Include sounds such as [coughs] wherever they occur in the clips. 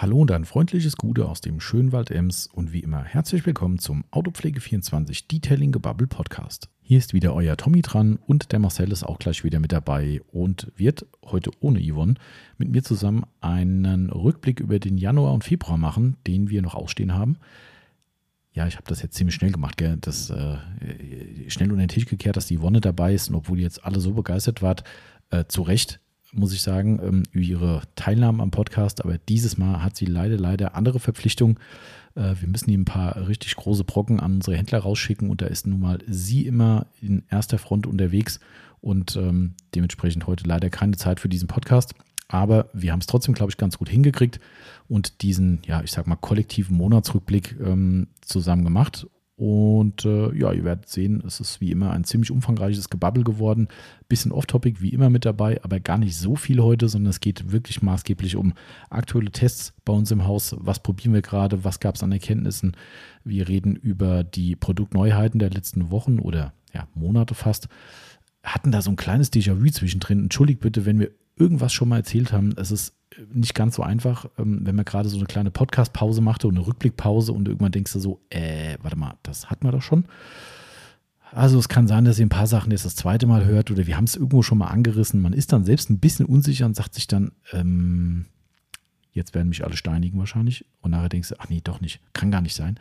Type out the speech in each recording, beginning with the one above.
Hallo und ein freundliches Gute aus dem schönen Wald Ems und wie immer herzlich willkommen zum Autopflege24 Detailing Gebubble Podcast. Hier ist wieder euer Tommy dran und der Marcel ist auch gleich wieder mit dabei und wird heute ohne Yvonne mit mir zusammen einen Rückblick über den Januar und Februar machen, den wir noch ausstehen haben. Ja, ich habe das jetzt ziemlich schnell gemacht, gell? Das äh, schnell unter den Tisch gekehrt, dass die Yvonne dabei ist und obwohl ihr jetzt alle so begeistert wart, äh, zu Recht muss ich sagen, ähm, über ihre Teilnahme am Podcast. Aber dieses Mal hat sie leider, leider andere Verpflichtungen. Äh, wir müssen ihm ein paar richtig große Brocken an unsere Händler rausschicken und da ist nun mal sie immer in erster Front unterwegs und ähm, dementsprechend heute leider keine Zeit für diesen Podcast. Aber wir haben es trotzdem, glaube ich, ganz gut hingekriegt und diesen, ja, ich sag mal, kollektiven Monatsrückblick ähm, zusammen gemacht. Und äh, ja, ihr werdet sehen, es ist wie immer ein ziemlich umfangreiches Gebabbel geworden. Bisschen off-topic, wie immer mit dabei, aber gar nicht so viel heute, sondern es geht wirklich maßgeblich um aktuelle Tests bei uns im Haus. Was probieren wir gerade? Was gab es an Erkenntnissen? Wir reden über die Produktneuheiten der letzten Wochen oder ja, Monate fast. Hatten da so ein kleines Déjà-vu zwischendrin. Entschuldigt bitte, wenn wir irgendwas schon mal erzählt haben. Es ist nicht ganz so einfach, ähm, wenn man gerade so eine kleine Podcast-Pause machte und eine Rückblickpause und irgendwann denkst du so, äh, warte mal, das hatten wir doch schon. Also es kann sein, dass ihr ein paar Sachen jetzt das zweite Mal hört oder wir haben es irgendwo schon mal angerissen. Man ist dann selbst ein bisschen unsicher und sagt sich dann, ähm, jetzt werden mich alle steinigen wahrscheinlich. Und nachher denkst du, ach nee, doch nicht, kann gar nicht sein.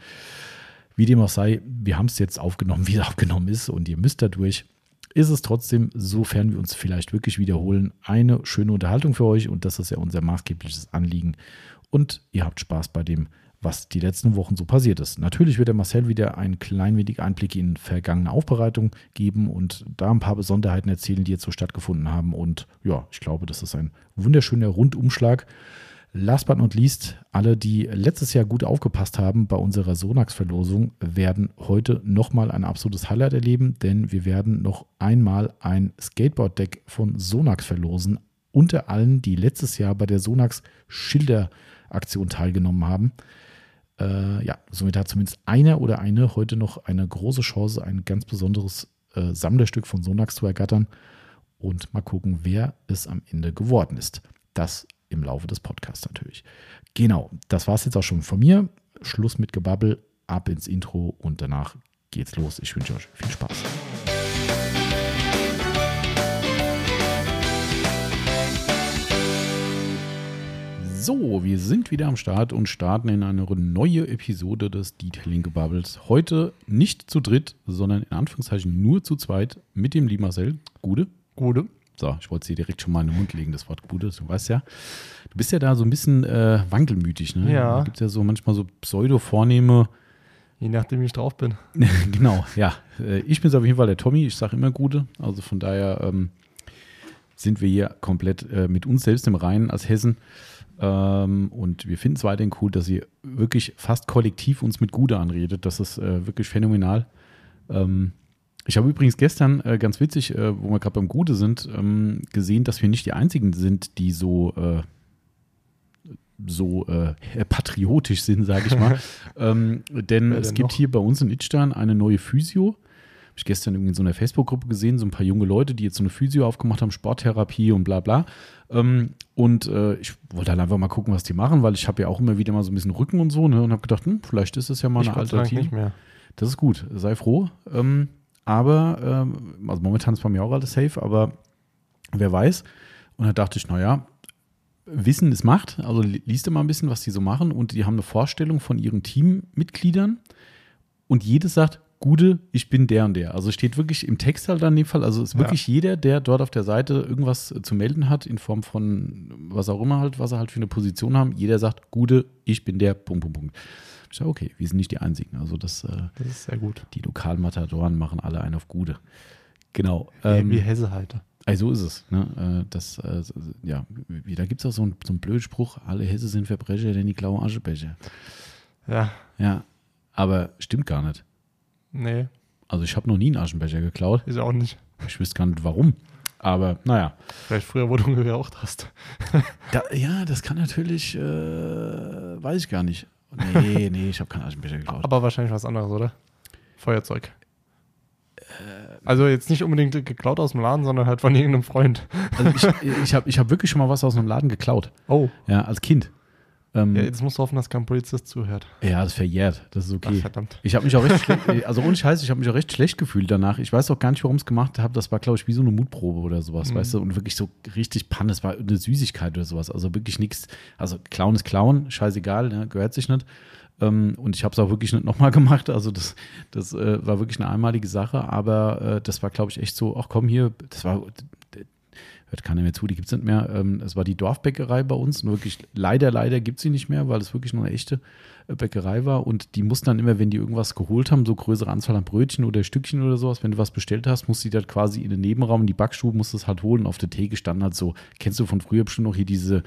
Wie dem auch sei, wir haben es jetzt aufgenommen, [laughs] wie es aufgenommen ist und ihr müsst da durch ist es trotzdem, sofern wir uns vielleicht wirklich wiederholen, eine schöne Unterhaltung für euch und das ist ja unser maßgebliches Anliegen. Und ihr habt Spaß bei dem, was die letzten Wochen so passiert ist. Natürlich wird der Marcel wieder ein klein wenig Einblick in vergangene Aufbereitung geben und da ein paar Besonderheiten erzählen, die jetzt so stattgefunden haben. Und ja, ich glaube, das ist ein wunderschöner Rundumschlag. Last but not least, alle, die letztes Jahr gut aufgepasst haben bei unserer Sonax-Verlosung, werden heute nochmal ein absolutes Highlight erleben, denn wir werden noch einmal ein Skateboard-Deck von Sonax verlosen. Unter allen, die letztes Jahr bei der Sonax Schilder-Aktion teilgenommen haben. Äh, ja, somit hat zumindest einer oder eine heute noch eine große Chance, ein ganz besonderes äh, Sammlerstück von Sonax zu ergattern. Und mal gucken, wer es am Ende geworden ist. Das im Laufe des Podcasts natürlich. Genau, das war es jetzt auch schon von mir. Schluss mit Gebabbel, ab ins Intro und danach geht's los. Ich wünsche euch viel Spaß. So, wir sind wieder am Start und starten in eine neue Episode des Detailing Gebubbles. Heute nicht zu dritt, sondern in Anführungszeichen nur zu zweit mit dem lieben Marcel. Gude. Gude. So, ich wollte sie direkt schon mal in den Mund legen, das Wort Gute. Du weißt ja, du bist ja da so ein bisschen äh, wankelmütig. Ne? Ja. Da gibt es ja so manchmal so pseudo-vornehme. Je nachdem, wie ich drauf bin. [laughs] genau, ja. Äh, ich bin auf jeden Fall der Tommy. Ich sage immer Gute. Also von daher ähm, sind wir hier komplett äh, mit uns selbst im Reinen als Hessen. Ähm, und wir finden es weiterhin cool, dass ihr wirklich fast kollektiv uns mit Gute anredet. Das ist äh, wirklich phänomenal. Ähm, ich habe übrigens gestern, äh, ganz witzig, äh, wo wir gerade beim Gute sind, ähm, gesehen, dass wir nicht die Einzigen sind, die so, äh, so äh, patriotisch sind, sage ich mal. [laughs] ähm, denn es gibt noch? hier bei uns in Itstein eine neue Physio. Habe ich gestern irgendwie in so einer Facebook-Gruppe gesehen, so ein paar junge Leute, die jetzt so eine Physio aufgemacht haben, Sporttherapie und bla bla. Ähm, und äh, ich wollte halt einfach mal gucken, was die machen, weil ich habe ja auch immer wieder mal so ein bisschen Rücken und so, ne? Und habe gedacht, hm, vielleicht ist es ja mal ich eine Alternative. Nicht mehr. Das ist gut, sei froh. Ähm, aber, ähm, also momentan ist bei mir auch alles safe, aber wer weiß. Und da dachte ich, naja, Wissen ist Macht. Also liest du mal ein bisschen, was die so machen. Und die haben eine Vorstellung von ihren Teammitgliedern. Und jedes sagt, Gute, ich bin der und der. Also steht wirklich im Text halt an dem Fall. Also ist wirklich ja. jeder, der dort auf der Seite irgendwas zu melden hat, in Form von was auch immer halt, was er halt für eine Position haben. Jeder sagt, Gute, ich bin der, Punkt, Punkt, Punkt. Ich sage, okay, wir sind nicht die Einzigen. Also das, äh, das ist sehr gut. Die Lokalmatadoren machen alle einen auf Gute. Genau. Ähm, wie Hesse halt. Also so ist es. Ne? Äh, das, äh, ja, da gibt es auch so einen, so einen blöden Spruch, alle Hesse sind Verbrecher, denn die klauen Aschebecher. Ja. Ja, aber stimmt gar nicht. Nee. Also ich habe noch nie einen Aschenbecher geklaut. Ich auch nicht. Ich wüsste gar nicht warum. Aber naja. Vielleicht früher, wo du geraucht hast. da, ja, das kann natürlich, äh, weiß ich gar nicht. Nee, nee, ich habe keinen Aschenbecher geklaut. Aber wahrscheinlich was anderes, oder? Feuerzeug. Äh, also jetzt nicht unbedingt geklaut aus dem Laden, sondern halt von irgendeinem Freund. Also ich, ich habe ich hab wirklich schon mal was aus einem Laden geklaut. Oh. Ja, als Kind. Ähm, Ja, jetzt musst du hoffen, dass kein Polizist zuhört. ja, das verjährt. Das ist Ach, okay. verdammt. Ich habe mich auch recht schlecht, [laughs] also ohne Scheiß, ich habe mich auch recht schlecht gefühlt danach. Ich weiß auch gar nicht, warum ich es gemacht habe. Das war, glaube ich, wie so eine Mutprobe oder sowas, Mhm. weißt du? Und wirklich so richtig Panne. Es war eine Süßigkeit oder sowas. Also wirklich nichts. Also Clown ist Clown, scheißegal, ne? gehört sich nicht. Ähm, und ich habe es auch wirklich nicht nochmal [laughs] gemacht. Also das, das äh, war wirklich eine einmalige Sache. Aber äh, das war, glaube ich, echt so, ach komm hier, das war, hört keiner mehr zu, die gibt es nicht mehr. Ähm, es war die Dorfbäckerei bei uns. Und wirklich, leider, leider gibt es sie nicht mehr, weil es wirklich noch eine echte äh, Bäckerei war. Und die mussten dann immer, wenn die irgendwas geholt haben, so größere Anzahl an Brötchen oder Stückchen oder sowas, wenn du was bestellt hast, musst du die dann quasi in den Nebenraum, in die Backstube, musst du es halt holen. Auf der Theke standen halt so, kennst du von früher bestimmt noch hier diese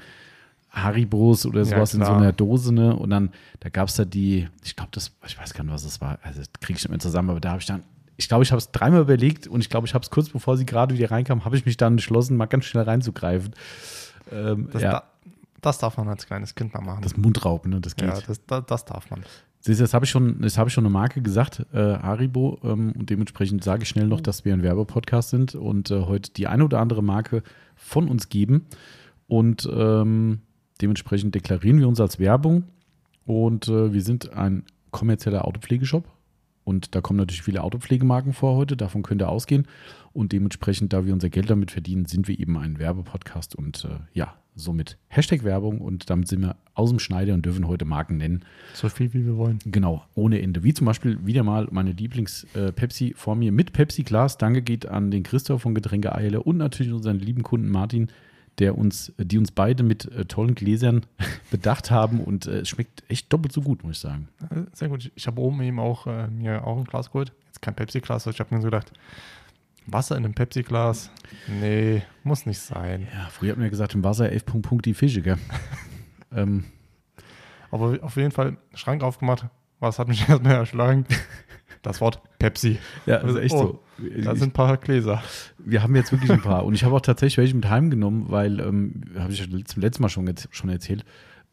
Haribros oder Ja, sowas in so einer Dose, ne? Und dann, da gab es da die, ich glaube, das, ich weiß gar nicht, was das war, also das kriege ich nicht mehr zusammen, aber da habe ich dann, ich glaube, ich habe es dreimal überlegt und ich glaube, ich habe es kurz bevor sie gerade wieder reinkam, habe ich mich dann entschlossen, mal ganz schnell reinzugreifen. Ähm, Das, ja, da, das darf man als kleines Kind mal machen. das Mundraub, ne? Das geht. ja, das, das, das darf man. Siehst du, jetzt habe ich schon, habe ich schon eine Marke gesagt, äh, Haribo, ähm, und dementsprechend sage ich schnell noch, dass wir ein Werbepodcast sind und äh, heute die eine oder andere Marke von uns geben. Und ähm, dementsprechend deklarieren wir uns als Werbung. Und äh, wir sind ein kommerzieller Autopflegeshop. Und da kommen natürlich viele Autopflegemarken vor heute, davon könnt ihr ausgehen. Und dementsprechend, da wir unser Geld damit verdienen, sind wir eben ein Werbepodcast und äh, ja, somit Hashtag Werbung und damit sind wir aus dem Schneider und dürfen heute Marken nennen. So viel, wie wir wollen. Genau, ohne Ende. Wie zum Beispiel wieder mal meine Lieblings-Pepsi vor mir mit Pepsi-Glas. Danke geht an den Christoph von Getränke Eile und natürlich unseren lieben Kunden Martin, der uns, die uns beide mit äh, tollen Gläsern [laughs] bedacht haben und äh, es schmeckt echt doppelt so gut, muss ich sagen. Äh, Sehr gut. Ich habe oben eben auch äh, mir auch ein Glas geholt. Jetzt kein Pepsi-Glas, aber ich habe mir so gedacht, Wasser in einem Pepsi-Glas? Nee, muss nicht sein. Ja, früher hat man ja gesagt, im Wasser 11 Punkt, Punkt die Fische, gell? [laughs] ähm, Aber auf jeden Fall Schrank aufgemacht. Was hat mich [laughs] erstmal erschlagen? Das Wort Pepsi. ja, also echt Oh, so. Da sind ein paar Gläser. Wir haben jetzt wirklich ein paar. Und ich habe auch tatsächlich welche mit heimgenommen, weil, ähm, habe ich zum letzten Mal schon, schon erzählt.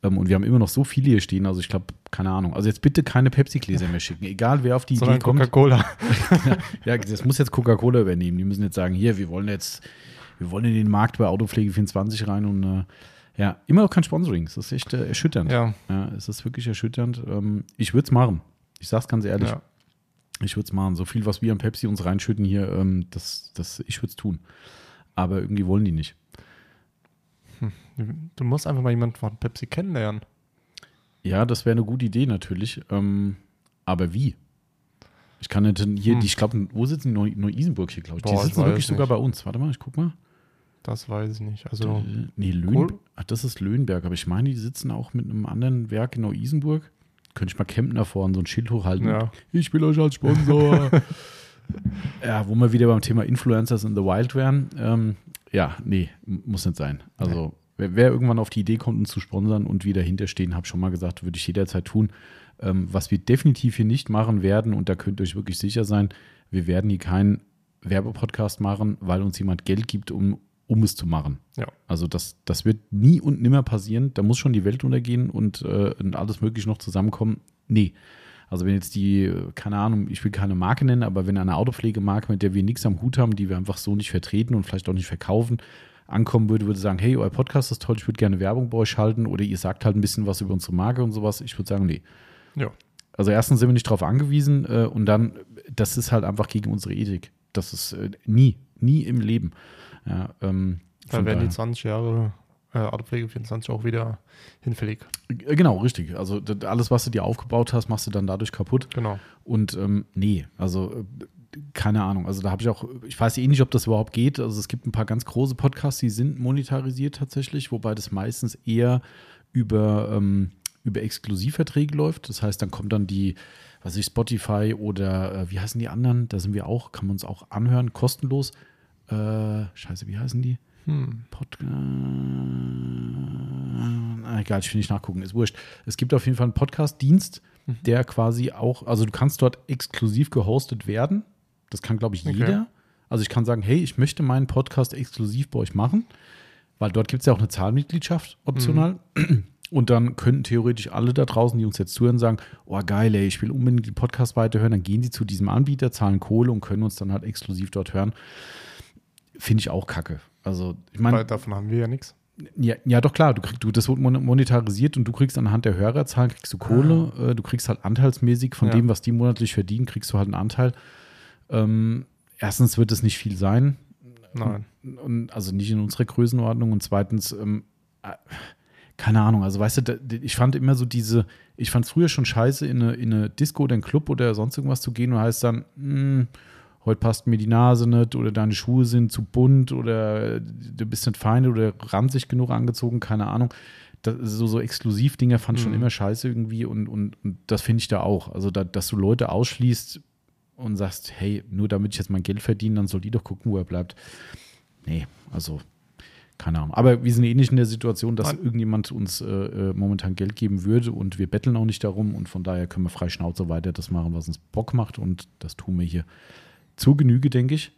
Ähm, und wir haben immer noch so viele hier stehen. Also ich glaube, keine Ahnung. Also jetzt bitte keine Pepsi-Gläser mehr schicken. Egal, wer auf die Idee Sondern kommt. Coca-Cola. [laughs] Ja, das muss jetzt Coca-Cola übernehmen. Die müssen jetzt sagen, hier, wir wollen jetzt, wir wollen in den Markt bei Autopflege 24 rein und äh, ja, immer noch kein Sponsoring. Das ist echt äh, erschütternd. Ja. Ja, es ist wirklich erschütternd. Ähm, ich würde es machen. Ich sag's ganz ehrlich. ja. Ich würde es machen. So viel, was wir an Pepsi uns reinschütten hier, ähm, das, das, ich würde es tun. Aber irgendwie wollen die nicht. Du musst einfach mal jemanden von Pepsi kennenlernen. Ja, das wäre eine gute Idee natürlich. Ähm, aber wie? Ich kann nicht hier, Hm. die, ich glaube, wo sitzen die? Neu- Neu-Isenburg hier, glaube ich. Die Boah, ich sitzen wirklich sogar bei uns. Warte mal, ich guck mal. Das weiß ich nicht. Also, Äh, nee, Löhn. Ach, das ist Löhnberg, aber ich meine, die sitzen auch mit einem anderen Werk in Neu-Isenburg. Könnte ich mal campen davor und so ein Schild hochhalten. ja. Ich will euch als Sponsor. [laughs] ja, wo wir wieder beim Thema Influencers in the Wild wären. Ähm, ja, nee, muss nicht sein. Also, wer, wer irgendwann auf die Idee kommt, uns zu sponsern und wieder hinterstehen, habe schon mal gesagt, würde ich jederzeit tun. Ähm, was wir definitiv hier nicht machen werden, und da könnt ihr euch wirklich sicher sein, wir werden hier keinen Werbepodcast machen, weil uns jemand Geld gibt, um, um es zu machen. Ja. Also das, das wird nie und nimmer passieren. Da muss schon die Welt untergehen und, äh, und alles möglich noch zusammenkommen. Nee. Also wenn jetzt die, keine Ahnung, ich will keine Marke nennen, aber wenn eine Autopflegemarke, mit der wir nichts am Hut haben, die wir einfach so nicht vertreten und vielleicht auch nicht verkaufen, ankommen würde, würde sagen, hey, euer Podcast ist toll, ich würde gerne Werbung bei euch schalten oder ihr sagt halt ein bisschen was über unsere Marke und sowas. Ich würde sagen, nee. Ja. Also erstens sind wir nicht darauf angewiesen äh, und dann, das ist halt einfach gegen unsere Ethik. Das ist äh, nie, nie im Leben. Ja, ähm, Da von werden die daher- 20 Jahre äh, Autopflege 24 auch wieder hinfällig. Äh, Genau, richtig. Also alles, was du dir aufgebaut hast, machst du dann dadurch kaputt. Genau. Und ähm, nee, also äh, keine Ahnung. Also da habe ich auch, ich weiß eh nicht, ob das überhaupt geht. Also es gibt ein paar ganz große Podcasts, die sind monetarisiert tatsächlich, wobei das meistens eher über, ähm, über Exklusivverträge läuft. Das heißt, dann kommt dann die, was weiß ich, Spotify oder äh, wie heißen die anderen? Da sind wir auch, kann man uns auch anhören, kostenlos. Äh, scheiße, wie heißen die? Hm. Podcast. Ah, egal, ich will nicht nachgucken, ist wurscht. Es gibt auf jeden Fall einen Podcast-Dienst, der quasi auch, also du kannst dort exklusiv gehostet werden. Das kann, glaube ich, Okay. jeder. Also ich kann sagen, hey, ich möchte meinen Podcast exklusiv bei euch machen, weil dort gibt es ja auch eine Zahlmitgliedschaft optional. Und dann könnten theoretisch alle da draußen, die uns jetzt zuhören, sagen, oh geil, ey, ich will unbedingt den Podcast weiterhören. Dann gehen sie zu diesem Anbieter, zahlen Kohle und können uns dann halt exklusiv dort hören. Finde ich auch kacke. Also, ich meine, davon haben wir ja nichts. Ja, ja, doch klar, du kriegst, du, das wird mon- monetarisiert und du kriegst anhand der Hörerzahlen kriegst du Kohle, äh, du kriegst halt anteilsmäßig von Ja. dem, was die monatlich verdienen, kriegst du halt einen Anteil. Ähm, erstens wird es nicht viel sein, Nein. und also nicht in unserer Größenordnung und zweitens, ähm, äh, keine Ahnung, also weißt du, da, ich fand immer so diese, ich fand es früher schon scheiße, in eine, in eine Disco oder einen Club oder sonst irgendwas zu gehen und heißt dann, hm, heute passt mir die Nase nicht oder deine Schuhe sind zu bunt oder du bist nicht fein oder ranzig genug angezogen, keine Ahnung. Das, so, so Exklusivdinger fand ich schon Mhm. immer scheiße irgendwie und, und, und das finde ich da auch. Also, da, dass du Leute ausschließt und sagst, hey, nur damit ich jetzt mein Geld verdiene, dann soll die doch gucken, wo er bleibt. Nee, also keine Ahnung. Aber wir sind eh nicht in der Situation, dass Nein. irgendjemand uns äh, äh, momentan Geld geben würde und wir betteln auch nicht darum und von daher können wir frei Schnauze weiter das machen, was uns Bock macht und das tun wir hier zur Genüge, denke ich.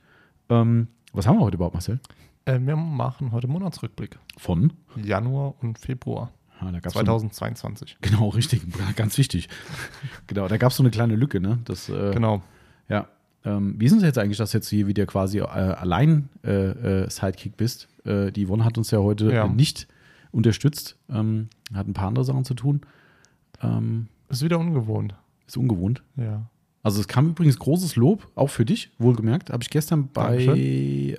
Ähm, was haben wir heute überhaupt, Marcel? Äh, wir machen heute Monatsrückblick. Von? Januar und Februar Ah, da gab's 2022. So, genau, richtig, ganz wichtig. [laughs] genau, da gab es so eine kleine Lücke, ne? Das, äh, Genau. Ja. Ähm, wie ist es jetzt eigentlich, dass du jetzt hier wieder quasi äh, allein äh, äh, Sidekick bist? Äh, die Yvonne hat uns ja heute Ja. äh, nicht unterstützt, ähm, hat ein paar andere Sachen zu tun. Ähm, Ist wieder ungewohnt. ist ungewohnt. Ja. Also es kam übrigens großes Lob, auch für dich, wohlgemerkt. Habe ich gestern bei äh.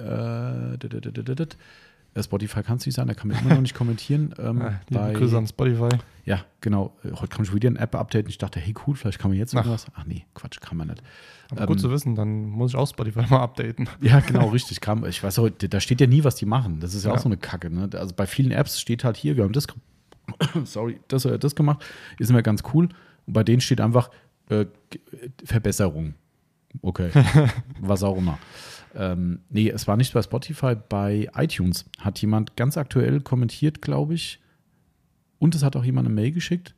Äh, Spotify kann es nicht sein, da kann man immer noch nicht kommentieren. [laughs] Ähm, Äh, liebe bei, Grüße an Spotify. ja, genau. Äh, Heute kam schon wieder ein App-Update und ich dachte, hey cool, vielleicht kann man jetzt Ach. irgendwas. Ach nee, Quatsch, kann man nicht. Aber Ähm, gut zu wissen, dann muss ich auch Spotify mal updaten. [laughs] Ja, genau, richtig. Kam, ich weiß heute, da steht ja nie, was die machen. Das ist ja, auch Ja. so eine Kacke. Ne? Also bei vielen Apps steht halt hier, wir haben das, [coughs] sorry, das oder das gemacht, ist immer ganz cool. Und bei denen steht einfach äh, Verbesserung. Okay, [laughs] was auch immer. Ähm, nee, es war nicht bei Spotify, bei iTunes hat jemand ganz aktuell kommentiert, glaube ich. Und es hat auch jemand eine Mail geschickt,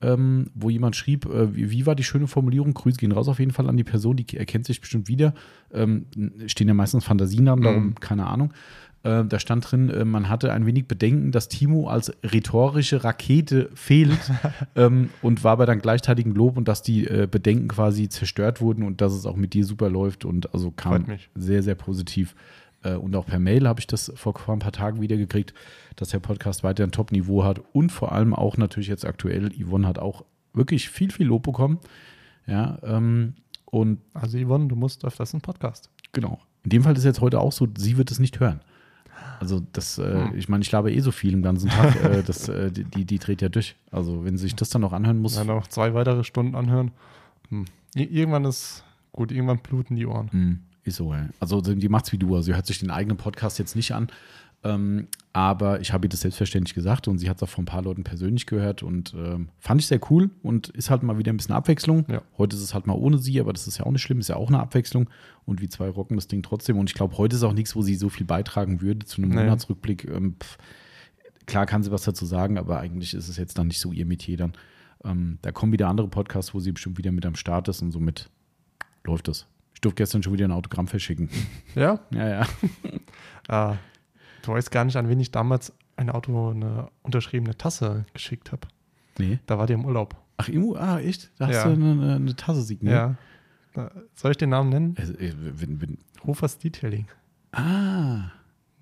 ähm, wo jemand schrieb, äh, wie, wie war die schöne Formulierung? Grüße gehen raus auf jeden Fall an die Person, die erkennt sich bestimmt wieder. Ähm, stehen ja meistens Fantasienamen, darum Mhm. keine Ahnung. Äh, da stand drin, äh, man hatte ein wenig Bedenken, dass Timo als rhetorische Rakete fehlt [laughs] ähm, und war aber dann gleichzeitig Lob und dass die äh, Bedenken quasi zerstört wurden und dass es auch mit dir super läuft und also kam sehr, sehr positiv. Äh, und auch per Mail habe ich das vor, vor ein paar Tagen wieder gekriegt, dass der Podcast weiter ein Top-Niveau hat und vor allem auch natürlich jetzt aktuell, Yvonne hat auch wirklich viel, viel Lob bekommen. Ja, ähm, und Also Yvonne, du musst öfters einen Podcast. genau. In dem Fall ist jetzt heute auch so, sie wird es nicht hören. Also das, äh, Hm. ich meine, ich laber eh so viel im ganzen Tag, äh, [laughs] das, äh, die, die, dreht ja durch. Also wenn sie sich das dann noch anhören muss, Dann noch zwei weitere Stunden anhören. Hm. Ir- Irgendwann ist gut, irgendwann bluten die Ohren. Mm, ist so, ey. Also die macht's wie du. Also sie hört sich den eigenen Podcast jetzt nicht an. Ähm, aber ich habe ihr das selbstverständlich gesagt und sie hat es auch von ein paar Leuten persönlich gehört und ähm, fand ich sehr cool und ist halt mal wieder ein bisschen Abwechslung. Ja. Heute ist es halt mal ohne sie, aber das ist ja auch nicht schlimm, ist ja auch eine Abwechslung und wir zwei rocken das Ding trotzdem und ich glaube, heute ist auch nichts, wo sie so viel beitragen würde zu einem Nee. Monatsrückblick. Ähm, klar kann sie was dazu sagen, aber eigentlich ist es jetzt dann nicht so ihr Metier dann. Ähm, da kommen wieder andere Podcasts, wo sie bestimmt wieder mit am Start ist und somit läuft das. Ich durfte gestern schon wieder ein Autogramm verschicken. Ja? [laughs] Ja, ja. Äh, [laughs] du weißt gar nicht, an wen ich damals ein Auto eine unterschriebene Tasse geschickt habe. Nee. Da war die im Urlaub. Ach, Imu, ah, echt? Da hast Ja. du eine, eine, Tasse signiert? Ja. Soll ich den Namen nennen? Also, äh, wenn, wenn, Hofers Detailing. ah,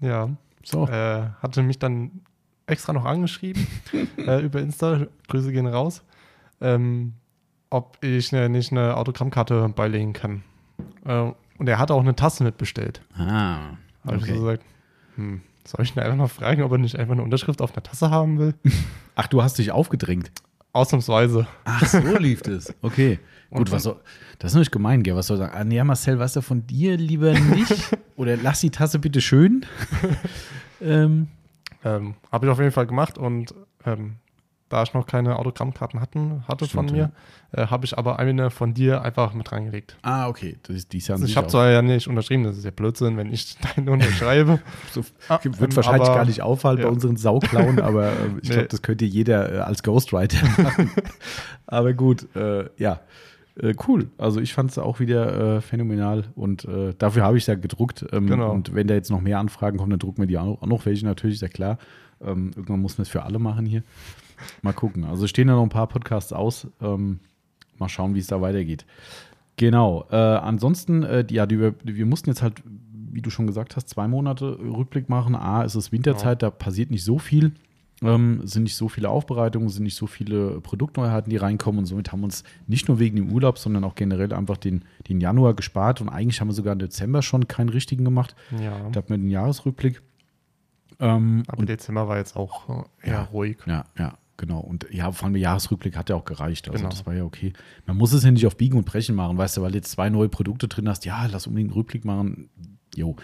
Ja. so. Äh, hatte mich dann extra noch angeschrieben [laughs] äh, über Insta. Grüße gehen raus. Ähm, ob ich ne, nicht eine Autogrammkarte beilegen kann. Äh, und er hat auch eine Tasse mitbestellt. Ah, Habe ich okay. so gesagt, hm, soll ich ihn einfach mal fragen, ob er nicht einfach eine Unterschrift auf einer Tasse haben will? [laughs] Ach, du hast dich aufgedrängt. Ausnahmsweise. Ach, so [laughs] lief das. Okay. Gut, was soll, das ist natürlich gemein, gell? Was soll ich sagen? Ah, nee, Marcel, weißt du, von dir lieber nicht? [laughs] Oder lass die Tasse bitte schön. ähm, Ähm, Habe ich auf jeden Fall gemacht und ähm, da ich noch keine Autogrammkarten hatten, hatte Stimmt, von mir, äh, habe ich aber eine von dir einfach mit reingelegt. ah, okay. Das ist, die ist ja an Also ich habe zwar ja nicht unterschrieben, das ist ja Blödsinn, wenn ich [laughs] deine unterschreibe. [laughs] So, Ah, wird ähm, wahrscheinlich aber- gar nicht auffallen bei ja. unseren Sauklauen, aber äh, [laughs] ich Nee. glaube, das könnte jeder äh, als Ghostwriter machen. aber gut, äh, ja. Äh, cool. Also ich fand es auch wieder äh, phänomenal und dafür habe ich es ja gedruckt. Ähm, Genau. Und wenn da jetzt noch mehr Anfragen kommen, dann drucken wir die auch noch, auch noch welche natürlich, ist ja klar. Ähm, irgendwann muss man es für alle machen hier. Mal gucken. Also stehen da noch ein paar Podcasts aus. Ähm, mal schauen, wie es da weitergeht. Genau. Äh, ansonsten, äh, die, ja, die, wir mussten jetzt halt wie du schon gesagt hast, zwei Monate Rückblick machen. A, ist es Winterzeit, da passiert nicht so viel. Ähm, sind nicht so viele Aufbereitungen, sind nicht so viele Produktneuheiten, die reinkommen. Und somit haben wir uns nicht nur wegen dem Urlaub, sondern auch generell einfach den, den Januar gespart. Und eigentlich haben wir sogar im Dezember schon keinen richtigen gemacht. Ja. Da hatten wir den Jahresrückblick. Ähm, Aber Dezember war jetzt auch äh, eher Ja. ruhig. ja, ja, genau. Und ja, vor allem der Jahresrückblick hat ja auch gereicht. Also Genau. das war ja okay. Man muss es ja nicht auf Biegen und Brechen machen, weißt du, weil du jetzt zwei neue Produkte drin hast. Ja, lass unbedingt einen Rückblick machen. Jo,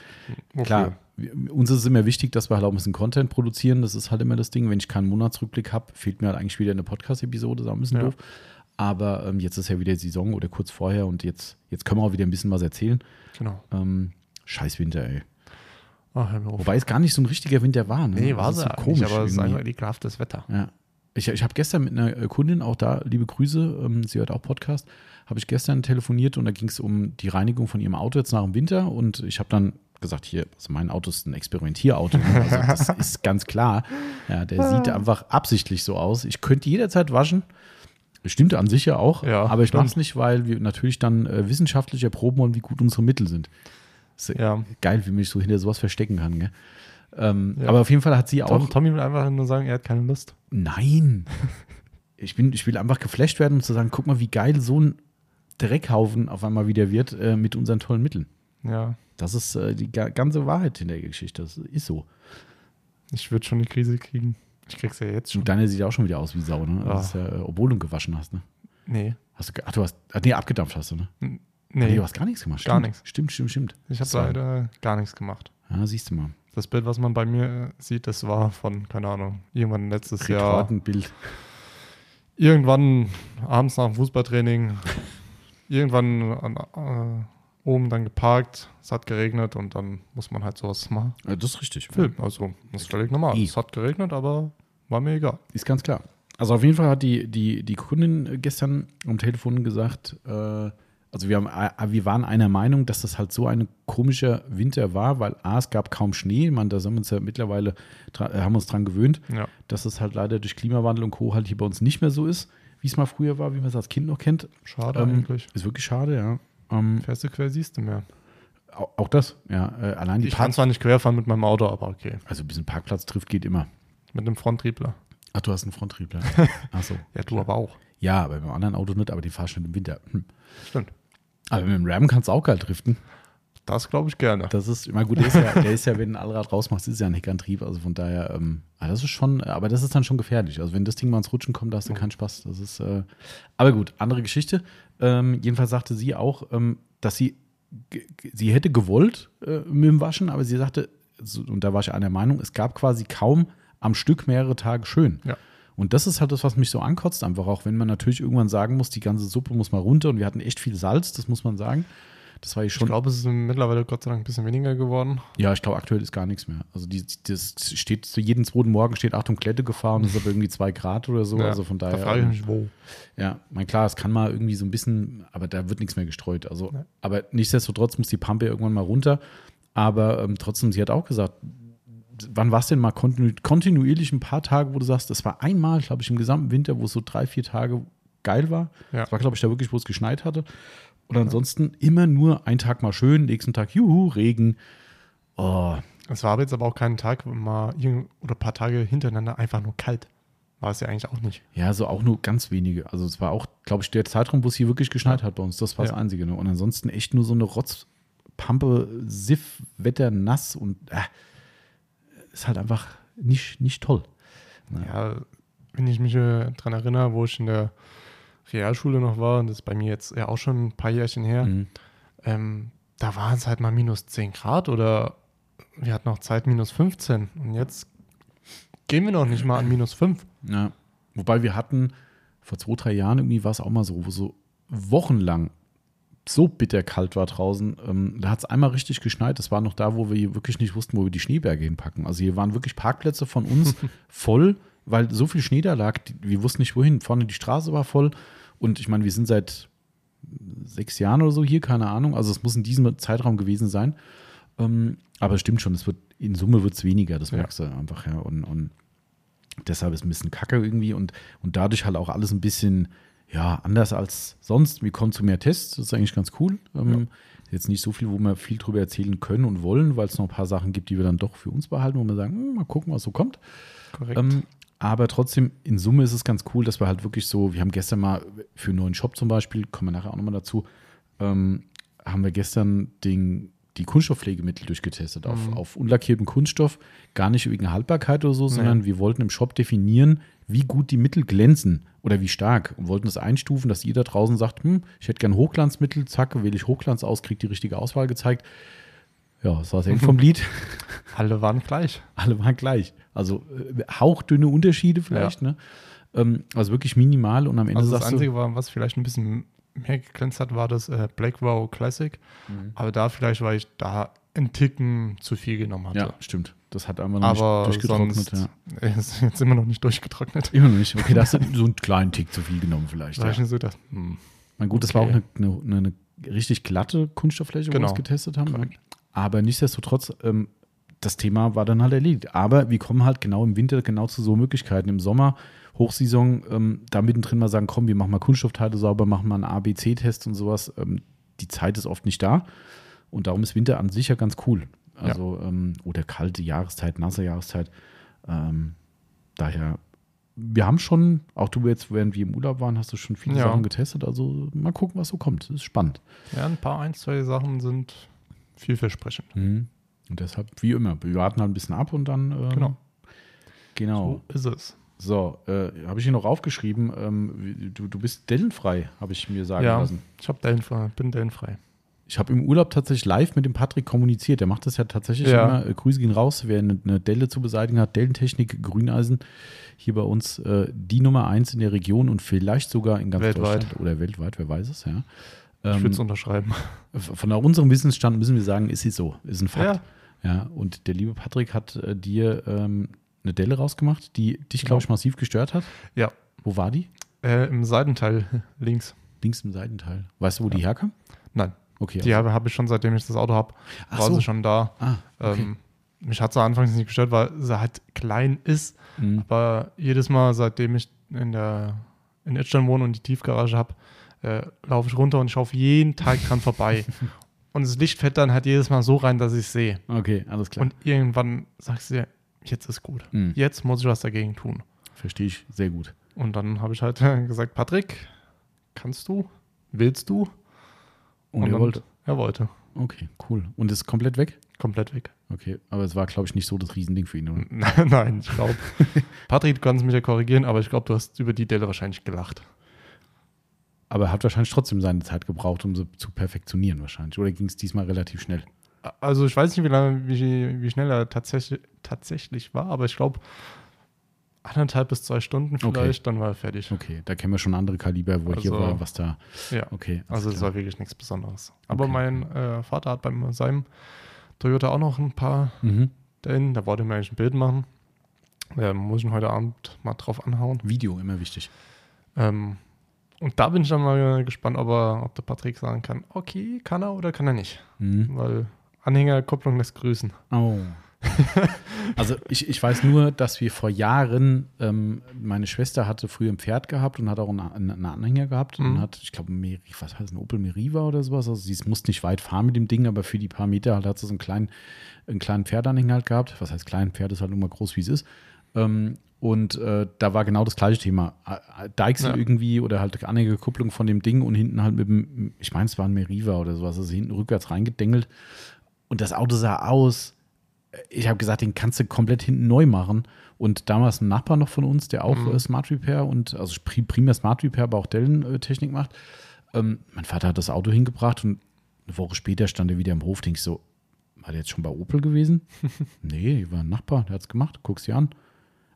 Okay. klar. Uns ist es immer wichtig, dass wir halt auch ein bisschen Content produzieren. Das ist halt immer das Ding. Wenn ich keinen Monatsrückblick habe, fehlt mir halt eigentlich wieder eine Podcast-Episode. Das ist ein bisschen Ja. doof. Aber ähm, jetzt ist ja wieder Saison oder kurz vorher und jetzt, jetzt können wir auch wieder ein bisschen was erzählen. Genau. Ähm, scheiß Winter, ey. Ach. Wobei es gar nicht so ein richtiger Winter war. Ne? nee, war Das sie ist so komisch, aber es ist einfach ekelhaftes Wetter. Ja. Ich, ich habe gestern mit einer äh, Kundin, auch da liebe Grüße, ähm, sie hört auch Podcast, habe ich gestern telefoniert und da ging es um die Reinigung von ihrem Auto jetzt nach dem Winter und ich habe dann gesagt, hier, also mein Auto ist ein Experimentierauto, ne? also [laughs] das ist ganz klar. Ja, der sieht einfach absichtlich so aus. Ich könnte jederzeit waschen. Stimmt an sich ja auch, Ja, aber ich mache es nicht, weil wir natürlich dann äh, wissenschaftlich erproben wollen, wie gut unsere Mittel sind. Ist Ja. Geil, wie man sich so hinter sowas verstecken kann. Gell? Ähm, Ja. Aber auf jeden Fall hat sie auch. Tom, Tommy will einfach nur sagen, er hat keine Lust. Nein. [laughs] Ich, bin, ich will einfach geflasht werden, um zu sagen, guck mal, wie geil so ein Dreckhaufen auf einmal wieder wird äh, mit unseren tollen Mitteln. Ja, Das ist äh, die ga ganze Wahrheit in der Geschichte. Das ist so. ich würde schon die Krise kriegen. Ich krieg's ja jetzt schon. Und deine sieht ja auch schon wieder aus wie Sau, ne? Das ist ja, äh, obwohl du gewaschen hast, ne? Nee. Hast du, ach, du hast, ach, nee, abgedampft hast du, ne? Nee, Nee, du hast gar nichts gemacht. Gar nichts. Stimmt, stimmt, stimmt. ich habe leider gar nichts gemacht. Ja, siehst du mal. Das Bild, was man bei mir sieht, das war von, keine Ahnung, irgendwann letztes Jahr. Retortenbild. Irgendwann abends nach dem Fußballtraining, irgendwann an, äh, oben dann geparkt, es hat geregnet und dann muss man halt sowas machen. Ja, das ist richtig. Filmen. Also, das ist völlig normal. Eh. Es hat geregnet, aber war mir egal. Ist ganz klar. Also auf jeden Fall hat die, die, die Kundin gestern am Telefon gesagt, äh, also wir, haben, äh, wir waren einer Meinung, dass das halt so ein komischer Winter war, weil A, es gab kaum Schnee, man, da sind wir uns ja mittlerweile, äh, haben uns dran gewöhnt, Ja. dass es halt leider durch Klimawandel und Co. halt hier bei uns nicht mehr so ist, wie es mal früher war, wie man es als Kind noch kennt. Schade Ähm, eigentlich. Ist wirklich schade, ja. Ähm, Fährst du quer, siehst du mehr. auch, auch das, ja. Äh, allein die Ich kann Park, zwar nicht querfahren mit meinem Auto, aber okay. also ein bisschen Parkplatz trifft geht immer. Mit dem Fronttriebler. Ach, du hast einen Fronttriebler. [laughs] Ach so. Ja, du aber auch. Ja, bei meinem anderen Auto nicht, aber die fahrst schon im Winter. Hm. Stimmt. Aber mit dem Ram kannst du auch geil driften. Das glaube ich gerne. Das ist, meine, gut, der ist ja, der ist ja, wenn du ein Allrad rausmachst, ist ja ein Heckantrieb. Also von daher, ähm, ah, das ist schon, aber das ist dann schon gefährlich. Also wenn das Ding mal ins Rutschen kommt, da hast du keinen Spaß. Das ist, äh, aber gut, andere Geschichte. Ähm, jedenfalls sagte sie auch, ähm, dass sie, sie hätte gewollt äh, mit dem Waschen, aber sie sagte, und da war ich einer Meinung, es gab quasi kaum am Stück mehrere Tage schön. Ja. Und das ist halt das, was mich so ankotzt, einfach auch, wenn man natürlich irgendwann sagen muss, die ganze Suppe muss mal runter und wir hatten echt viel Salz, das muss man sagen. Das war ich Ich schon. glaube, es ist mittlerweile Gott sei Dank ein bisschen weniger geworden. Ja, ich glaube, aktuell ist gar nichts mehr. Also die, das steht zu jedem zweiten Morgen steht Achtung, Klettegefahr und es ist aber irgendwie zwei Grad oder so. Ja, also von daher. Da frage ich mich, wo. Ja, mein klar, es kann mal irgendwie so ein bisschen, aber da wird nichts mehr gestreut. Also, Ja. aber nichtsdestotrotz muss die Pampe irgendwann mal runter. Aber ähm, trotzdem, sie hat auch gesagt, wann war es denn mal kontinu kontinuierlich ein paar Tage, wo du sagst, das war einmal, glaube ich, im gesamten Winter, wo es so drei, vier Tage geil war. Ja. Das war, glaube ich, da wirklich, wo es geschneit hatte. Und ansonsten immer nur ein Tag mal schön, nächsten Tag, juhu, Regen. Oh, Es war aber jetzt aber auch keinen Tag mal oder ein paar Tage hintereinander einfach nur kalt. War es ja eigentlich auch nicht. Ja, so auch nur ganz wenige. Also es war auch, glaube ich, der Zeitraum, wo es hier wirklich geschneit hat bei uns. Das war das Ja. Einzige. Ne? Und ansonsten echt nur so eine Rotzpampe, Siff, Wetter, nass und äh, ist halt einfach nicht, nicht toll. Ja, wenn ich mich äh, dran erinnere, wo ich in der Realschule noch war, und das ist bei mir jetzt ja auch schon ein paar Jährchen her, Mhm. ähm, da waren es halt mal minus 10 Grad oder wir hatten auch Zeit minus 15. Und jetzt gehen wir noch nicht mal an minus 5. Ja. Wobei wir hatten, vor zwei, drei Jahren irgendwie war es auch mal so, wo so wochenlang so bitterkalt war draußen. Ähm, da hat es einmal richtig geschneit. Das war noch da, wo wir wirklich nicht wussten, wo wir die Schneeberge hinpacken. Also hier waren wirklich Parkplätze von uns [laughs] voll, weil so viel Schnee da lag. Wir wussten nicht wohin. Vorne die Straße war voll. Und ich meine, wir sind seit sechs Jahren oder so hier, keine Ahnung. Also es muss in diesem Zeitraum gewesen sein. Ähm, aber es stimmt schon, es wird, in Summe wird es weniger, das Ja. merkst du einfach, ja. Und, und deshalb ist ein bisschen kacke irgendwie und, und dadurch halt auch alles ein bisschen, ja, anders als sonst. Wir kommen zu mehr Tests, das ist eigentlich ganz cool. Ähm, Jetzt nicht so viel, wo wir viel drüber erzählen können und wollen, weil es noch ein paar Sachen gibt, die wir dann doch für uns behalten, wo wir sagen, hm, mal gucken, was so kommt. Korrekt. Ähm, aber trotzdem, in Summe ist es ganz cool, dass wir halt wirklich so, wir haben gestern mal für einen neuen Shop zum Beispiel, kommen wir nachher auch nochmal dazu, ähm, haben wir gestern den, die Kunststoffpflegemittel durchgetestet auf, Mhm. auf unlackierten Kunststoff, gar nicht wegen Haltbarkeit oder so, Nee. sondern wir wollten im Shop definieren, wie gut die Mittel glänzen oder wie stark und wollten das einstufen, dass jeder draußen sagt, hm, ich hätte gern Hochglanzmittel, zack, wähle ich Hochglanz aus, kriege die richtige Auswahl gezeigt. Ja, das war das Ende vom [laughs] Lied. Alle waren gleich. Alle waren gleich. Also äh, hauchdünne Unterschiede vielleicht, ne? Ähm, also wirklich minimal und am Ende Also das Einzige, war, was vielleicht ein bisschen mehr geglänzt hat, war das äh, Black Wow Classic. Mhm. Aber da vielleicht, weil ich da einen Ticken zu viel genommen hatte. ja, stimmt. Das hat einfach noch Aber nicht durchgetrocknet. sonst Ja. [laughs] ist jetzt immer noch nicht durchgetrocknet. Immer noch nicht. Okay, da hast du [laughs] so einen kleinen Tick zu viel genommen vielleicht. Ja. so gedacht, hm, Mein gut, das war auch Okay. eine, eine, eine richtig glatte Kunststofffläche, wo wir Genau. es getestet haben. Korrekt. Aber nichtsdestotrotz, ähm, das Thema war dann halt erledigt. Aber wir kommen halt genau im Winter genau zu so Möglichkeiten. Im Sommer, Hochsaison, ähm, da mittendrin mal sagen, komm, wir machen mal Kunststoffteile sauber, machen mal einen A-B-C-Test und sowas. Ähm, die Zeit ist oft nicht da. Und darum ist Winter an sich ja ganz cool. Also, ähm, oder kalte Jahreszeit, nasse Jahreszeit. Ähm, daher, wir haben schon, auch du jetzt, während wir im Urlaub waren, hast du schon viele Ja. Sachen getestet. Also mal gucken, was so kommt. Das ist spannend. ja, ein paar, ein, zwei Sachen sind vielversprechend. Mhm. Und deshalb, wie immer, wir warten halt ein bisschen ab und dann. Ähm, Genau. Genau. So ist es. So, äh, habe ich hier noch aufgeschrieben, ähm, du, du bist dellenfrei, habe ich mir sagen Ja, lassen. ich hab Dellenfrei, bin dellenfrei. Ich habe im Urlaub tatsächlich live mit dem Patrick kommuniziert. Der macht das ja tatsächlich Ja. immer. Äh, Grüße gehen raus, wer eine, eine Delle zu beseitigen hat. Dellentechnik, Grüneisen. Hier bei uns äh, die Nummer eins in der Region und vielleicht sogar in ganz Weltweit. Deutschland oder weltweit, wer weiß es, ja. Ich Ähm, würde es unterschreiben. von unserem Wissensstand müssen wir sagen, ist es so, ist ein Fakt. Ja. Ja, und der liebe Patrick hat äh, dir ähm, eine Delle rausgemacht, die dich, glaube ich, massiv gestört hat. Ja. Wo war die? Äh, Im Seitenteil links. Links im Seitenteil. Weißt du, wo die herkam? Nein, Okay. die habe hab ich schon, seitdem ich das Auto habe, war so. sie schon da. ah, okay. Ähm, mich hat sie anfangs nicht gestört, weil sie halt klein ist. Mhm. Aber jedes Mal, seitdem ich in der in Edstein wohne und die Tiefgarage habe, äh, laufe ich runter und ich laufe jeden Tag dran vorbei. [laughs] und das Licht fällt dann halt jedes Mal so rein, dass ich es sehe. Okay, alles klar. Und irgendwann sagst du dir, jetzt ist gut. Mhm. Jetzt muss ich was dagegen tun. Verstehe ich sehr gut. Und dann habe ich halt gesagt, Patrick, kannst du? Willst du? Und, er dann- wollte. Er wollte. Okay, cool. Und ist komplett weg? Komplett weg. Okay, aber es war, glaube ich, nicht so das Riesending für ihn, oder? [laughs] Nein, ich glaube. [laughs] Patrick, du kannst mich ja korrigieren, aber ich glaube, du hast über die Delle wahrscheinlich gelacht. Aber er hat wahrscheinlich trotzdem seine Zeit gebraucht, um sie zu perfektionieren, wahrscheinlich. Oder ging es diesmal relativ schnell? Also ich weiß nicht, wie lange, wie, wie schnell er tatsächlich, tatsächlich war, aber ich glaube anderthalb bis zwei Stunden vielleicht, dann war er fertig. Okay, da kennen wir schon andere Kaliber, wo hier Also, war, was da. Ja. Okay, Also es war wirklich nichts Besonderes. Aber Okay. mein äh, Vater hat bei seinem Toyota auch noch ein paar Mhm. Dellen. Da wollte er mir eigentlich ein Bild machen. Da muss ich ihn heute Abend mal drauf anhauen. Video, immer wichtig. Ähm, und da bin ich dann mal gespannt, ob, er, ob der Patrick sagen kann, okay, kann er oder kann er nicht. Mhm. Weil Anhängerkupplung lässt grüßen. Oh. [laughs] also ich, ich weiß nur, dass wir vor Jahren, ähm, meine Schwester hatte früher ein Pferd gehabt und hat auch einen, einen Anhänger gehabt und Mhm. hat, ich glaube, Meri- was heißt ein Opel Meriva oder sowas. Also sie musste nicht weit fahren mit dem Ding, aber für die paar Meter halt hat sie so einen kleinen, einen kleinen Pferdanhänger halt gehabt. Was heißt klein? Pferd ist halt nur mal groß, wie es ist. Ähm, und äh, da war genau das gleiche Thema. Deichsel Ja. irgendwie oder halt Anhängerkupplung von dem Ding und hinten halt mit dem, ich meine, es war ein Meriva oder sowas, also hinten rückwärts reingedengelt. Und das Auto sah aus, ich habe gesagt, den kannst du komplett hinten neu machen. Und damals ein Nachbar noch von uns, der auch Mhm. äh, Smart Repair und also pri- primär Smart Repair, aber auch Dellen-Technik macht. Ähm, mein Vater hat das Auto hingebracht und eine Woche später stand er wieder im Hof. Denk ich so, war der jetzt schon bei Opel gewesen? [laughs] nee, war ein Nachbar, der hat es gemacht, guck's dir an.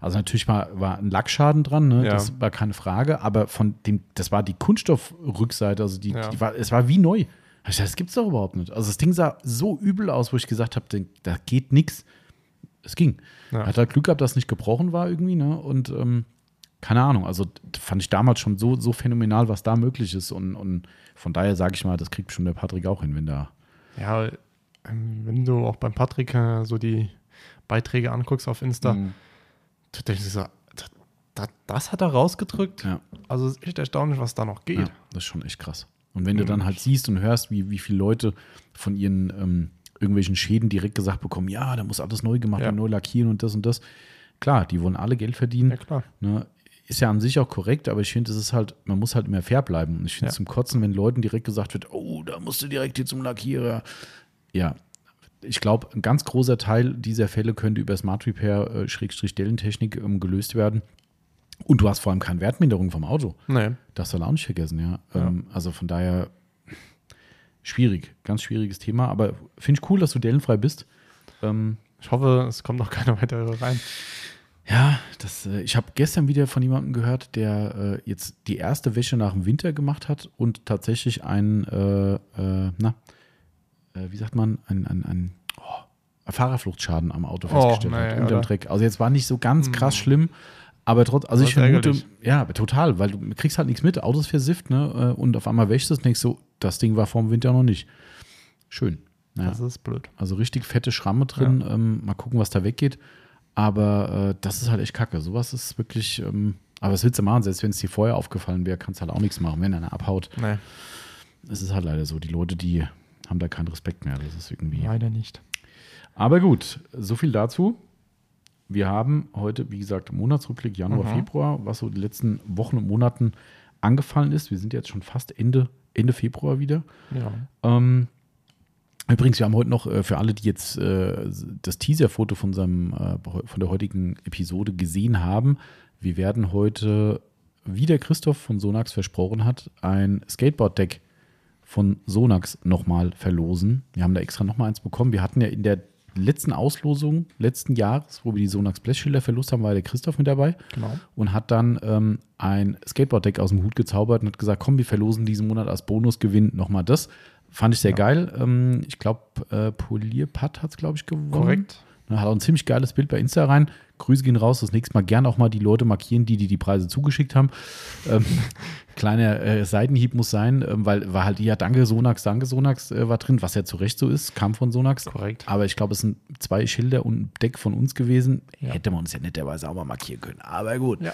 Also natürlich war, war ein Lackschaden dran, ne? Ja. das war keine Frage, aber von dem, das war die Kunststoffrückseite, also die, Ja. die war, es war wie neu. Hab Ich dachte, das gibt's doch überhaupt nicht. Also das Ding sah so übel aus, wo ich gesagt habe, da geht nichts. Es ging. Ja. Hat halt Glück gehabt, dass es nicht gebrochen war irgendwie, ne? Und ähm, keine Ahnung, also fand ich damals schon so, so phänomenal, was da möglich ist. Und, und von daher sage ich mal, das kriegt schon der Patrick auch hin, wenn da. Ja, ähm, wenn du auch beim Patrick äh, so die Beiträge anguckst auf Insta, Mhm. du denkst so, das, das, hat er rausgedrückt. Ja. Also es ist echt erstaunlich, was da noch geht. Ja, das ist schon echt krass. Und wenn du dann halt siehst und hörst, wie, wie viele Leute von ihren ähm, irgendwelchen Schäden direkt gesagt bekommen, ja, da muss alles neu gemacht Ja. werden, neu lackieren und das und das. Klar, die wollen alle Geld verdienen. Ja, klar. Ne? Ist ja an sich auch korrekt, aber ich finde, es ist halt, man muss halt immer fair bleiben. Und ich finde es Ja. zum Kotzen, wenn Leuten direkt gesagt wird, oh, da musst du direkt hier zum Lackierer. Ja, ich glaube, ein ganz großer Teil dieser Fälle könnte über Smart Repair, äh, ähm, gelöst werden. Und du hast vor allem keine Wertminderung vom Auto. Nee. Das soll auch nicht vergessen, ja. Ja. Ähm, also von daher schwierig, ganz schwieriges Thema. Aber finde ich cool, dass du dellenfrei bist. Ähm, Ich hoffe, es kommt noch keiner weiter rein. ja, das, äh, ich habe gestern wieder von jemandem gehört, der äh, jetzt die erste Wäsche nach dem Winter gemacht hat und tatsächlich einen, äh, äh, na, äh, wie sagt man, ein, ein, ein oh, Fahrerfluchtschaden am Auto Oh, festgestellt nee, hat, unterm? Dreck. Also jetzt war nicht so ganz krass schlimm, aber trotz, also Das ich vermute, ja, total, weil du kriegst halt nichts mit, Autos versifft, ne, äh, und auf einmal wäschst du es und denkst so, das Ding war vor dem Winter noch nicht. Schön. Ja. Das ist blöd. Also richtig fette Schramme drin. Ähm, mal gucken, was da weggeht. Aber äh, das ist halt echt kacke. Sowas ist wirklich. Ähm, aber was willst du machen? Selbst wenn es dir vorher aufgefallen wäre, kannst du halt auch nichts machen, wenn einer abhaut. Nee, Es ist halt leider so. Die Leute, die haben da keinen Respekt mehr. Das ist irgendwie. leider nicht. Aber gut, so viel dazu. Wir haben heute, wie gesagt, Monatsrückblick Januar, Mhm. Februar, was so die letzten Wochen und Monaten angefallen ist. Wir sind jetzt schon fast Ende, Ende Februar wieder. Ja. Ähm, übrigens, wir haben heute noch äh, für alle, die jetzt äh, das Teaser-Foto von, unserem, äh, von der heutigen Episode gesehen haben, wir werden heute, wie der Christoph von Sonax versprochen hat, ein Skateboard-Deck von Sonax nochmal verlosen. Wir haben da extra nochmal eins bekommen. Wir hatten ja in der letzten Auslosung letzten Jahres, wo wir die Sonax Blechschilder verlost haben, war der Christoph mit dabei Genau. und hat dann ähm, ein Skateboard-Deck aus dem Hut gezaubert und hat gesagt, komm, wir verlosen diesen Monat als Bonusgewinn nochmal das. Fand ich sehr Ja. geil. Ähm, ich glaube, äh, Polierpad hat es, glaube ich, gewonnen. Korrekt. Ne, Hat auch ein ziemlich geiles Bild bei Insta rein. Grüße gehen raus. Das nächste Mal gern auch mal die Leute markieren, die die, die Preise zugeschickt haben. Ähm, [laughs] kleiner äh, Seitenhieb muss sein, ähm, weil war halt, ja, danke Sonax, danke Sonax äh, war drin, was ja zu Recht so ist, kam von Sonax. Korrekt. Aber ich glaube, es sind zwei Schilder und ein Deck von uns gewesen. Ja. Hätte man uns ja netterweise auch mal markieren können. Aber gut. Ja.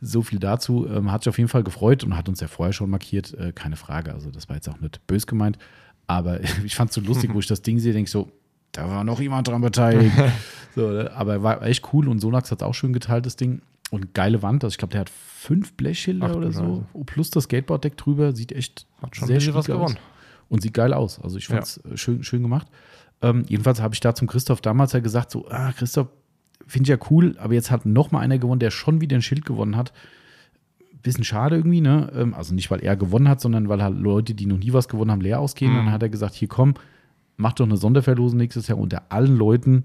So viel dazu. Ähm, hat sich auf jeden Fall gefreut und hat uns ja vorher schon markiert. Äh, keine Frage. Also, das war jetzt auch nicht bös gemeint. Aber [laughs] ich fand es so lustig, [laughs] wo ich das Ding sehe, denke ich so, da war noch jemand dran beteiligt. [laughs] so, ne? aber war echt cool und Sonax hat es auch schön geteilt, das Ding. Und geile Wand. Also, ich glaube, der hat fünf Blechschilder oder so. Scheiße. Oh, Plus das Skateboard-Deck drüber. Sieht echt Hat schon sehr bisschen was schick aus. gewonnen. Und sieht geil aus. Also, ich fand es schön, schön gemacht. Ähm, jedenfalls habe ich da zum Christoph damals ja gesagt: so, ah, Christoph, finde ich ja cool, aber jetzt hat noch mal einer gewonnen, der schon wieder ein Schild gewonnen hat. Bisschen schade irgendwie, ne? Ähm, Also nicht, weil er gewonnen hat, sondern weil halt Leute, die noch nie was gewonnen haben, leer ausgehen. Mhm. Dann hat er gesagt: Hier komm, mach doch eine Sonderverlosung nächstes Jahr unter allen Leuten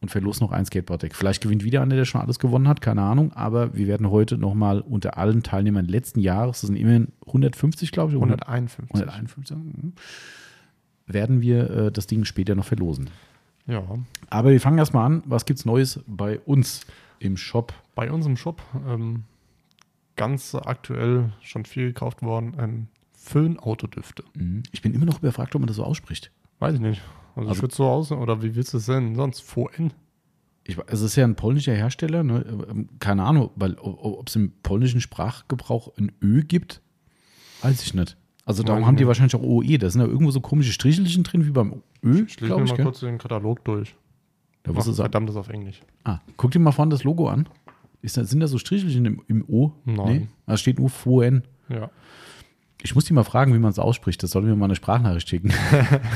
und verlos noch ein Skateboard-Deck. Vielleicht gewinnt wieder einer, der schon alles gewonnen hat, keine Ahnung. Aber wir werden heute noch mal unter allen Teilnehmern letzten Jahres, das sind immerhin 150, glaube ich, 100 151. 151, mhm, werden wir äh, das Ding später noch verlosen. Ja. Aber wir fangen erstmal an. Was gibt's Neues bei uns im Shop? Bei uns im Shop ähm, ganz aktuell schon viel gekauft worden. Ähm, Föhn-Autodüfte. Mhm. Ich bin immer noch überfragt, ob man das so ausspricht. Weiß ich nicht. Also, Also- ich würde so aus, oder wie willst du es denn sonst? VN? Ich, es ist ja ein polnischer Hersteller, ne? Ähm, keine Ahnung, weil ob es im polnischen Sprachgebrauch ein Ö gibt, weiß ich nicht. Also darum haben die wahrscheinlich auch OE. Da sind ja irgendwo so komische Strichelchen drin, wie beim Ö, Ich lese mir mal gell? kurz den Katalog durch. Da wirst du sagen. verdammt das auf Englisch. Ah, guck dir mal vorne das Logo an. Ist da, sind da so Strichelchen im, im O? Nein. Da steht nur VN. Ja. Ich muss die mal fragen, wie man es ausspricht. Das soll mir mal eine Sprachnachricht schicken.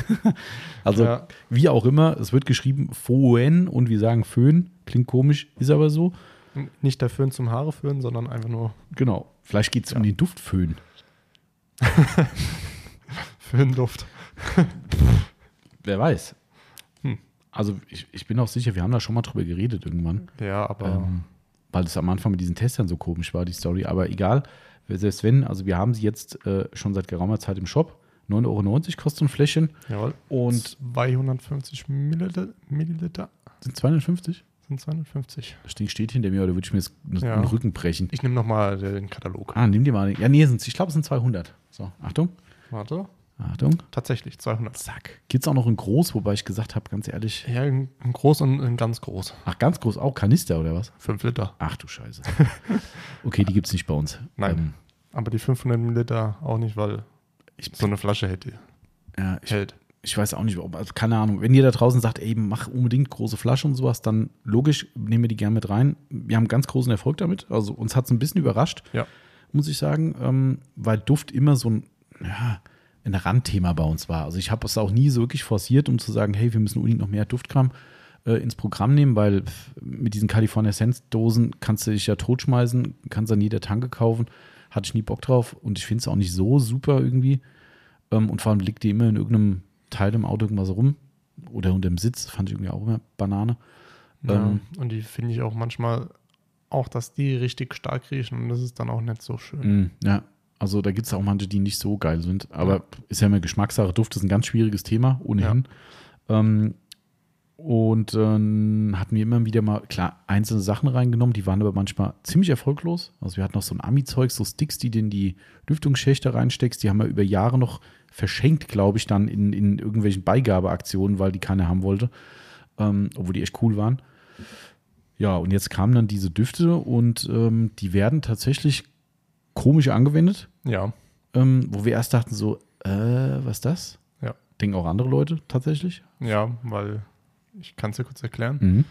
[laughs] also, Ja. wie auch immer, es wird geschrieben Foen und wir sagen Föhn. Klingt komisch, ist aber so. Nicht der Föhn zum Haare föhnen, sondern einfach nur Genau. Vielleicht geht es um den Duftföhn. [laughs] Föhnduft. [laughs] Wer weiß. Hm. Also, ich, ich bin auch sicher, wir haben da schon mal drüber geredet irgendwann. Ja, aber Ähm, weil es am Anfang mit diesen Testern so komisch war, die Story. Aber egal, selbst wenn, also wir haben sie jetzt äh, schon seit geraumer Zeit im Shop. 9,90 Euro kostet so ein Fläschchen. jawohl. Und 250 Milliliter, Milliliter sind 250? sind 250. Das Ding steht hinter mir, oder würde ich mir jetzt Ja. den Rücken brechen? Ich nehme nochmal den Katalog. Ah, nimm dir mal. den- Ja, nee, ich glaube, es sind 200. So, Achtung. Warte. Achtung. Tatsächlich, 200. Zack. Gibt es auch noch in groß, wobei ich gesagt habe, ganz ehrlich. Ja, in, in groß und in ganz groß. Ach, ganz groß auch Kanister oder was? 5 Liter. Ach du Scheiße. [laughs] Okay, die gibt es nicht bei uns. Nein. Ähm, Aber die 500 Milliliter auch nicht, weil Ich- so eine Flasche hätte, Ja, ich, hält. ich weiß auch nicht, ob, also keine Ahnung. Wenn ihr da draußen sagt, ey, mach unbedingt große Flasche und sowas, dann logisch nehmen wir die gerne mit rein. Wir haben ganz großen Erfolg damit. Also uns hat es ein bisschen überrascht, Ja. muss ich sagen, ähm, weil Duft immer so ein, ja, ein Randthema bei uns war. Also ich habe es auch nie so wirklich forciert, um zu sagen, hey, wir müssen unbedingt noch mehr Duftkram äh, ins Programm nehmen, weil mit diesen California Sense Dosen kannst du dich ja totschmeißen, kannst an jeder Tanke kaufen. Hatte ich nie Bock drauf und ich finde es auch nicht so super irgendwie. Ähm, und vor allem liegt die immer in irgendeinem Teil im Auto irgendwas rum oder unter dem Sitz, fand ich irgendwie auch immer Banane. Ja. Ähm, Und die finde ich auch manchmal auch, dass die richtig stark riechen und das ist dann auch nicht so schön. Mm, ja, also da gibt es auch manche, die nicht so geil sind. Aber ist ja immer Geschmackssache. Duft ist ein ganz schwieriges Thema, ohnehin. Ähm, und dann hatten wir immer wieder mal, klar, einzelne Sachen reingenommen, die waren aber manchmal ziemlich erfolglos. Also wir hatten noch so ein Ami-Zeug, so Sticks, die du in die Lüftungsschächte reinsteckst. Die haben wir über Jahre noch verschenkt, glaube ich, dann in, in irgendwelchen Beigabeaktionen, weil die keiner haben wollte. Ähm, obwohl die echt cool waren. Ja, und jetzt kamen dann diese Düfte und ähm, die werden tatsächlich komisch angewendet, Ja, ähm, wo wir erst dachten so, äh, was ist das? Ja. Denken auch andere Leute tatsächlich. ja, weil ich kann es dir kurz erklären. Mhm.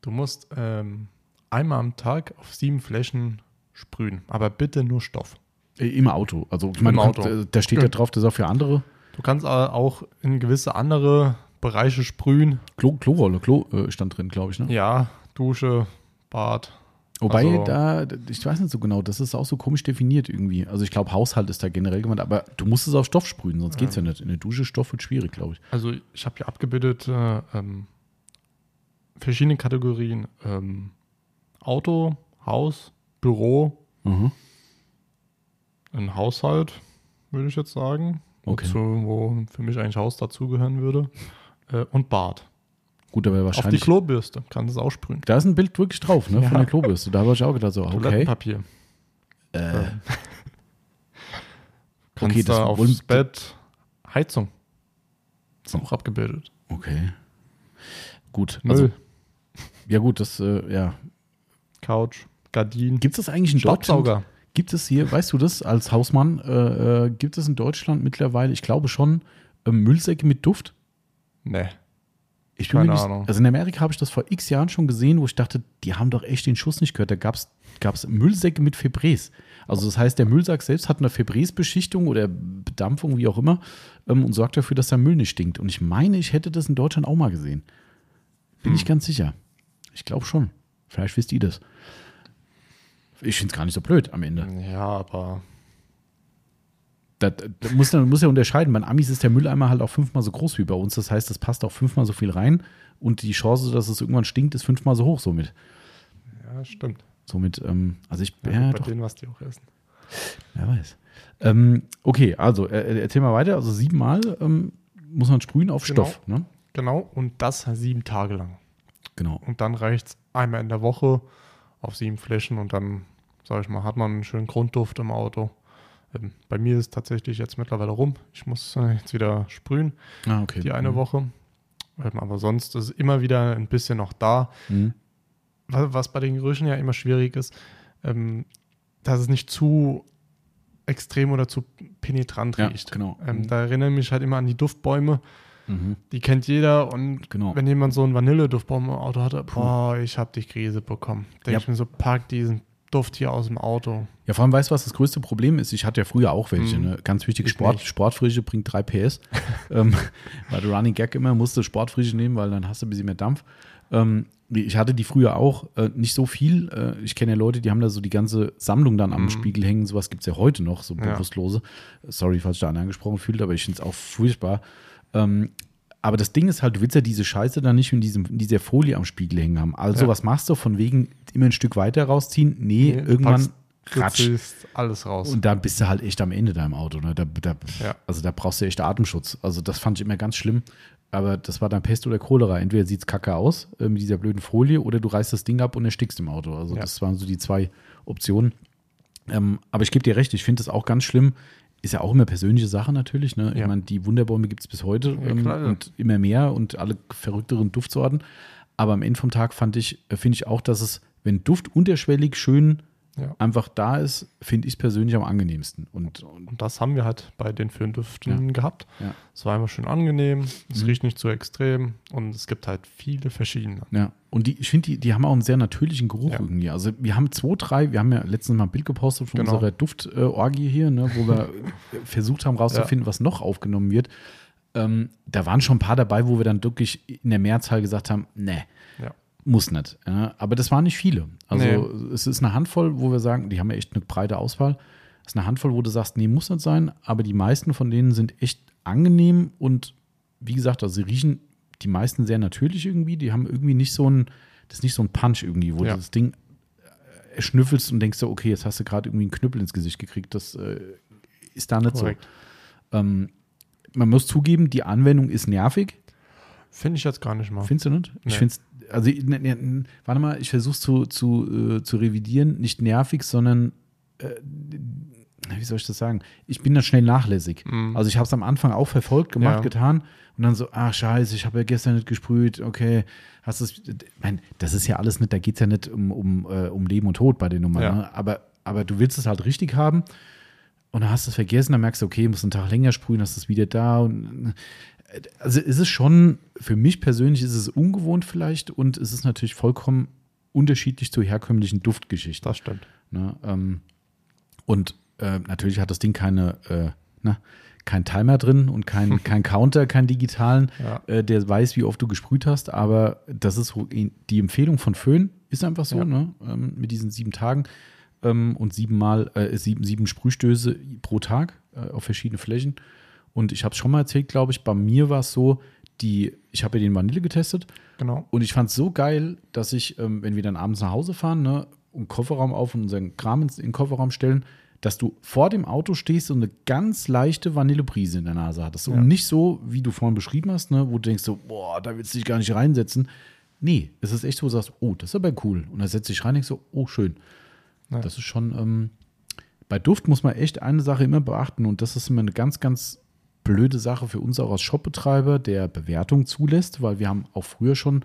Du musst ähm, einmal am Tag auf sieben Flächen sprühen, aber bitte nur Stoff. Äh, Im Auto. Also ich meine, äh, da steht ja drauf, das ist auch für andere. Du kannst aber auch in gewisse andere Bereiche sprühen. Klo, Klorolle, Klo äh, stand drin, glaube ich. Ne? Ja, Dusche, Bad. Wobei also- da, ich weiß nicht so genau, das ist auch so komisch definiert irgendwie. Also ich glaube, Haushalt ist da generell gemeint, aber du musst es auf Stoff sprühen, sonst geht's ja nicht. In der Dusche Stoff wird schwierig, glaube ich. Also ich habe hier abgebildet äh, ähm, verschiedene Kategorien. Ähm, Auto, Haus, Büro, Mhm. ein Haushalt, würde ich jetzt sagen. Okay. Wozu, wo für mich eigentlich Haus dazugehören würde. Äh, und Bad. Gut, aber Auf die wahrscheinlich. Klobürste kannst du es aussprühen. Da ist ein Bild wirklich drauf, ne? Von Ja. der Klobürste. Da habe ich auch gedacht, so, okay. Toilettenpapier. Äh, [laughs] Kannst Okay, da das aufs wollen- Bett Heizung. Ist auch abgebildet. okay. Gut. Müll, Also, ja, gut, das, äh, ja. Couch, Gardinen, Gibt es eigentlich in Deutschland? Staubsauger. Gibt es hier, weißt du das als Hausmann, äh, äh, gibt es in Deutschland mittlerweile, ich glaube schon, äh, Müllsäcke mit Duft? Nee. Ich bin mir Keine nicht, Ahnung. Also in Amerika habe ich das vor x Jahren schon gesehen, wo ich dachte, die haben doch echt den Schuss nicht gehört. Da gab es Müllsäcke mit Febrés. Also das heißt, der Müllsack selbst hat eine Febrés-Beschichtung oder Bedampfung, wie auch immer, ähm, und sorgt dafür, dass der Müll nicht stinkt. Und ich meine, ich hätte das in Deutschland auch mal gesehen. Bin Hm. ich ganz sicher. Ich glaube schon. Vielleicht wisst ihr das. Ich finde es gar nicht so blöd am Ende. Ja, aber Da, muss, man muss ja unterscheiden. Bei Amis ist der Mülleimer halt auch fünfmal so groß wie bei uns. Das heißt, es passt auch fünfmal so viel rein. Und die Chance, dass es irgendwann stinkt, ist fünfmal so hoch somit. ja, stimmt. Somit, ähm, also ich, Ja, ja, bei doch, denen, was die auch essen. wer weiß. Ähm, okay, also äh, erzähl mal weiter. Also siebenmal ähm, muss man sprühen auf Genau. Stoff. Ne? Genau, und das sieben Tage lang. Genau. Und dann reicht es einmal in der Woche auf sieben Flächen und dann, sag ich mal, hat man einen schönen Grundduft im Auto. Ähm, bei mir ist tatsächlich jetzt mittlerweile rum. Ich muss äh, jetzt wieder sprühen, Ah, okay. die eine Mhm. Woche. Ähm, aber sonst ist immer wieder ein bisschen noch da. Mhm. Was, was bei den Gerüchen ja immer schwierig ist, ähm, dass es nicht zu extrem oder zu penetrant Ja, riecht. genau. Ähm, da erinnere ich mich halt immer an die Duftbäume. Mhm. Die kennt jeder und Genau. wenn jemand so einen Vanilleduftbaum im Auto hatte, boah, ich habe die Krise bekommen. Denke Ja. ich mir so, pack diesen Duft hier aus dem Auto. Ja, vor allem weißt du, was das größte Problem ist? Ich hatte ja früher auch welche. Mhm. Ne? Ganz wichtig, Ich Sport, nicht. Sportfrische bringt 3 PS. [laughs] ähm, war der Running Gag immer, musste Sportfrische nehmen, weil dann hast du ein bisschen mehr Dampf. Ähm, ich hatte die früher auch, äh, nicht so viel. Äh, ich kenne ja Leute, die haben da so die ganze Sammlung dann am Mhm. Spiegel hängen. Sowas gibt es ja heute noch, so Ja. bewusstlose. Sorry, falls ich da angesprochen fühlt, aber ich finde es auch furchtbar. Ähm, aber das Ding ist halt, du willst ja diese Scheiße dann nicht in, diesem, in dieser Folie am Spiegel hängen haben. Also, Ja. was machst du? Von wegen immer ein Stück weiter rausziehen? Nee, Nee, irgendwann ratsch. alles raus. Und da bist du halt echt am Ende da im Auto. Ne? Da, da, Ja. Also da brauchst du echt Atemschutz. Also das fand ich immer ganz schlimm. Aber das war dann Pest oder Cholera. Entweder sieht es kacke aus äh, mit dieser blöden Folie oder du reißt das Ding ab und erstickst im Auto. Also Ja. das waren so die zwei Optionen. Ähm, aber ich gebe dir recht, ich finde das auch ganz schlimm. Ist ja auch immer persönliche Sache natürlich. Ne? Ich Ja. meine, die Wunderbäume gibt es bis heute Ja, ähm, klar, ja. und immer mehr und alle verrückteren Duftsorten. Aber am Ende vom Tag fand ich, äh, finde ich auch, dass es, wenn Duft unterschwellig schön einfach da ist, finde ich es persönlich am angenehmsten. Und, und Und das haben wir halt bei den Föhndüften gehabt. Ja. Es war immer schön angenehm, es Mhm. riecht nicht zu extrem und es gibt halt viele verschiedene. Ja, und die, ich finde, die, die haben auch einen sehr natürlichen Geruch Ja. irgendwie. Also wir haben zwei, drei, wir haben ja letztens mal ein Bild gepostet von Genau. unserer Duftorgie hier, ne, wo wir [laughs] versucht haben rauszufinden, was noch aufgenommen wird. Ähm, da waren schon ein paar dabei, wo wir dann wirklich in der Mehrzahl gesagt haben, ne, Ja. muss nicht. Ja, aber das waren nicht viele. Also Nee. es ist eine Handvoll, wo wir sagen, die haben ja echt eine breite Auswahl. Es ist eine Handvoll, wo du sagst, nee, muss nicht sein, aber die meisten von denen sind echt angenehm und wie gesagt, also sie riechen die meisten sehr natürlich irgendwie. Die haben irgendwie nicht so ein, das ist nicht so ein Punch irgendwie, wo Ja. du das Ding äh, schnüffelst und denkst so, okay, jetzt hast du gerade irgendwie einen Knüppel ins Gesicht gekriegt. Das äh, ist da nicht Korrekt. so. Ähm, man muss zugeben, die Anwendung ist nervig. Finde ich jetzt gar nicht mal. Findest du nicht? Ich Nee. finde es, also, ne, ne, warte mal, ich versuche zu, zu, äh, zu revidieren. Nicht nervig, sondern, äh, wie soll ich das sagen? Ich bin da schnell nachlässig. Mhm. Also, ich habe es am Anfang auch verfolgt, gemacht, Ja. getan und dann so, ach, scheiße, ich habe ja gestern nicht gesprüht, okay. Hast du es, mein, das ist ja alles nicht, da geht es ja nicht um, um, äh, um Leben und Tod bei den Nummern, Ja. ne? aber, aber du willst es halt richtig haben und dann hast du es vergessen, dann merkst du, okay, musst einen Tag länger sprühen, hast es wieder da und also ist es schon, für mich persönlich ist es ungewohnt vielleicht und es ist natürlich vollkommen unterschiedlich zur herkömmlichen Duftgeschichte. Das stimmt. Ne? Ähm, und äh, natürlich hat das Ding keine, äh, ne, kein Timer drin und kein, [laughs] kein Counter, keinen digitalen, Ja. äh, der weiß, wie oft du gesprüht hast, aber das ist die Empfehlung von Föhn, ist einfach so, Ja. ne? ähm, mit diesen sieben Tagen ähm, und siebenmal, äh, sieben, sieben Sprühstöße pro Tag äh, auf verschiedene Flächen. Und ich habe es schon mal erzählt, glaube ich, bei mir war es so, die, ich habe ja den Vanille getestet Genau. und ich fand es so geil, dass ich, ähm, wenn wir dann abends nach Hause fahren, ne, einen Kofferraum auf und unseren Kram in den Kofferraum stellen, dass du vor dem Auto stehst und eine ganz leichte Vanillebrise in der Nase hattest. Ja. Und nicht so, wie du vorhin beschrieben hast, ne, wo du denkst so, boah, da willst du dich gar nicht reinsetzen. Nee, es ist echt so, wo du sagst, oh, das ist aber cool. Und dann setzt dich rein und denkst so, oh, schön. Ja. Das ist schon, ähm, bei Duft muss man echt eine Sache immer beachten und das ist immer eine ganz, ganz blöde Sache für uns auch als Shopbetreiber, der Bewertung zulässt, weil wir haben auch früher schon,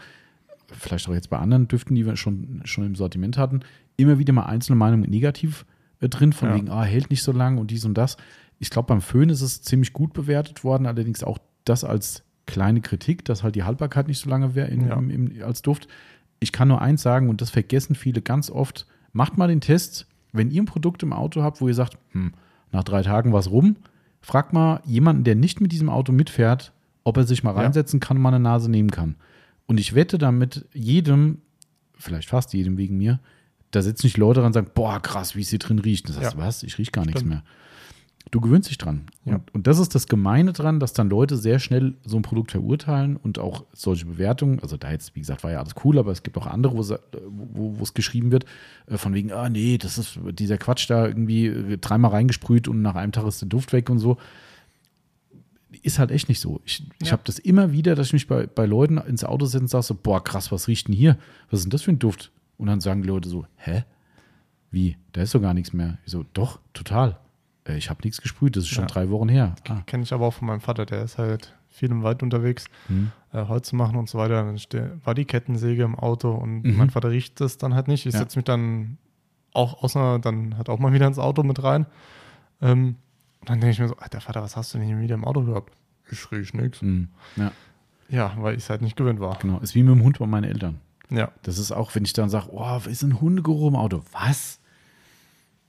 vielleicht auch jetzt bei anderen Düften, die wir schon, schon im Sortiment hatten, immer wieder mal einzelne Meinungen negativ drin, von Ja. wegen, ah, hält nicht so lang und dies und das. Ich glaube, beim Föhn ist es ziemlich gut bewertet worden, allerdings auch das als kleine Kritik, dass halt die Haltbarkeit nicht so lange wäre Ja. als Duft. Ich kann nur eins sagen, und das vergessen viele ganz oft, macht mal den Test, wenn ihr ein Produkt im Auto habt, wo ihr sagt, hm, nach drei Tagen was rum, fragt mal jemanden, der nicht mit diesem Auto mitfährt, ob er sich mal Ja. reinsetzen kann und mal eine Nase nehmen kann. Und ich wette damit jedem, vielleicht fast jedem wegen mir, da sitzen nicht Leute dran und sagen, boah, krass, wie es hier drin riecht. Und du sagst, Ja. was? Ich rieche gar nichts Stimmt. mehr. Du gewöhnst dich dran. Ja. Und, und das ist das Gemeine dran, dass dann Leute sehr schnell so ein Produkt verurteilen und auch solche Bewertungen, also da jetzt, wie gesagt, war ja alles cool, aber es gibt auch andere, wo, sa- wo, wo es geschrieben wird, äh, von wegen, ah nee, das ist dieser Quatsch da irgendwie äh, dreimal reingesprüht und nach einem Tag ist der Duft weg und so. Ist halt echt nicht so. Ich, ich Ja. habe das immer wieder, dass ich mich bei, bei Leuten ins Auto setze und sage so, boah, krass, was riecht denn hier? Was ist denn das für ein Duft? Und dann sagen die Leute so, hä? Wie? Da ist doch gar nichts mehr. Ich so, doch, total. Äh, Ich habe nichts gesprüht, das ist schon Ja. drei Wochen her. Ah. Kenne ich aber auch von meinem Vater, der ist halt viel im Wald unterwegs, Hm. äh, Holz zu machen und so weiter. Dann war die Kettensäge im Auto und Mhm. mein Vater riecht das dann halt nicht. Ich Ja. setze mich dann auch außer, dann halt auch mal wieder ins Auto mit rein. Ähm, und dann denke ich mir so, Alter Vater, was hast du denn hier wieder im Auto gehabt? Ich riech nichts. Hm. Ja, Ja, weil ich es halt nicht gewöhnt war. genau. Ist wie mit dem Hund bei meinen Eltern. Ja, Das ist auch, wenn ich dann sage, oh, ist ein Hundegeruch im Auto? Was?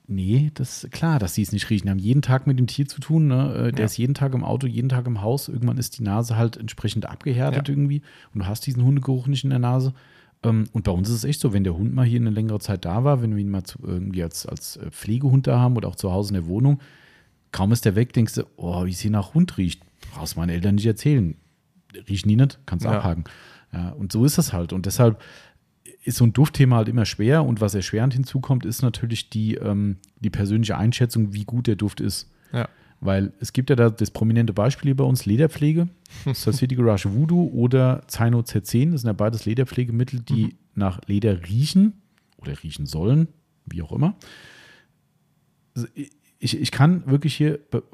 Nee, das ist klar, dass sie es nicht riechen. Die haben jeden Tag mit dem Tier zu tun. Ne? Äh, Der Ja. ist jeden Tag im Auto, jeden Tag im Haus. Irgendwann ist die Nase halt entsprechend abgehärtet Ja. irgendwie und du hast diesen Hundegeruch nicht in der Nase. Ähm, Und bei uns ist es echt so, wenn der Hund mal hier eine längere Zeit da war, wenn wir ihn mal zu, irgendwie als, als äh, Pflegehund da haben oder auch zu Hause in der Wohnung, kaum ist der weg, denkst du, oh, wie es hier nach Hund riecht. Brauchst meinen Eltern nicht erzählen. Riechen die nicht, kannst Ja. abhaken. Ja, und so ist das halt. Und deshalb ist so ein Duftthema halt immer schwer. Und was erschwerend hinzukommt, ist natürlich die, ähm, die persönliche Einschätzung, wie gut der Duft ist. ja, Weil es gibt ja da das prominente Beispiel hier bei uns, Lederpflege, [laughs] Society Garage Voodoo oder Zaino Z10. Das sind ja beides Lederpflegemittel, die nach Leder riechen oder riechen sollen, wie auch immer. Ich, ich kann wirklich hier be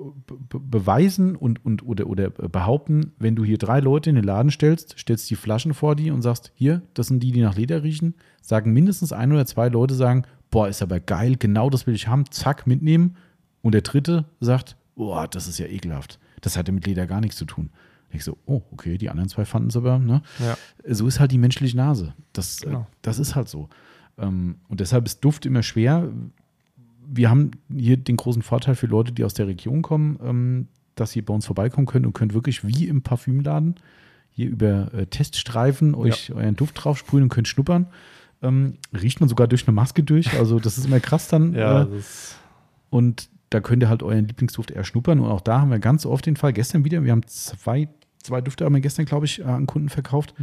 be beweisen und, und oder, oder behaupten, wenn du hier drei Leute in den Laden stellst, stellst die Flaschen vor die und sagst, hier, das sind die, die nach Leder riechen, sagen mindestens ein oder zwei Leute sagen, boah, ist aber geil, genau das will ich haben, zack, mitnehmen. Und der dritte sagt, boah, das ist ja ekelhaft. Das hatte mit Leder gar nichts zu tun. Ich so, oh, okay, die anderen zwei fanden es aber, ne? Ja. So ist halt die menschliche Nase. Das, Genau. das ist halt so. Ähm, und deshalb ist Duft immer schwer. Wir haben hier den großen Vorteil für Leute, die aus der Region kommen, ähm, dass ihr bei uns vorbeikommen könnt und könnt wirklich wie im Parfümladen hier über äh, Teststreifen euch euren Duft draufsprühen und könnt schnuppern. Ähm, riecht man sogar durch eine Maske durch. Also das ist immer krass dann. [laughs] Ja, äh, und da könnt ihr halt euren Lieblingsduft eher schnuppern. Und auch da haben wir ganz oft den Fall, gestern wieder, wir haben zwei, zwei Düfte haben wir gestern, glaube ich, äh, an Kunden verkauft.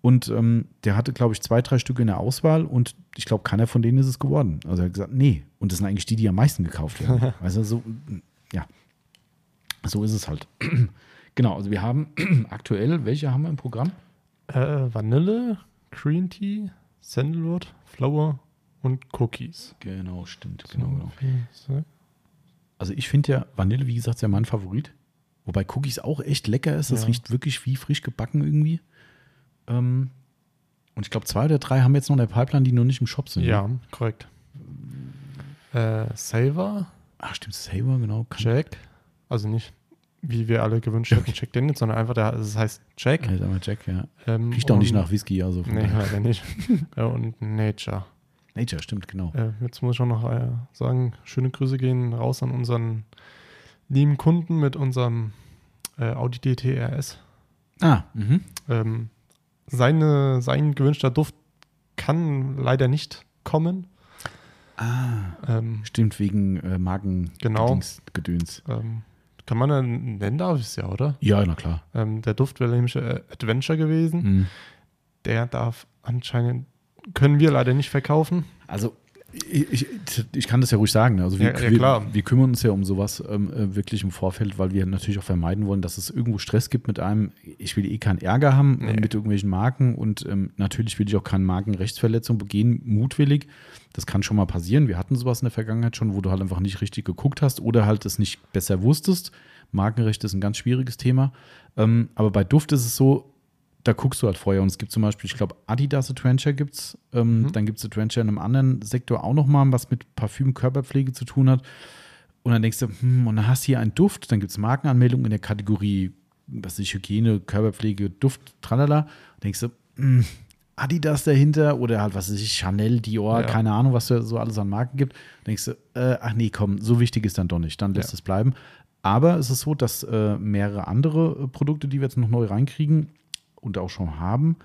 Und ähm, der hatte, glaube ich, zwei, drei Stücke in der Auswahl und ich glaube, keiner von denen ist es geworden. Also er hat gesagt, nee. Und das sind eigentlich die, die am meisten gekauft werden. [laughs] also so, ja. So ist es halt. [clears throat] genau, also wir haben [clears throat] aktuell, welche haben wir im Programm? äh, Vanille, Green Tea, Sandalwood, Flower und Cookies. Genau, stimmt. Genau, genau. So. Also ich finde ja Vanille, wie gesagt, ist ja mein Favorit. Wobei Cookies auch echt lecker ist. Das Ja. riecht wirklich wie frisch gebacken irgendwie. Ähm, und ich glaube, zwei oder drei haben jetzt noch in der Pipeline, die noch nicht im Shop sind. ne? Ja, korrekt. Äh, Saver, Ach, stimmt, Saber, genau. Kann- Jack, also nicht wie wir alle gewünscht hätten, Jack Daniels, sondern einfach der, also es heißt Jack. Ja, sag mal Jack, ja. Ähm, Riecht auch nicht nach Whisky, also von Nee, leider nicht. [laughs] und Nature. Nature, stimmt, genau. Äh, jetzt muss ich auch noch äh, sagen, schöne Grüße gehen raus an unseren lieben Kunden mit unserem äh, Audi DT RS. Ah, mhm. Ähm, seine, sein gewünschter Duft kann leider nicht kommen. Ah, Ähm, stimmt, wegen äh, Magen Genau. Ähm, kann man dann nennen, darf ich es ja, oder? Ja, na klar. Ähm, der Duft wäre nämlich äh, Adventure gewesen. Mhm. Der darf anscheinend, können wir leider nicht verkaufen. Also ich, ich, kann das ja ruhig sagen. Also wir, Ja, ja, wir, wir kümmern uns ja um sowas ähm, äh, wirklich im Vorfeld, weil wir natürlich auch vermeiden wollen, dass es irgendwo Stress gibt mit einem. Ich will eh keinen Ärger haben äh, Nee. mit irgendwelchen Marken und ähm, natürlich will ich auch keine Markenrechtsverletzung begehen, mutwillig. Das kann schon mal passieren. Wir hatten sowas in der Vergangenheit schon, wo du halt einfach nicht richtig geguckt hast oder halt es nicht besser wusstest. Markenrecht ist ein ganz schwieriges Thema. Ähm, aber bei Duft ist es so, da guckst du halt vorher. Und es gibt zum Beispiel, ich glaube, Adidas Adventure gibt es. Ähm, Mhm. Dann gibt es Adventure in einem anderen Sektor auch nochmal, was mit Parfüm, Körperpflege zu tun hat. Und dann denkst du, hm, und dann hast du hier einen Duft, dann gibt es Markenanmeldungen in der Kategorie, was ich, Hygiene, Körperpflege, Duft, tralala. Und denkst du, hm, Adidas dahinter oder halt, was weiß ich, Chanel, Dior, Ja. keine Ahnung, was da so alles an Marken gibt. Denkst du, äh, ach nee, komm, so wichtig ist dann doch nicht. Dann lässt Ja. es bleiben. Aber es ist so, dass äh, mehrere andere äh, Produkte, die wir jetzt noch neu reinkriegen und auch schon haben,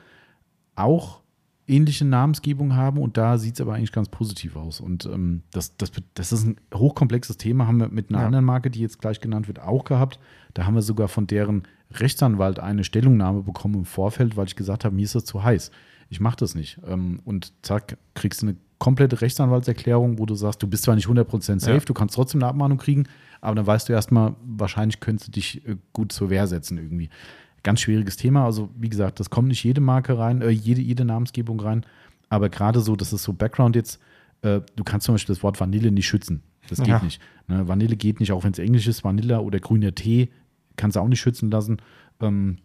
auch ähnliche Namensgebung haben und da sieht es aber eigentlich ganz positiv aus. Und ähm, das, das, das ist ein hochkomplexes Thema, haben wir mit einer Ja. anderen Marke, die jetzt gleich genannt wird, auch gehabt. Da haben wir sogar von deren Rechtsanwalt eine Stellungnahme bekommen im Vorfeld, weil ich gesagt habe, mir ist das zu heiß. Ich mache das nicht. Ähm, und zack, kriegst du eine komplette Rechtsanwaltserklärung, wo du sagst, du bist zwar nicht 100% safe, Ja. du kannst trotzdem eine Abmahnung kriegen, aber dann weißt du erstmal, wahrscheinlich könntest du dich äh, gut zur Wehr setzen irgendwie. Ganz schwieriges Thema. Also, wie gesagt, das kommt nicht jede Marke rein, äh, jede, jede Namensgebung rein. Aber gerade so, das ist so Background jetzt. Äh, du kannst zum Beispiel das Wort Vanille nicht schützen. Das geht Ja. nicht. Ne? Vanille geht nicht, auch wenn es Englisch ist. Vanilla oder grüner Tee kannst du auch nicht schützen lassen. Ähm,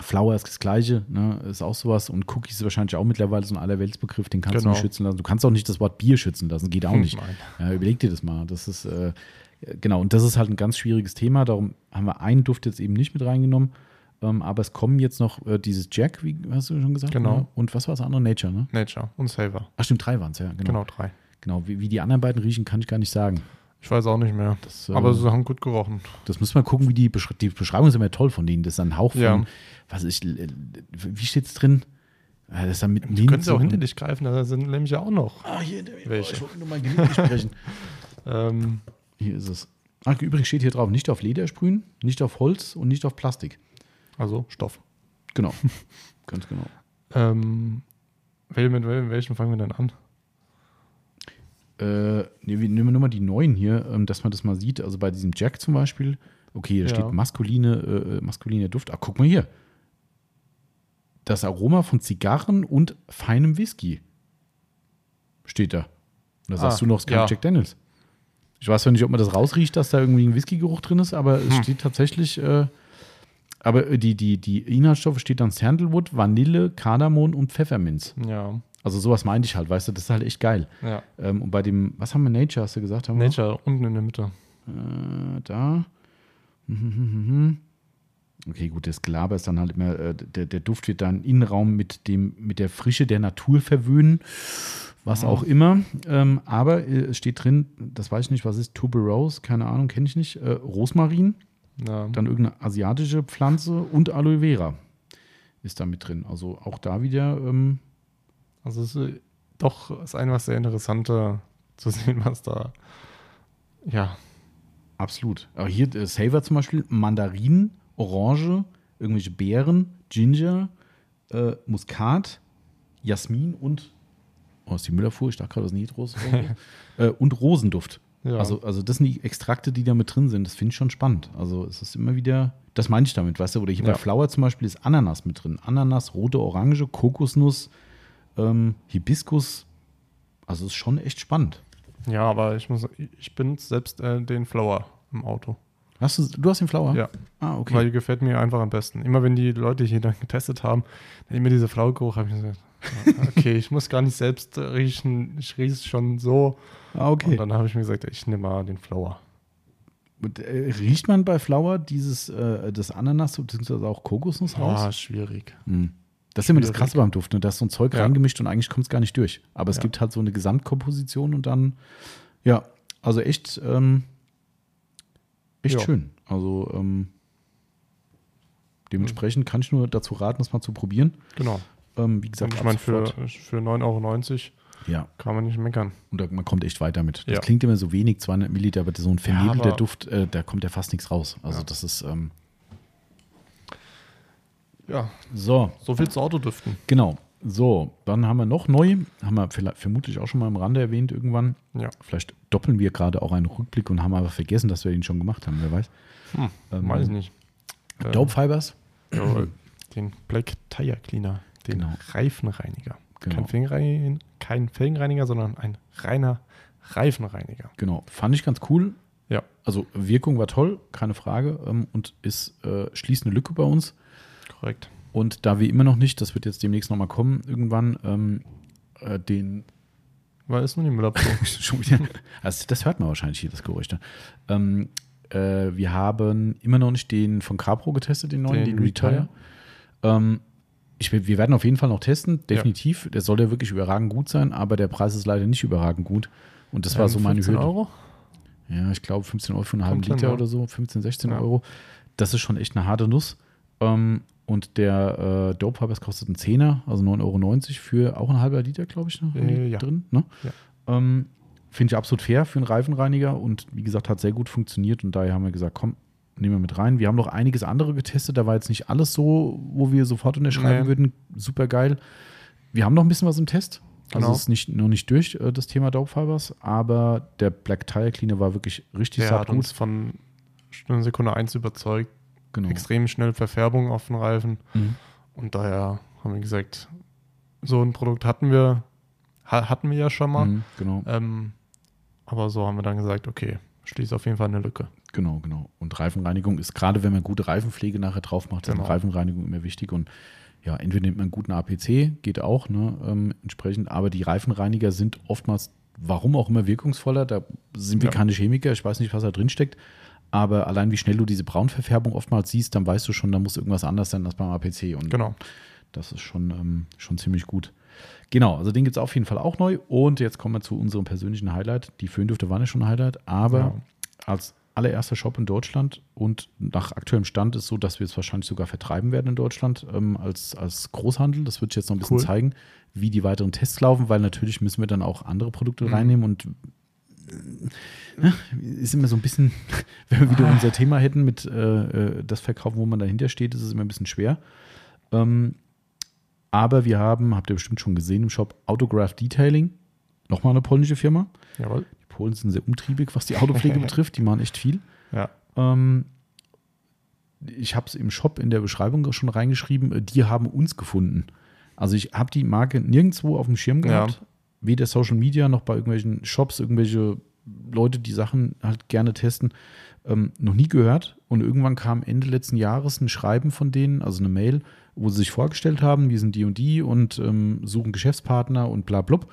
Flower ist das Gleiche, ne? ist auch sowas. Und Cookies ist wahrscheinlich auch mittlerweile so ein Allerweltsbegriff, den kannst Genau. du nicht schützen lassen. Du kannst auch nicht das Wort Bier schützen lassen, geht auch Hm, nicht. Ja, überleg dir das mal. Das ist, äh, genau, und das ist halt ein ganz schwieriges Thema. Darum haben wir einen Duft jetzt eben nicht mit reingenommen. Ähm, aber es kommen jetzt noch äh, dieses Jack, wie hast du schon gesagt? Genau. Ne? Und was war das andere? Nature, ne? Nature und Saver. Ach, stimmt, drei waren es, ja. Genau. Genau, drei. genau. Wie, wie die anderen beiden riechen, kann ich gar nicht sagen. Ich weiß auch nicht mehr. Das, äh, Aber sie haben gut gerochen. Das müssen wir gucken, wie die, Besch die Beschreibung ist immer toll von denen. Das ist ein Hauch von, Ja. was ich, äh, wie steht's drin? Äh, Das dann mit Du könntest ja auch hinter dich greifen, da sind nämlich ja auch noch. Ah, hier, Welche? ich wollte nur mal Genick sprechen. [laughs] Ähm, Hier ist es. Ach, übrigens steht hier drauf, nicht auf Leder sprühen, nicht auf Holz und nicht auf Plastik. Also Stoff. Genau. [laughs] Ganz genau. Ähm, mit wel- welchen fangen wir denn an? Äh, nee, wir nehmen nur mal die neuen hier, ähm, dass man das mal sieht. Also bei diesem Jack zum Beispiel, okay, da Ja. steht maskuline, äh, maskuline Duft. Ah, guck mal hier. Das Aroma von Zigarren und feinem Whisky. Steht da. Und da sagst Ah, du noch, es ja. Jack Daniels. Ich weiß ja nicht, ob man das rausriecht, dass da irgendwie ein Whisky-Geruch drin ist, aber es Hm. steht tatsächlich, äh, aber äh, die, die, die Inhaltsstoffe steht dann Sandalwood, Vanille, Kardamom und Pfefferminz. Ja. Also sowas meinte ich halt, weißt du, das ist halt echt geil. Ja. Ähm, und bei dem, was haben wir, Nature, hast du gesagt? Haben wir? Nature unten in der Mitte. Äh, da. [laughs] Okay, gut, das Gelaber ist dann halt immer, äh, der, der Duft wird dann Innenraum mit, dem, mit der Frische der Natur verwöhnen, was auch immer. Ähm, aber äh, es steht drin, das weiß ich nicht, was ist, Tuberose, keine Ahnung, kenne ich nicht, äh, Rosmarin, Ja. dann irgendeine asiatische Pflanze und Aloe Vera ist da mit drin. Also auch da wieder, ähm, Also es ist doch ist einfach sehr interessant äh, [laughs] zu sehen, was da. Ja, absolut. Aber hier äh, Savor zum Beispiel, Mandarinen, Orange, irgendwelche Beeren, Ginger, äh, Muskat, Jasmin und, oh, ist die Müllerfuhr, ich dachte gerade, das ist Nitros. [laughs] äh, und Rosenduft. Ja. Also, also das sind die Extrakte, die da mit drin sind. Das finde ich schon spannend. Also es ist immer wieder, das meine ich damit, weißt du, oder hier Ja. bei Flower zum Beispiel ist Ananas mit drin. Ananas, rote Orange, Kokosnuss, ähm, Hibiskus. Also es ist schon echt spannend. ja, aber ich muss, ich bin selbst äh, den Flower im Auto. Hast du, du hast den Flower? Ja. Ah, okay. Weil die gefällt mir einfach am besten. Immer wenn die Leute hier dann getestet haben, immer dieser Flower-Geruch, habe ich gesagt, okay, ich muss gar nicht selbst riechen, ich rieche es schon so. ah, okay. Und dann habe ich mir gesagt, ich nehme mal den Flower. Und, äh, riecht man bei Flower dieses, äh, das Ananas bzw. auch Kokosnuss raus? Ah, schwierig. Hm. Das ist immer das. Krasse beim Duft. Ne? Da ist so ein Zeug Ja. reingemischt und eigentlich kommt es gar nicht durch. Aber es Ja. gibt halt so eine Gesamtkomposition und dann, ja, also echt, ähm, echt Ja. schön. Also ähm, dementsprechend kann ich nur dazu raten, das mal zu probieren. Genau. Ähm, wie gesagt, Und ich meine, für, für 9,90 Euro ja, kann man nicht meckern. und man kommt echt weiter mit. Das Ja. klingt immer so wenig, 200 Milliliter, aber so ein vernebelter aber- Duft, äh, da kommt ja fast nichts raus. Also Ja. das ist, ähm, Ja, so, so viel zu Autodüften. Genau. So, dann haben wir noch neu, haben wir vielleicht, vermutlich auch schon mal am Rande erwähnt irgendwann. Ja. Vielleicht doppeln wir gerade auch einen Rückblick und haben aber vergessen, dass wir ihn schon gemacht haben, wer weiß. Hm, Ähm, weiß ich nicht. Dope Fibers. ja, den Black Tire Cleaner, den Genau. Reifenreiniger. Genau. Kein, Felgenreiniger, kein Felgenreiniger, sondern ein reiner Reifenreiniger. Genau. Fand ich ganz cool. Ja. Also Wirkung war toll, keine Frage. Ähm, und ist, äh, schließt eine Lücke bei uns. Korrekt. Und da wir immer noch nicht, das wird jetzt demnächst nochmal kommen, irgendwann ähm, äh, den Weil ist nur die Müllabfuhr. [laughs] Also das hört man wahrscheinlich hier, das Geräusch. da. Ähm, äh, wir haben immer noch nicht den von Capro getestet, den neuen, den, Den Retire. Retire. Ähm, ich, wir werden auf jeden Fall noch testen, definitiv. Der soll ja wirklich überragend gut sein, aber der Preis ist leider nicht überragend gut. Und das war Ähm, so meine 15 Hürde. Euro? Ja, ich glaube 15 Euro für einen halben Liter ja. oder so, 15, 16 Ja. Euro. Das ist schon echt eine harte Nuss. Ähm, und der äh, Dope Fibers kostet einen Zehner, also 9,90 Euro für auch ein halber Liter, glaube ich, ne? Äh, ja. drin. Ne? Ja. Ähm, Finde ich absolut fair für einen Reifenreiniger und wie gesagt, hat sehr gut funktioniert und daher haben wir gesagt, komm, nehmen wir mit rein. Wir haben noch einiges andere getestet, da war jetzt nicht alles so, wo wir sofort unterschreiben Nee. würden. Super geil. Wir haben noch ein bisschen was im Test. Also Genau. es ist nicht, noch nicht durch, äh, das Thema Dope Fibers, aber der Black Tire Cleaner war wirklich richtig Der hat gut. uns von Stunde Sekunde 1 überzeugt. Genau. Extrem schnell Verfärbung auf den Reifen. Mhm. Und daher haben wir gesagt, so ein Produkt hatten wir, ha hatten wir ja schon mal. Mhm, genau, Ähm, aber so haben wir dann gesagt, okay, schließt auf jeden Fall eine Lücke. Genau, genau. Und Reifenreinigung ist gerade, wenn man gute Reifenpflege nachher drauf macht, ist Genau. eine Reifenreinigung immer wichtig. Und ja, entweder nimmt man einen guten APC, geht auch, ne, ähm, entsprechend, aber die Reifenreiniger sind oftmals, warum auch immer, wirkungsvoller. Da sind wir Ja. keine Chemiker, ich weiß nicht, was da drin steckt. Aber allein wie schnell du diese Braunverfärbung oftmals siehst, dann weißt du schon, da muss irgendwas anders sein als beim APC. Und Genau. Das ist schon, ähm, schon ziemlich gut. Genau, also den gibt es auf jeden Fall auch neu. Und jetzt kommen wir zu unserem persönlichen Highlight. Die Föhndüfte waren ja schon ein Highlight, aber Ja. als allererster Shop in Deutschland und nach aktuellem Stand ist so, dass wir es wahrscheinlich sogar vertreiben werden in Deutschland ähm, als, als Großhandel. Das wird jetzt noch ein bisschen Cool. zeigen, wie die weiteren Tests laufen, weil natürlich müssen wir dann auch andere Produkte Mhm. reinnehmen und äh, ist immer so ein bisschen, [laughs] wenn wir wieder Ah. unser Thema hätten mit äh, äh, das Verkaufen, wo man dahinter steht, ist es immer ein bisschen schwer. Ähm, aber wir haben, habt ihr bestimmt schon gesehen im Shop, Autograph Detailing. Nochmal eine polnische Firma. Jawohl. Polen sind sehr umtriebig, was die Autopflege [laughs] betrifft. Die machen echt viel. Ja. Ähm, ich habe es im Shop in der Beschreibung schon reingeschrieben. äh, Die haben uns gefunden. Also ich habe die Marke nirgendwo auf dem Schirm Ja. gehabt. Weder Social Media noch bei irgendwelchen Shops, irgendwelche Leute, die Sachen halt gerne testen, ähm, noch nie gehört. Und irgendwann kam Ende letzten Jahres ein Schreiben von denen, also eine Mail, wo sie sich vorgestellt haben, wir sind die und die und ähm, suchen Geschäftspartner und bla blub.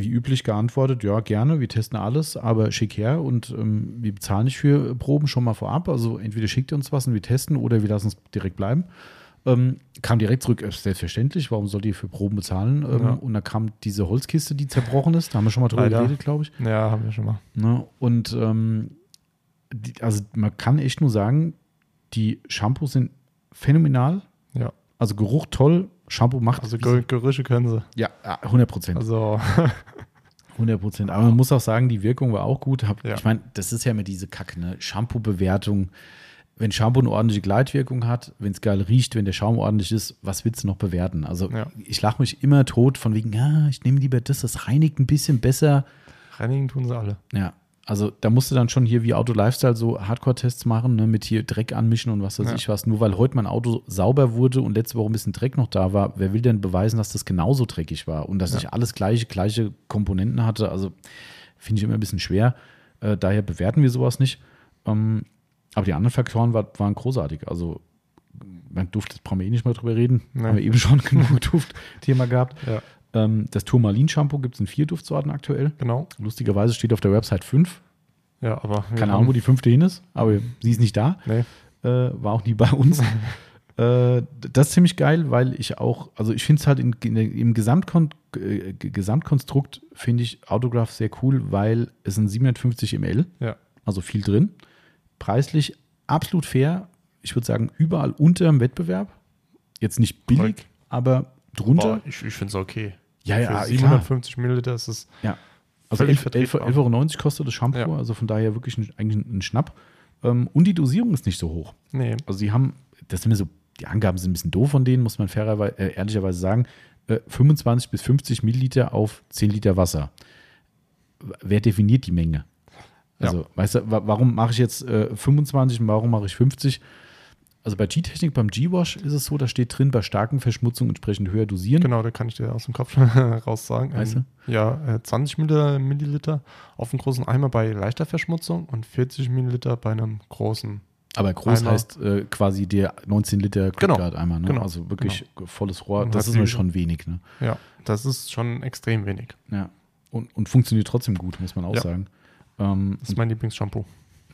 Wie üblich geantwortet, ja, gerne, wir testen alles, aber schick her und ähm, wir bezahlen nicht für Proben schon mal vorab. Also entweder schickt ihr uns was und wir testen oder wir lassen es direkt bleiben. Ähm, kam direkt zurück, äh, selbstverständlich, warum sollt ihr für Proben bezahlen? Ähm, Ja. Und da kam diese Holzkiste, die zerbrochen ist, da haben wir schon mal drüber Leider. geredet, glaube ich. Ja, haben wir schon mal. Ne? Und ähm, die, also man kann echt nur sagen, die Shampoos sind phänomenal. Ja. Also Geruch toll, Shampoo macht Also Ger Gerüche können sie. ja, ja, 100 Prozent. Also, [laughs] 100 Prozent. Aber man muss auch sagen, die Wirkung war auch gut. Hab, Ja. Ich meine, das ist ja immer diese Kacke, ne? Shampoo-Bewertung. Wenn Shampoo eine ordentliche Gleitwirkung hat, wenn es geil riecht, wenn der Schaum ordentlich ist, was willst du noch bewerten? Also Ja. ich lache mich immer tot von wegen, ja, ich nehme lieber das, das reinigt ein bisschen besser. reinigen tun sie alle. Ja, also da musst du dann schon hier wie Auto Lifestyle so Hardcore-Tests machen, ne, mit hier Dreck anmischen und was weiß Ja. ich was. Nur weil heute mein Auto sauber wurde und letzte Woche ein bisschen Dreck noch da war, wer will denn beweisen, dass das genauso dreckig war und dass Ja. ich alles gleiche, gleiche Komponenten hatte? Also finde ich immer ein bisschen schwer. Äh, daher bewerten wir sowas nicht. Ähm, aber die anderen Faktoren war, waren großartig. Also mein Duft, das brauchen wir eh nicht mehr drüber reden. Nee. Haben wir eben schon [laughs] genug Duft-Thema gehabt. Ja, Ähm, das Turmalin-Shampoo gibt es in vier Duftsorten aktuell. genau. Lustigerweise steht auf der Website 5. Ja, aber. Keine Ahnung, wo die fünfte hin ist, aber sie ist nicht da. Nee. Äh, war auch nie bei uns. [laughs] äh, das ist ziemlich geil, weil ich auch, also ich finde es halt in, in, im Gesamtkon äh, Gesamtkonstrukt finde ich Autograph sehr cool, weil es sind 750 ml, Ja. also viel drin. Preislich absolut fair. Ich würde sagen, überall unter dem Wettbewerb. Jetzt nicht billig, Korrekt. aber drunter. Boah, ich ich finde es okay. Ja, ja, Für klar. 750 Milliliter ist es. Ja. Also Völlig 11,90 11, vertretbar. 11,90 kostet das Shampoo, Ja. also von daher wirklich ein, eigentlich ein Schnapp. Ähm, und die Dosierung ist nicht so hoch. Nee. Also sie haben, das sind mir so, die Angaben sind ein bisschen doof von denen, muss man fairerweise, äh, ehrlicherweise sagen, äh, 25 bis 50 Milliliter auf 10 Liter Wasser. Wer definiert die Menge? Also, weißt du, wa warum mache ich jetzt äh, 25 und warum mache ich 50? Also bei G-Technik, beim G-Wash ist es so, da steht drin, bei starken Verschmutzungen entsprechend höher dosieren. Genau, da kann ich dir aus dem Kopf [laughs] raus sagen. Weißt Ähm, Ja, äh, 20 Milliliter, Milliliter auf einem großen Eimer bei leichter Verschmutzung und 40 Milliliter bei einem großen. Aber groß Eimer. heißt äh, quasi der 19 Liter Genau. Quickguard Eimer, ne? Genau. Also wirklich volles Rohr. Das ist mir die- schon wenig, ne? Ja, das ist schon extrem wenig. Ja. Und, und funktioniert trotzdem gut, muss man auch Ja. sagen. Ähm, Das ist mein Lieblingsshampoo.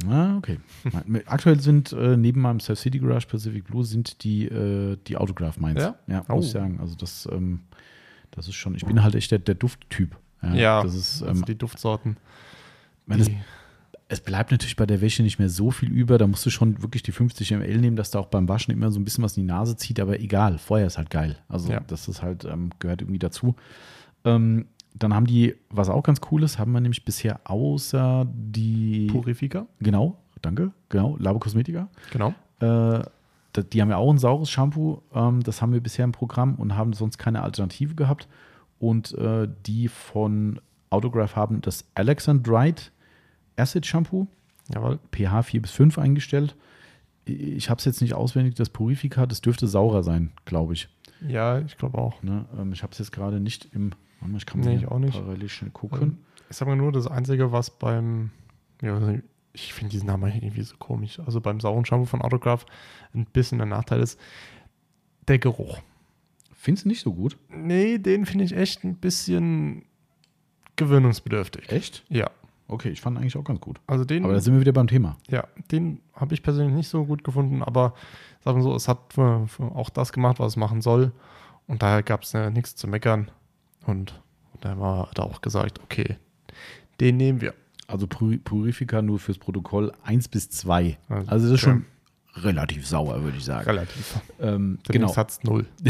Ah, okay. [laughs] Aktuell sind äh, neben meinem Surf City Garage Pacific Blue sind die, äh, die Autograph meins. Ja? Ja, Oh. muss ich sagen. Also das, ähm, das ist schon, ich bin halt echt der, der Dufttyp. Ja, Das ist, also ähm, die Duftsorten. wenn es, Die, es bleibt natürlich bei der Wäsche nicht mehr so viel über. Da musst du schon wirklich die 50 ml nehmen, dass da auch beim Waschen immer so ein bisschen was in die Nase zieht. Aber egal, Feuer ist halt geil. Also Ja. das ist halt, ähm, gehört irgendwie dazu. Ähm, dann haben die, was auch ganz cool ist, haben wir nämlich bisher außer die, Purifica, genau, danke, genau, Labo Cosmetica. genau. Äh, die haben ja auch ein saures Shampoo. Ähm, das haben wir bisher im Programm und haben sonst keine Alternative gehabt. Und äh, die von Autograph haben das Alexandrite Acid Shampoo. Jawohl. pH 4 bis 5 eingestellt. Ich habe es jetzt nicht auswendig, das Purifica, das dürfte saurer sein, glaube ich. Ja, ich glaube auch. Ne? Ähm, ich habe es jetzt gerade nicht im. Ich kann Nee, ich auch nicht. parallel schnell gucken. Ähm, Ich sage mal nur, das Einzige, was beim, ja, ich finde diesen Namen irgendwie so komisch, also beim sauren Shampoo von Autograph ein bisschen ein Nachteil ist, der Geruch. Findest du nicht so gut? Nee, den finde ich echt ein bisschen gewöhnungsbedürftig. Echt? Ja, Okay, ich fand eigentlich auch ganz gut. also den, Aber da sind wir wieder beim Thema. ja, den habe ich persönlich nicht so gut gefunden, aber sagen wir so, es hat auch das gemacht, was es machen soll und daher gab es äh, nichts zu meckern und, und da war da auch gesagt, okay, den nehmen wir. Also Puri- Purifica nur fürs Protokoll 1 bis 2. Also, Also das ist ja. schon relativ sauer, würde ich sagen. Relativ. Ähm, genau. Satz null. [laughs]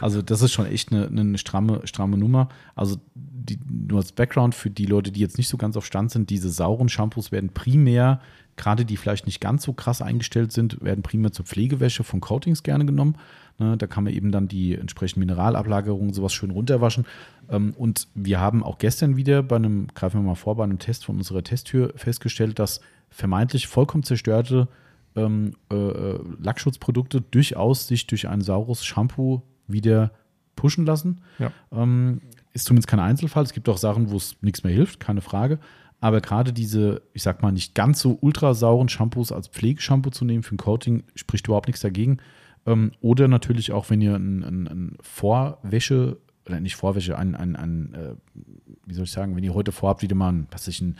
Also das ist schon echt eine, eine stramme, stramme Nummer. Also die, nur als Background für die Leute, die jetzt nicht so ganz auf Stand sind, diese sauren Shampoos werden primär, gerade die vielleicht nicht ganz so krass eingestellt sind, werden primär zur Pflegewäsche von Coatings gerne genommen. Ne, da kann man eben dann die entsprechenden Mineralablagerungen sowas schön runterwaschen. Ähm, und wir haben auch gestern wieder bei einem, greifen wir mal vor, bei einem Test von unserer Testtür festgestellt, dass vermeintlich vollkommen zerstörte ähm, äh, äh, Lackschutzprodukte durchaus sich durch ein saures Shampoo wieder pushen lassen. Ja. Ähm, ist zumindest kein Einzelfall. Es gibt auch Sachen, wo es nichts mehr hilft, keine Frage. Aber gerade diese, ich sag mal, nicht ganz so ultrasauren Shampoos als Pflegeshampoo zu nehmen für ein Coating, spricht überhaupt nichts dagegen. Ähm, oder natürlich auch, wenn ihr ein, ein, ein Vorwäsche, oder nicht Vorwäsche, ein, ein, ein äh, wie soll ich sagen, wenn ihr heute vorhabt, wieder mal ein, was ich ein,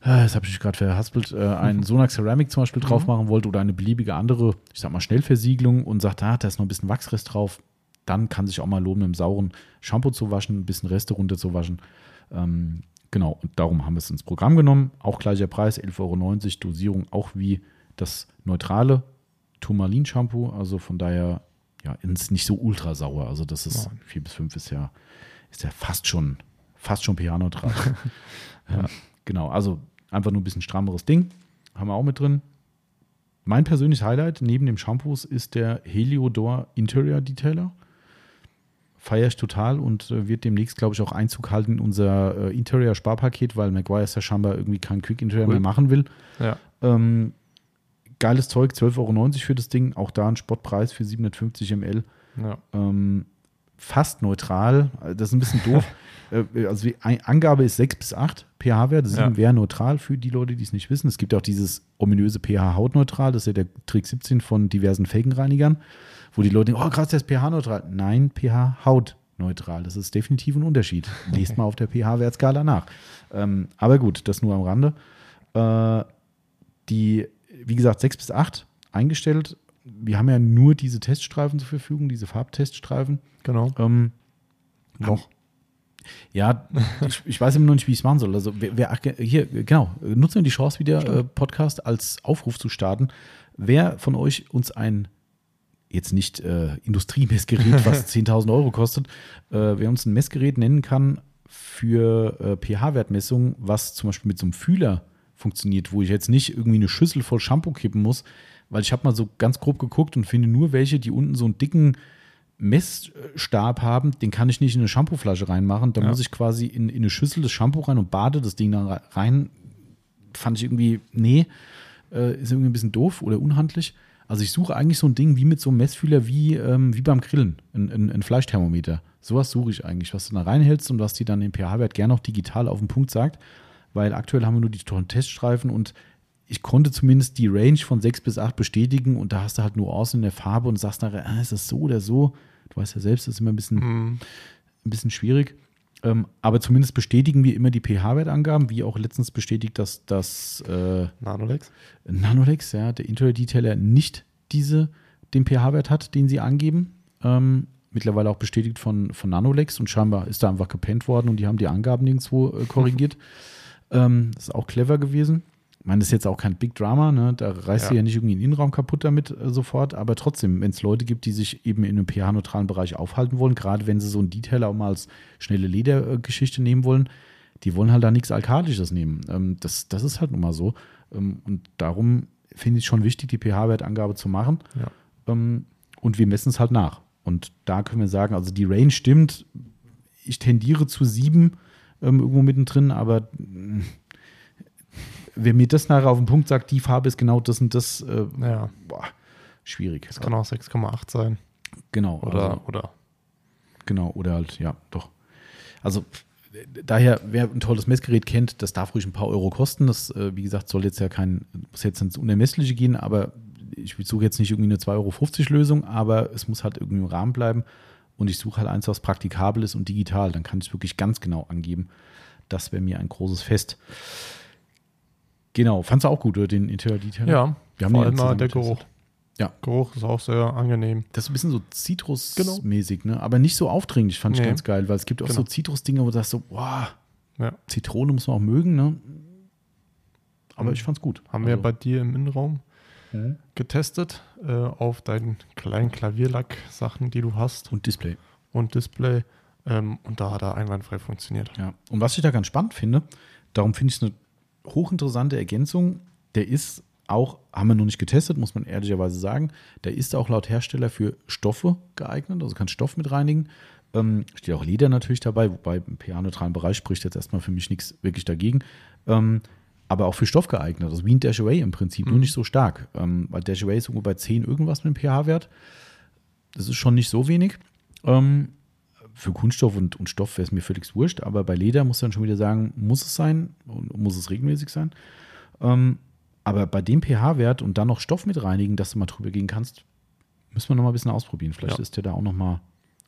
äh, das habe ich gerade verhaspelt, äh, ein Sonax Ceramic zum Beispiel drauf machen wollt oder eine beliebige andere, ich sag mal, Schnellversiegelung und sagt, ah, da ist noch ein bisschen Wachsrest drauf, dann kann sich auch mal lohnen, einem sauren Shampoo zu waschen, ein bisschen Reste runterzuwaschen. Ähm, genau, und darum haben wir es ins Programm genommen. Auch gleicher Preis, 11,90 Euro, Dosierung auch wie das neutrale Turmalin-Shampoo. Also von daher, ja, ist nicht so ultra sauer. Also das ist Nein. 4 bis 5 ist ja, ist ja fast schon, fast schon pH-neutral. [laughs] ja, genau, also einfach nur ein bisschen strammeres Ding. Haben wir auch mit drin. Mein persönliches Highlight neben dem Shampoos ist der Heliodor Interior Detailer. Feiere ich total und äh, wird demnächst, glaube ich, auch Einzug halten in unser äh, Interior-Sparpaket, weil Maguire ja scheinbar irgendwie kein Quick Interior Cool. mehr machen will. Ja. Ähm, geiles Zeug, 12,90 Euro für das Ding. Auch da ein Spottpreis für 750 ml. ja. Ähm, fast neutral. Das ist ein bisschen doof. [laughs] Äh, also die Angabe ist 6 bis 8 pH-Wert. 7 Ja. wäre neutral für die Leute, die es nicht wissen. Es gibt auch dieses ominöse pH-hautneutral. Das ist ja der Trick 17 von diversen Felgenreinigern, wo die Leute denken, oh krass, der ist pH-neutral. Nein, pH-hautneutral. Das ist definitiv ein Unterschied. Lest mal auf der pH-Wertskala nach. Ähm, aber gut, das nur am Rande. Äh, die, wie gesagt, 6 bis 8 eingestellt. Wir haben ja nur diese Teststreifen zur Verfügung, diese Farbteststreifen. Genau. Ähm, Noch. ja, ich, ich weiß immer noch nicht, wie ich es machen soll. Also, wer, wer hier, genau, nutzen wir die Chance wieder, äh, Podcast als Aufruf zu starten. Wer von euch uns ein, jetzt nicht äh, Industriemessgerät, was [laughs] 10.000 Euro kostet, äh, wer uns ein Messgerät nennen kann für äh, pH-Wertmessung, was zum Beispiel mit so einem Fühler funktioniert, wo ich jetzt nicht irgendwie eine Schüssel voll Shampoo kippen muss, weil ich habe mal so ganz grob geguckt und finde nur welche, die unten so einen dicken Messstab haben, den kann ich nicht in eine Shampooflasche reinmachen. Da Ja. muss ich quasi in, in eine Schüssel das Shampoo rein und bade das Ding dann rein. Fand ich irgendwie, nee, äh, ist irgendwie ein bisschen doof oder unhandlich. Also ich suche eigentlich so ein Ding wie mit so einem Messfühler wie, ähm, wie beim Grillen, ein, ein, ein Fleischthermometer. Sowas suche ich eigentlich, was du da reinhältst und was dir dann den pH-Wert gerne auch digital auf den Punkt sagt. Weil aktuell haben wir nur die tollen Teststreifen und ich konnte zumindest die Range von 6 bis 8 bestätigen und da hast du halt Nuancen in der Farbe und sagst nachher, ah, ist das so oder so? Du weißt ja selbst, das ist immer ein bisschen, Mhm. ein bisschen schwierig. Ähm, aber zumindest bestätigen wir immer die pH-Wertangaben, wie auch letztens bestätigt, dass das äh, Nanolex. Nanolex, ja, der Interior Detailer nicht diese, den pH-Wert hat, den sie angeben. Ähm, mittlerweile auch bestätigt von, von Nanolex und scheinbar ist da einfach gepennt worden und die haben die Angaben nirgendwo äh, korrigiert. [laughs] ähm, das ist auch clever gewesen. Ich meine, das ist jetzt auch kein Big Drama, ne? da reißt Ja. du ja nicht irgendwie den Innenraum kaputt damit äh, sofort, aber trotzdem, wenn es Leute gibt, die sich eben in einem pH-neutralen Bereich aufhalten wollen, gerade wenn sie so einen Detailer auch mal als schnelle Ledergeschichte nehmen wollen, die wollen halt da nichts Alkalisches nehmen. Ähm, das, das ist halt nun mal so. Ähm, und darum finde ich es schon wichtig, die pH-Wertangabe zu machen. Ja. Ähm, und wir messen es halt nach. Und da können wir sagen, also die Range stimmt. Ich tendiere zu sieben ähm, irgendwo mittendrin, aber mh, wer mir das nachher auf den Punkt sagt, die Farbe ist genau das und das, äh, Ja. boah, schwierig. Das kann auch 6,8 sein. genau. Oder, also, oder. Genau, oder halt, ja, doch. Also daher, wer ein tolles Messgerät kennt, das darf ruhig ein paar Euro kosten. Das, äh, wie gesagt, soll jetzt ja kein, muss jetzt ins Unermessliche gehen, aber ich suche jetzt nicht irgendwie eine 2,50 Euro Lösung, aber es muss halt irgendwie im Rahmen bleiben. Und ich suche halt eins, was praktikabel ist und digital. Dann kann ich es wirklich ganz genau angeben. Das wäre mir ein großes Fest. Genau, fandst du auch gut, oder den Interior Detailer? Ja, Wir haben vor allem der getestet. Geruch. Ja. Geruch ist auch sehr angenehm. Das ist ein bisschen so Zitrusmäßig, ne? aber nicht so aufdringlich, fand ich Nee. ganz geil, weil es gibt auch so Genau. Zitrusdinge, wo du sagst so, wow, Ja. Zitrone muss man auch mögen, ne? Aber Mhm. ich fand's gut. Haben wir Also, bei dir im Innenraum Mhm. getestet äh, auf deinen kleinen Klavierlack-Sachen, die du hast und Display. und Display. Ähm, und da hat er einwandfrei funktioniert. Ja. Und was ich da ganz spannend finde, darum finde ich es eine hochinteressante Ergänzung, der ist auch, haben wir noch nicht getestet, muss man ehrlicherweise sagen, der ist auch laut Hersteller für Stoffe geeignet, also kann Stoff mit reinigen. Ähm, steht auch Leder natürlich dabei, wobei im pH-neutralen Bereich spricht jetzt erstmal für mich nichts wirklich dagegen. Ähm, aber auch für Stoff geeignet, also wie ein Dash Away im Prinzip, nur Mhm. nicht so stark. Ähm, weil Dash Away ist irgendwo bei 10 irgendwas mit dem pH-Wert. Das ist schon nicht so wenig. Ähm, für Kunststoff und, und Stoff wäre es mir völlig wurscht, aber bei Leder muss dann schon wieder sagen, muss es sein und muss es regelmäßig sein. Ähm, aber bei dem pH-Wert und dann noch Stoff mit reinigen, dass du mal drüber gehen kannst, müssen wir noch mal ein bisschen ausprobieren. Vielleicht Ja. ist der da auch noch mal.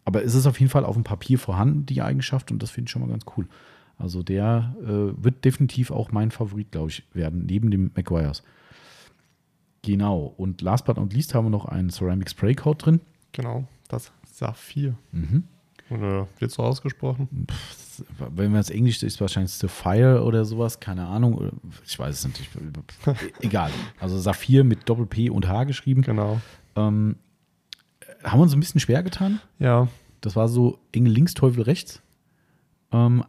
Aber es ist auf jeden Fall auf dem Papier vorhanden, die Eigenschaft, und das finde ich schon mal ganz cool. Also der äh, wird definitiv auch mein Favorit, glaube ich, werden, neben dem McGuire's. Genau. Und last but not least haben wir noch einen Ceramic Spray Coat drin. Genau, das Saphir. Mhm. Oder wird so ausgesprochen? Pff, wenn man es Englisch ist, wahrscheinlich Sapphire oder sowas, keine Ahnung. Ich weiß es nicht. [laughs] Egal. Also Saphir mit Doppel-P und H geschrieben. Genau. Ähm, haben wir uns ein bisschen schwer getan. Ja, Das war so Engel links, Teufel rechts. Ähm,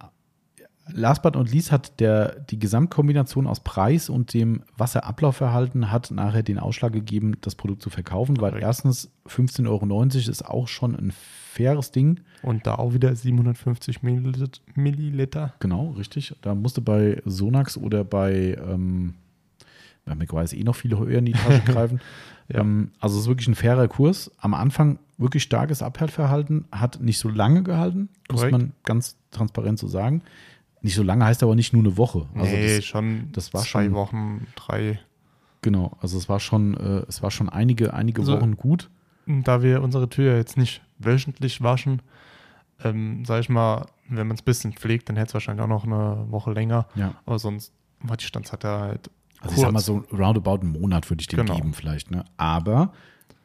last but not least hat der, die Gesamtkombination aus Preis und dem Wasserablaufverhalten hat nachher den Ausschlag gegeben, das Produkt zu verkaufen, weil erstens 15,90 Euro ist auch schon ein faires Ding. und da auch wieder 750 Milliliter. Genau, richtig. Da musste bei Sonax oder bei ähm, ja, McWise eh noch viel höher in die Tasche [laughs] greifen. Ja. ähm, also es ist wirklich ein fairer Kurs. Am Anfang wirklich starkes Abhärtverhalten, hat nicht so lange gehalten, muss Korrekt. man ganz transparent so sagen. Nicht so lange heißt aber nicht nur eine Woche. Also nee, das, schon das war zwei schon- Wochen, drei. genau, also es war schon, äh, es war schon einige, einige Also- Wochen gut. Da wir unsere Tür jetzt nicht wöchentlich waschen, ähm, sag ich mal, wenn man es ein bisschen pflegt, dann hätte es wahrscheinlich auch noch eine Woche länger. Ja. Aber sonst war die Standzeit da halt. Also ich sag mal kurz. so roundabout einen Monat würde ich dem Genau. geben vielleicht. Ne? Aber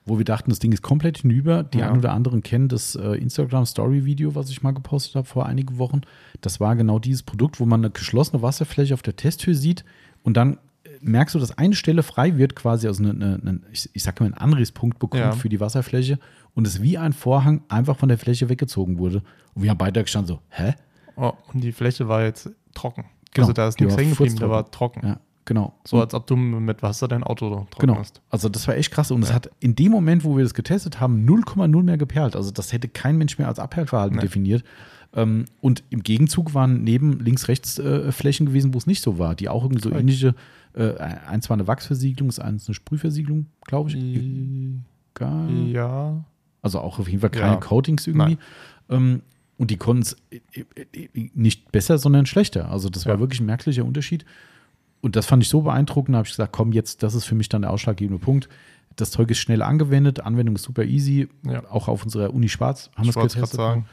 wo wir dachten, das Ding ist komplett hinüber, die Ja. ein oder anderen kennen das äh, Instagram Story Video, was ich mal gepostet habe vor einigen Wochen. Das war genau dieses Produkt, wo man eine geschlossene Wasserfläche auf der Testtür sieht und dann äh, merkst du, dass eine Stelle frei wird, quasi also eine, eine, ich, ich sag mal einen Anrisspunkt bekommt Ja. für die Wasserfläche und es wie ein Vorhang einfach von der Fläche weggezogen wurde. Und wir haben beide gestanden so, hä? Oh, und die Fläche war jetzt trocken. Genau, Also da ist nichts hängen geblieben, da war trocken. Ja, genau. So als ob du mit Wasser dein Auto Genau. trocknest. Also das war echt krass. Und es hat in dem Moment, wo wir das getestet haben, 0,0 mehr geperlt. Also das hätte kein Mensch mehr als Abperlverhalten Nee. definiert. Ähm, und im Gegenzug waren neben links-rechts äh, Flächen gewesen, wo es nicht so war, die auch irgendwie so Korrekt. ähnliche, äh, eins war eine Wachsversiegelung, das eins eine Sprühversiegelung, glaube ich. Gar- Ja. Also auch auf jeden Fall keine Ja. Coatings irgendwie. Ähm, und die konnten es nicht besser, sondern schlechter. Also das war Ja. wirklich ein merklicher Unterschied. Und das fand ich so beeindruckend, da habe ich gesagt, komm, jetzt, das ist für mich dann der ausschlaggebende Punkt. Das Zeug ist schnell angewendet, Anwendung ist super easy. Ja. Auch auf unserer Uni Schwarz haben wir Ich es getestet. sagen.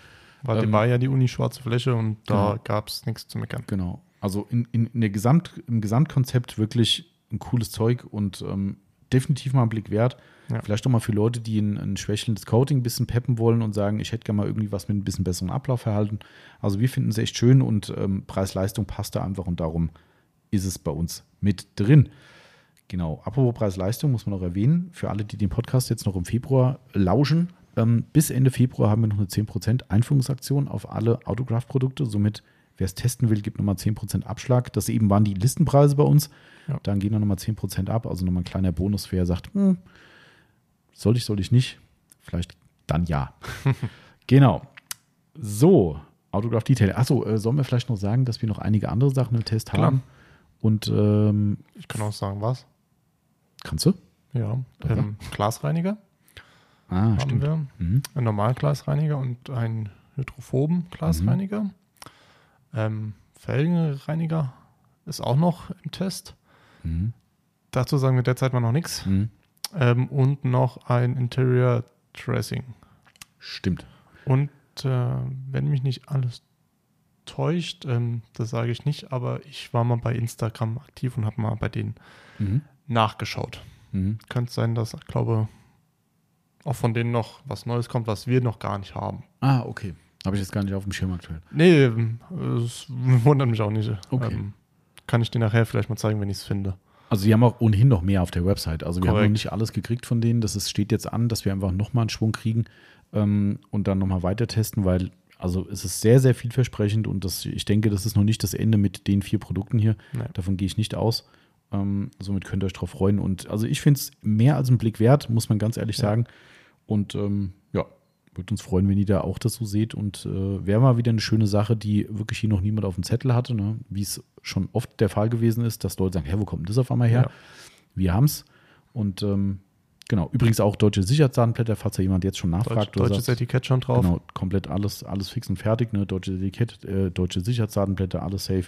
Weil Ähm, die war ja die Uni schwarze Fläche und da Genau. gab es nichts zu meckern. Genau. Also in, in, in der Gesamt, im Gesamtkonzept wirklich ein cooles Zeug und ähm, definitiv mal einen Blick wert. Ja. Vielleicht auch mal für Leute, die ein, ein schwächelndes Coating ein bisschen peppen wollen und sagen, ich hätte gerne mal irgendwie was mit ein bisschen besseren Ablaufverhalten. Also wir finden es echt schön und ähm, Preis-Leistung passt da einfach und darum ist es bei uns mit drin. Genau, apropos Preis-Leistung muss man noch erwähnen, für alle, die den Podcast jetzt noch im Februar lauschen, ähm, bis Ende Februar haben wir noch eine 10% Einführungsaktion auf alle Autograph-Produkte. Somit, wer es testen will, gibt nochmal 10% Abschlag. Das eben waren die Listenpreise bei uns. Ja. Dann gehen dann nochmal 10% ab, also nochmal ein kleiner Bonus, wer sagt, hm, soll ich, soll ich nicht? Vielleicht dann ja. [laughs] genau. So, Autograph Detail. Achso, äh, sollen wir vielleicht noch sagen, dass wir noch einige andere Sachen im Test Klar. haben? Und ähm, Ich kann auch sagen, was. kannst du? Ja. Ähm, Glasreiniger Ah, haben stimmt. wir. Mhm. Einen normalen Glasreiniger und einen hydrophoben Glasreiniger. Ähm, Felgenreiniger ist auch noch im Test. Mhm. Dazu sagen wir derzeit mal noch nichts. Mhm. Ähm, und noch ein Interior Dressing. Stimmt. Und äh, wenn mich nicht alles täuscht, ähm, das sage ich nicht, aber ich war mal bei Instagram aktiv und habe mal bei denen Mhm. nachgeschaut. Mhm. Könnte sein, dass ich glaube, auch von denen noch was Neues kommt, was wir noch gar nicht haben. Ah, okay. Habe ich jetzt gar nicht auf dem Schirm aktuell. Nee, ähm, es wundert mich auch nicht. Okay. Ähm, kann ich dir nachher vielleicht mal zeigen, wenn ich es finde. Also die haben auch ohnehin noch mehr auf der Website. Also wir haben noch nicht alles gekriegt von denen. Das ist, steht jetzt an, dass wir einfach nochmal einen Schwung kriegen ähm, und dann nochmal weiter testen, weil also es ist sehr, sehr vielversprechend und das, ich denke, das ist noch nicht das Ende mit den vier Produkten hier. Nee. Davon gehe ich nicht aus. Ähm, somit könnt ihr euch drauf freuen. Und also ich finde es mehr als einen Blick wert, muss man ganz ehrlich Ja. sagen. Und ähm, ja, würde uns freuen, wenn ihr da auch das so seht. Und äh, wäre mal wieder eine schöne Sache, die wirklich hier noch niemand auf dem Zettel hatte, ne? wie es schon oft der Fall gewesen ist, dass Leute sagen, hä, wo kommt das auf einmal her? Ja. Wir haben es. Und ähm, Genau. Übrigens auch deutsche Sicherheitsdatenblätter, falls da jemand jetzt schon nachfragt. Deutsch, deutsches sagt, Etikett schon drauf. Genau, komplett alles, alles fix und fertig. Ne? Deutsches Etikett, äh, deutsche Sicherheitsdatenblätter, alles safe.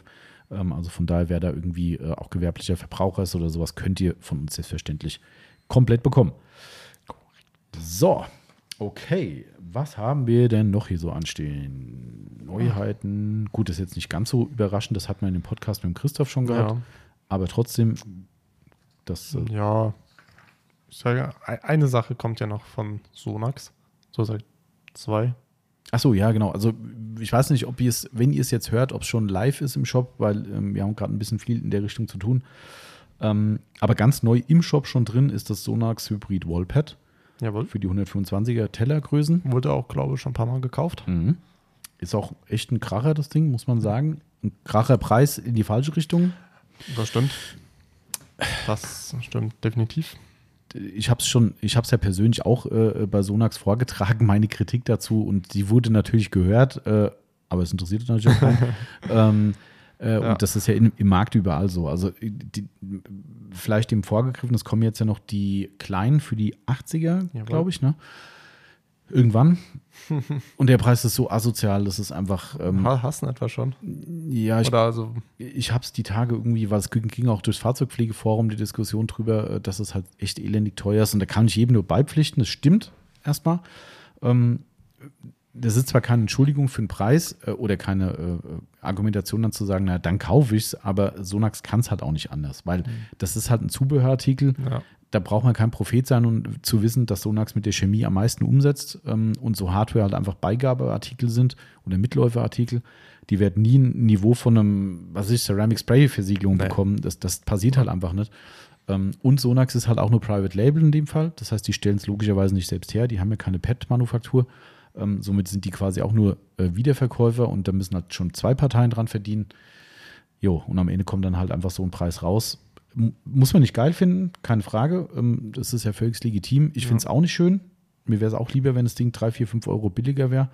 Ähm, also von daher, wer da irgendwie äh, auch gewerblicher Verbraucher ist oder sowas, könnt ihr von uns selbstverständlich komplett bekommen. So, okay. Was haben wir denn noch hier so anstehen? Neuheiten. Gut, das ist jetzt nicht ganz so überraschend. Das hat man in dem Podcast mit dem Christoph schon gehabt. Ja. Aber trotzdem, das. Äh, Ja, sage, eine Sache kommt ja noch von Sonax. So seit zwei. Ach so, ja, genau. Also ich weiß nicht, ob ihr es, wenn ihr es jetzt hört, ob es schon live ist im Shop, weil ähm, wir haben gerade ein bisschen viel in der Richtung zu tun. Ähm, aber ganz neu im Shop schon drin ist das Sonax Hybrid Wallpad Jawohl. für die 125er Tellergrößen. Wurde auch, glaube ich, schon ein paar Mal gekauft. Mhm. Ist auch echt ein Kracher, das Ding, muss man sagen. Ein Kracher Preis in die falsche Richtung. Das stimmt. Das stimmt definitiv. Ich habe es schon, ich habe es ja persönlich auch äh, bei Sonax vorgetragen, [laughs] meine Kritik dazu und die wurde natürlich gehört, äh, aber es interessiert natürlich auch keinen. [laughs] ähm, äh, Ja. Und das ist ja in, im Markt überall so. Also die, vielleicht dem vorgegriffen, es kommen jetzt ja noch die kleinen für die 80er, Jawohl. glaube ich, ne? Irgendwann. [laughs] und der Preis ist so asozial, das ist einfach, ähm, Ha- Hast du etwa schon? ja, ich Oder also, ich habe es die Tage irgendwie, weil es ging auch durchs Fahrzeugpflegeforum die Diskussion drüber, äh, dass es halt echt elendig teuer ist. Und da kann ich jedem nur beipflichten, das stimmt erstmal. Ähm, das ist zwar keine Entschuldigung für den Preis äh, oder keine äh, Argumentation dann zu sagen, na dann kaufe ich es, aber Sonax kann es halt auch nicht anders, weil das ist halt ein Zubehörartikel. ja. Da braucht man kein Prophet sein und zu wissen, dass Sonax mit der Chemie am meisten umsetzt ähm, und so Hardware halt einfach Beigabeartikel sind oder Mitläuferartikel. Die werden nie ein Niveau von einem, was weiß ich, Ceramic Spray Versiegelung Nee. bekommen. Das, das passiert halt einfach nicht. Ähm, und Sonax ist halt auch nur Private Label in dem Fall. Das heißt, die stellen es logischerweise nicht selbst her. Die haben ja keine PET-Manufaktur. Ähm, somit sind die quasi auch nur äh, Wiederverkäufer und da müssen halt schon zwei Parteien dran verdienen. Jo, und am Ende kommt dann halt einfach so ein Preis raus. Muss man nicht geil finden, keine Frage. Ähm, das ist ja völlig legitim. Ich Ja. finde es auch nicht schön. Mir wäre es auch lieber, wenn das Ding 3, 4, 5 Euro billiger wäre.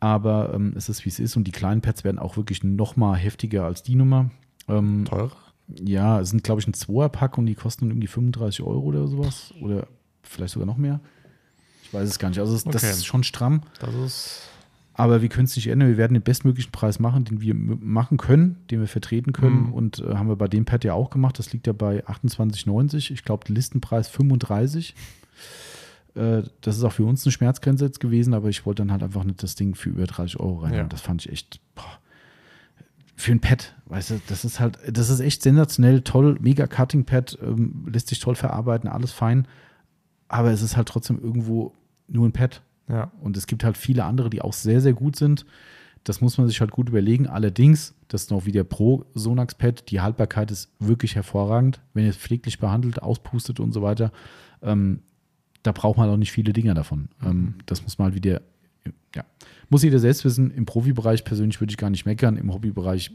Aber ähm, es ist, wie es ist. Und die kleinen Pads werden auch wirklich noch mal heftiger als die Nummer. Ähm, teurer. ja, es sind, glaube ich, ein Zweier-Pack und die kosten irgendwie 35 Euro oder sowas. Oder vielleicht sogar noch mehr. Ich weiß es gar nicht. Also das Okay. ist schon stramm. Das ist, Aber wir können es nicht ändern. Wir werden den bestmöglichen Preis machen, den wir machen können, den wir vertreten können. Mhm. Und äh, haben wir bei dem Pad ja auch gemacht. Das liegt ja bei 28,90. Ich glaube, der Listenpreis 35. Äh, das ist auch für uns eine Schmerzgrenze jetzt gewesen, aber ich wollte dann halt einfach nicht das Ding für über 30 Euro rein. Ja. Das fand ich echt. Boah. Für ein Pad, weißt du, das ist halt, das ist echt sensationell, toll, mega Cutting-Pad, ähm, lässt sich toll verarbeiten, alles fein. Aber es ist halt trotzdem irgendwo nur ein Pad. Ja. Und es gibt halt viele andere, die auch sehr, sehr gut sind. Das muss man sich halt gut überlegen. Allerdings, das ist noch wieder pro Sonax Pad. Die Haltbarkeit ist wirklich hervorragend. Wenn ihr es pfleglich behandelt, auspustet und so weiter, ähm, da braucht man auch nicht viele Dinger davon. Ähm, das muss man halt wieder, ja, muss jeder selbst wissen. Im Profibereich persönlich würde ich gar nicht meckern. Im Hobbybereich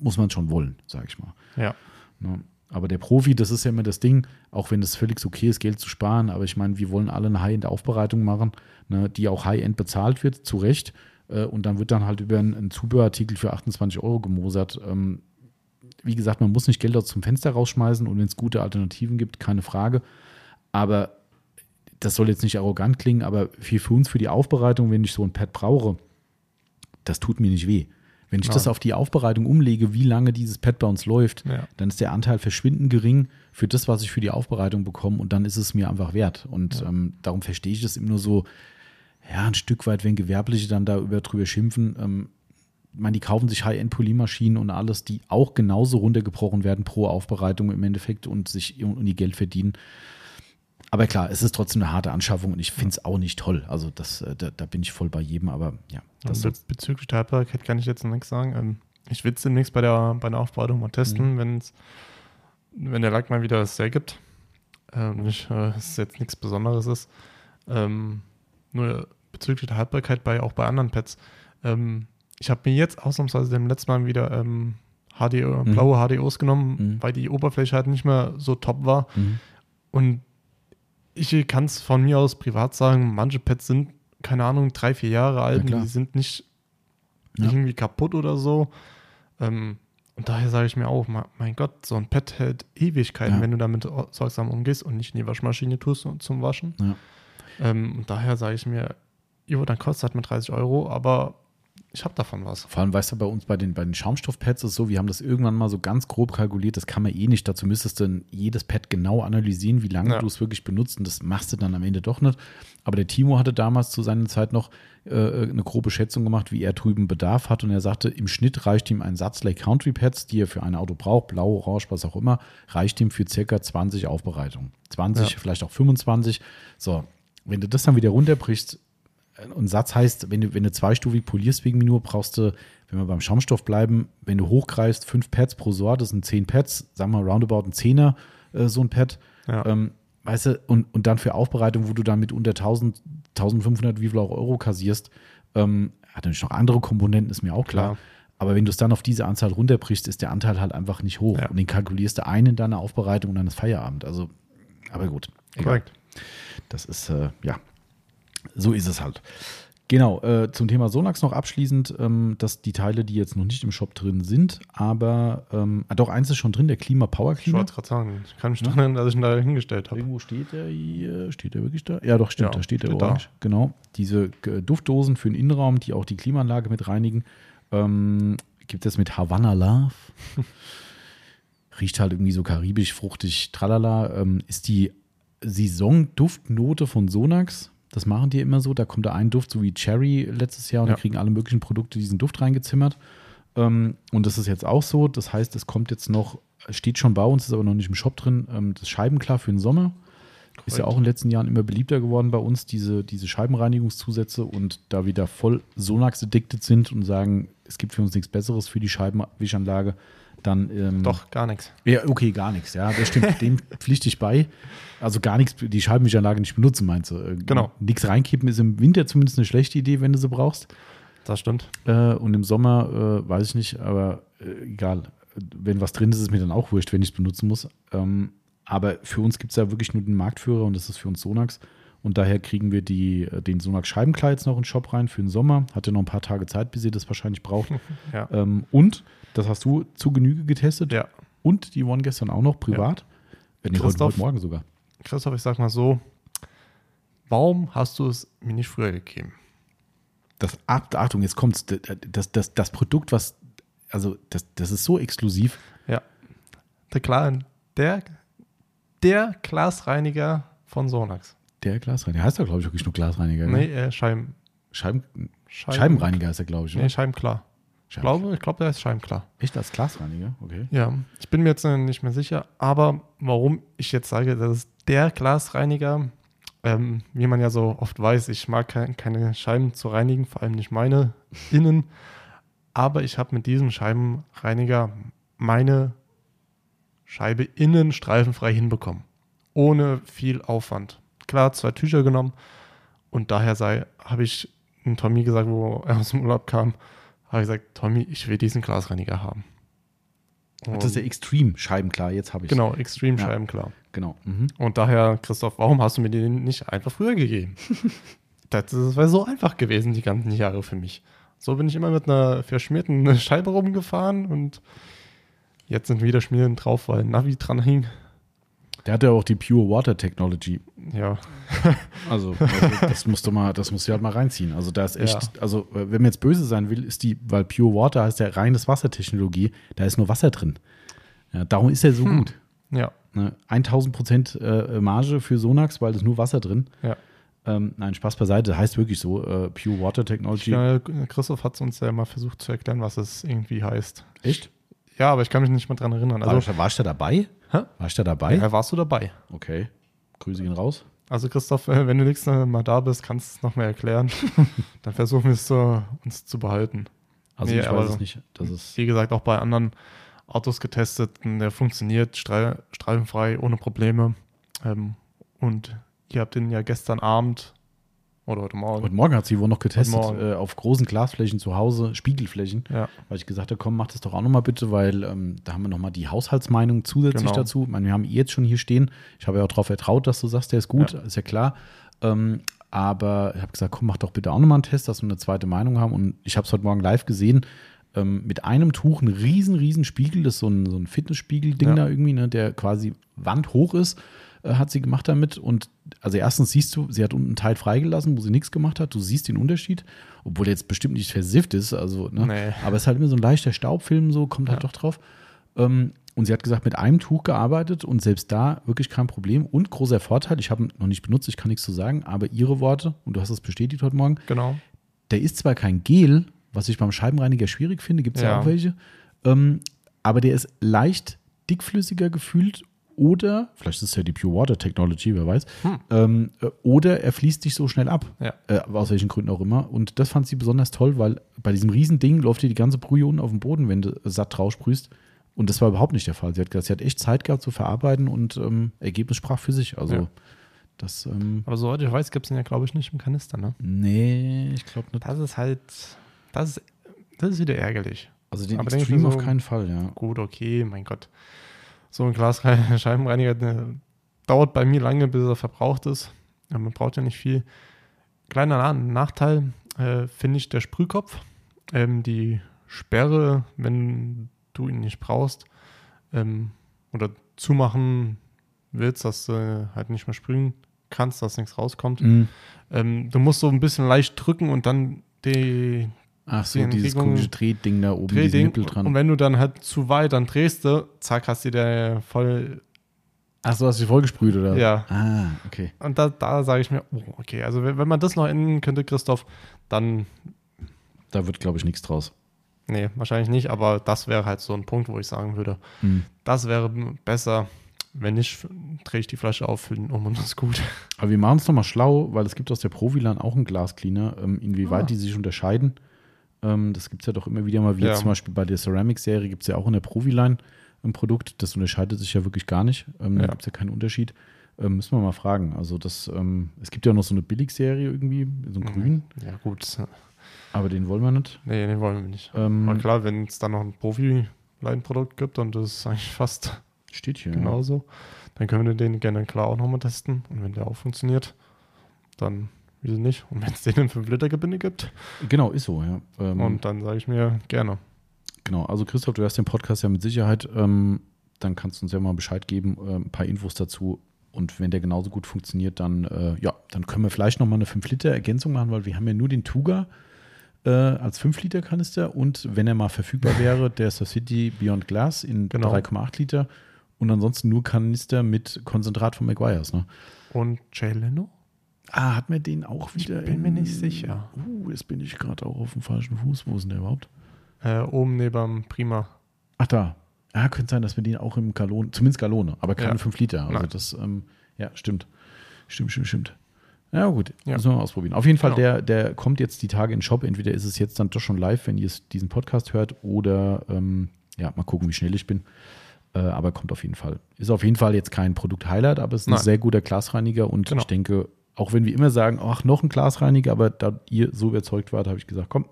muss man es schon wollen, sage ich mal. Ja. Ne? Aber der Profi, das ist ja immer das Ding, auch wenn es völlig okay ist, Geld zu sparen, aber ich meine, wir wollen alle eine High-End-Aufbereitung machen, ne, die auch High-End bezahlt wird, zu Recht. Äh, und dann wird dann halt über einen, einen Zubehörartikel für 28 Euro gemosert. Ähm, wie gesagt, man muss nicht Geld aus zum Fenster rausschmeißen und wenn es gute Alternativen gibt, keine Frage. Aber das soll jetzt nicht arrogant klingen, aber für, für uns, für die Aufbereitung, wenn ich so ein Pad brauche, das tut mir nicht weh. Wenn ich Ja. das auf die Aufbereitung umlege, wie lange dieses Pad bei uns läuft, Ja. dann ist der Anteil verschwindend gering für das, was ich für die Aufbereitung bekomme und dann ist es mir einfach wert. Und ähm, darum verstehe ich das immer nur so, ja, ein Stück weit, wenn Gewerbliche dann da über, drüber schimpfen. Ähm, ich meine, die kaufen sich High-End-Polymaschinen und alles, die auch genauso runtergebrochen werden pro Aufbereitung im Endeffekt und sich und ihr Geld verdienen. Aber klar, es ist trotzdem eine harte Anschaffung und ich finde es auch nicht toll. Also das, äh, da, da bin ich voll bei jedem, aber ja, das be bezüglich der Haltbarkeit kann ich jetzt noch nichts sagen. Ähm, ich will es demnächst bei der, bei der Aufbereitung mal Mhm. testen, wenn's, wenn der Lack mal wieder es hergibt. Ähm, [laughs] nicht, äh, es jetzt nichts Besonderes ist. Ähm, nur bezüglich der Haltbarkeit bei auch bei anderen Pads. Ähm, ich habe mir jetzt ausnahmsweise dem letzten Mal wieder ähm, HD, Mhm. blaue HDOs genommen, Mhm. weil die Oberfläche halt nicht mehr so top war. Mhm. Und ich kann es von mir aus privat sagen, manche Pads sind, keine Ahnung, drei, vier Jahre alt, Ja, und die sind nicht Ja. irgendwie kaputt oder so. Ähm, Und daher sage ich mir auch, mein, Gott, so ein Pad hält Ewigkeiten, Ja. wenn du damit sorgsam umgehst und nicht in die Waschmaschine tust zum Waschen. Ähm, und daher sage ich mir, jo, dann kostet das mit 30 Euro, aber ich habe davon was. Vor allem, weißt du, bei uns bei den, bei den Schaumstoffpads ist es so, wir haben das irgendwann mal so ganz grob kalkuliert, das kann man eh nicht. Dazu müsstest du dann jedes Pad genau analysieren, wie lange Ja. du es wirklich benutzt und das machst du dann am Ende doch nicht. Aber der Timo hatte damals zu seiner Zeit noch äh, eine grobe Schätzung gemacht, wie er drüben Bedarf hat und er sagte, im Schnitt reicht ihm ein Satz Lake Country Pads, die er für ein Auto braucht, blau, orange, was auch immer, reicht ihm für circa 20 Aufbereitungen. 20, Ja. vielleicht auch 25. So, wenn du das dann wieder runterbrichst, und Satz heißt, wenn du, wenn du zweistufig polierst wegen Minur, brauchst du, wenn wir beim Schaumstoff bleiben, wenn du hochgreifst, fünf Pads pro Sorte, das sind zehn Pads, sagen wir roundabout ein Zehner, äh, so ein Pad. Ja. Ähm, weißt du, und, und dann für Aufbereitung, wo du dann mit unter 1000, 1500, wie viel auch Euro kassierst, ähm, hat natürlich noch andere Komponenten, ist mir auch klar. Klar. Aber wenn du es dann auf diese Anzahl runterbrichst, ist der Anteil halt einfach nicht hoch. Ja. Und den kalkulierst du ein in deiner Aufbereitung und dann ist Feierabend. Also, aber gut. Korrekt. Das ist, äh, ja, so ist es halt. Genau, äh, zum Thema Sonax noch abschließend, ähm, dass die Teile, die jetzt noch nicht im Shop drin sind, aber ähm, ah, doch eins ist schon drin, der Klima Power Ich Cleaner. wollte gerade sagen, ich kann mich daran erinnern, dass ich ihn da hingestellt habe. Irgendwo steht der hier, steht der wirklich da? Ja, doch, stimmt, Ja, da steht der steht da. orange. Genau, diese äh, Duftdosen für den Innenraum, die auch die Klimaanlage mit reinigen. Ähm, gibt es mit Havana Love. [laughs] Riecht halt irgendwie so karibisch, fruchtig, tralala. Ähm, ist die Saison-Duftnote von Sonax. Das machen die immer so. Da kommt da ein Duft, so wie Cherry letztes Jahr, und Ja. da kriegen alle möglichen Produkte diesen Duft reingezimmert. Ähm, und das ist jetzt auch so. Das heißt, es kommt jetzt noch, steht schon bei uns, ist aber noch nicht im Shop drin, ähm, das Scheibenklar für den Sommer. Ist ja auch in den letzten Jahren immer beliebter geworden bei uns, diese, diese Scheibenreinigungszusätze. Und da wir da voll Sonax addicted sind und sagen, es gibt für uns nichts Besseres für die Scheibenwischanlage, dann. Ähm, Doch, gar nichts. Ja, okay, gar nichts. Ja, das stimmt. Dem [laughs] pflichte ich bei. Also gar nichts, die Scheibenwischanlage nicht benutzen, meinst du? Äh, Genau. Nichts reinkippen ist im Winter zumindest eine schlechte Idee, wenn du sie brauchst. Das stimmt. Äh, und im Sommer äh, weiß ich nicht, aber äh, egal. Wenn was drin ist, ist es mir dann auch wurscht, wenn ich es benutzen muss. Ähm, aber für uns gibt es ja wirklich nur den Marktführer und das ist für uns Sonax. Und daher kriegen wir die, äh, den Sonax Scheibenklar jetzt noch in den Shop rein für den Sommer. Hat ja noch ein paar Tage Zeit, bis ihr das wahrscheinlich braucht. [laughs] Ja. ähm, und, das hast du zu Genüge getestet. ja. Und die One gestern auch noch privat. Wenn nicht heute, Christoph? heute Morgen sogar. Christoph, ich sag mal so, warum hast du es mir nicht früher gegeben? Das, Ach- Achtung, jetzt kommt's. Das, das, das Produkt, was, also das, das ist so exklusiv. Ja. Der, Klar, der, der Glasreiniger von Sonax. Der Glasreiniger. Heißt doch, glaube ich, wirklich nur Glasreiniger. Nee, ne? äh, Scheiben, Scheiben, Scheiben, Scheibenreiniger ist er, glaube ich. Nee, Oder? Scheibenklar. Ich glaube, ich glaube, der ist Scheibenklar. Echt als Glasreiniger? Okay. Ja, ich bin mir jetzt nicht mehr sicher, aber warum ich jetzt sage, das ist der Glasreiniger, ähm, wie man ja so oft weiß, ich mag kein, keine Scheiben zu reinigen, vor allem nicht meine [laughs] innen, aber ich habe mit diesem Scheibenreiniger meine Scheibe innen streifenfrei hinbekommen, ohne viel Aufwand. Klar, zwei Tücher genommen und daher sei, habe ich dem Tommy gesagt, wo er aus dem Urlaub kam, habe ich gesagt, Tommy, ich will diesen Glasreiniger haben. das ist der Extreme Scheibenklar. Jetzt habe ich Genau, Extreme Ja. Scheibenklar. Genau. Mhm. Und daher, Christoph, warum hast du mir den nicht einfach früher gegeben? [laughs] das das wäre so einfach gewesen, die ganzen Jahre für mich. So bin ich immer mit einer verschmierten [laughs] Scheibe rumgefahren und jetzt sind wieder Schmieren drauf, weil Navi dran hing. Der hat ja auch die Pure Water Technology. Ja, [laughs] Also, also das musst du mal, das musst du halt mal reinziehen. Also da ist echt, Ja. also wenn man jetzt böse sein will, ist die, weil Pure Water heißt ja reines Wassertechnologie, da ist nur Wasser drin. Ja, darum ist er so Hm. gut. ja, Ne? 1000 Prozent äh, Marge für Sonax, weil es nur Wasser drin. ja. Ähm, nein, Spaß beiseite, heißt wirklich so, äh, Pure Water Technology. ja. Christoph hat uns ja mal versucht zu erklären, was es irgendwie heißt. Echt? Ja, aber ich kann mich nicht mehr dran erinnern. Also, Also, warst du da dabei? Hä? Warst du da dabei? ja, warst du dabei? Okay. Grüße gehen raus. Also Christoph, äh, wenn du nächstes Mal da bist, kannst du es noch mal erklären. [laughs] Dann versuchen wir es so, uns zu behalten. Also Nee, ich weiß es nicht. Das ist, Wie gesagt, auch bei anderen Autos getestet. Der funktioniert strei- streifenfrei, ohne Probleme. Ähm, und ihr habt den ja gestern Abend oder heute Morgen. heute Morgen hat sie wohl noch getestet, äh, auf großen Glasflächen zu Hause, Spiegelflächen. ja, Weil ich gesagt habe, komm, mach das doch auch nochmal bitte, weil ähm, da haben wir nochmal die Haushaltsmeinung zusätzlich Genau. dazu. Ich meine, wir haben jetzt schon hier stehen. Ich habe ja auch darauf vertraut, dass du sagst, der ist gut, ist ja klar. Ähm, aber ich habe gesagt, komm, mach doch bitte auch nochmal einen Test, dass wir eine zweite Meinung haben. Und ich habe es heute Morgen live gesehen. ähm, mit einem Tuch einen riesen, riesen Spiegel, das ist so ein, so ein Fitnessspiegel-Ding Ja. da irgendwie, ne, der quasi wandhoch ist, äh, hat sie gemacht damit. Und also erstens siehst du, sie hat unten einen Teil freigelassen, wo sie nichts gemacht hat. Du siehst den Unterschied, obwohl der jetzt bestimmt nicht versifft ist. Also, ne? Nee. Aber es ist halt immer so ein leichter Staubfilm, so kommt halt Ja. doch drauf. Ähm, und sie hat gesagt, mit einem Tuch gearbeitet und selbst da wirklich kein Problem. Und großer Vorteil, ich habe ihn noch nicht benutzt, ich kann nichts zu sagen, aber ihre Worte, und du hast es bestätigt heute Morgen, Genau. der ist zwar kein Gel, was ich beim Scheibenreiniger schwierig finde, gibt es ja. Ja. auch welche, ähm, aber der ist leicht dickflüssiger gefühlt oder, vielleicht ist es ja die Pure Water Technology, wer weiß, Hm. ähm, äh, oder er fließt nicht so schnell ab, Ja. äh, aus welchen Gründen auch immer. Und das fand sie besonders toll, weil bei diesem riesen Ding läuft dir die ganze Brühe unten auf dem Boden, wenn du satt drauf sprühst. Und das war überhaupt nicht der Fall. Sie hat gesagt, sie hat echt Zeit gehabt zu verarbeiten und ähm, Ergebnis sprach für sich. Also Ja. das, ähm, Aber soweit ich weiß, gibt es ihn ja, glaube ich, nicht im Kanister, ne? nee, ich glaube nicht. Das ist halt, das ist, das ist wieder ärgerlich. Also den Aber Extreme mir auf so- keinen Fall, ja. Gut, okay, mein Gott. So ein Glas [laughs] Scheibenreiniger ne, dauert bei mir lange, bis er verbraucht ist. Ja, man braucht ja nicht viel. Kleiner Na- Nachteil äh, finde ich der Sprühkopf. Ähm, die Sperre, wenn du ihn nicht brauchst ähm, oder zumachen willst, dass du halt nicht mehr sprühen kannst, dass nichts rauskommt. Mhm. Ähm, du musst so ein bisschen leicht drücken und dann die Ach so, Die dieses komische Drehding da oben, Drehding. Nippel dran. Und wenn du dann halt zu weit, dann drehst du, zack, hast du dir voll. Ach so, hast du die vollgesprüht, oder? Ja. Ah, okay. Und da, da sage ich mir, oh, okay, also wenn, wenn man das noch ändern könnte, Christoph, dann, Da wird, glaube ich, nichts draus. nee, wahrscheinlich nicht, aber das wäre halt so ein Punkt, wo ich sagen würde, Mhm. das wäre besser. Wenn nicht, drehe ich die Flasche auf, fülle um und das ist gut. Aber wir machen es nochmal schlau, weil es gibt aus der Provilan auch einen Glascleaner, ähm, inwieweit Ah. die sich unterscheiden. Ähm, das gibt es ja doch immer wieder mal, wie Ja. zum Beispiel bei der Ceramic-Serie gibt es ja auch in der Proviline ein Produkt, das unterscheidet sich ja wirklich gar nicht. Ähm, Da Ja. gibt es ja keinen Unterschied. Ähm, müssen wir mal fragen. Also das, ähm, es gibt ja noch so eine Billigserie irgendwie, so ein Grün, Ja, gut. aber den wollen wir nicht. Nee, den wollen wir nicht. Ähm, Aber klar, wenn es dann noch ein Profi-Leinprodukt gibt und das ist eigentlich fast steht hier. genauso, dann können wir den gerne klar auch nochmal testen. Und wenn der auch funktioniert, dann wieso nicht? Und wenn es den in 5-Liter-Gebinde gibt. Genau, ist so, ja. Ähm, und dann sage ich mir gerne. Genau, also Christoph, du hast den Podcast ja mit Sicherheit. Ähm, dann kannst du uns ja mal Bescheid geben, äh, ein paar Infos dazu. Und wenn der genauso gut funktioniert, dann, äh, ja, dann können wir vielleicht nochmal eine 5-Liter-Ergänzung machen, weil wir haben ja nur den Tuga äh, als 5-Liter-Kanister und wenn er mal verfügbar [laughs] wäre, der Society Beyond Glass in Genau. 3,8 Liter und ansonsten nur Kanister mit Konzentrat von Maguires. Ne? Und Jay Leno? Ah, hat mir den auch wieder? bin mir in- nicht sicher. Uh, jetzt bin ich gerade auch auf dem falschen Fuß. Wo ist denn der überhaupt? Äh, oben neben Prima. Ach da. Ja, könnte sein, dass wir den auch im Galon, zumindest Galone, aber keine Ja. 5 Liter. Also Nein. das, ähm, ja, stimmt. Stimmt, stimmt, stimmt. Ja, gut, Ja. müssen wir mal ausprobieren. Auf jeden Fall, Genau. der, der kommt jetzt die Tage in den Shop. Entweder ist es jetzt dann doch schon live, wenn ihr es- diesen Podcast hört, oder ähm, ja, mal gucken, wie schnell ich bin. Äh, aber kommt auf jeden Fall. Ist auf jeden Fall jetzt kein Produkt-Highlight, aber es ist ein Nein. sehr guter Glasreiniger und Genau. ich denke, auch wenn wir immer sagen, ach, noch ein Glasreiniger, aber da ihr so überzeugt wart, habe ich gesagt, komm,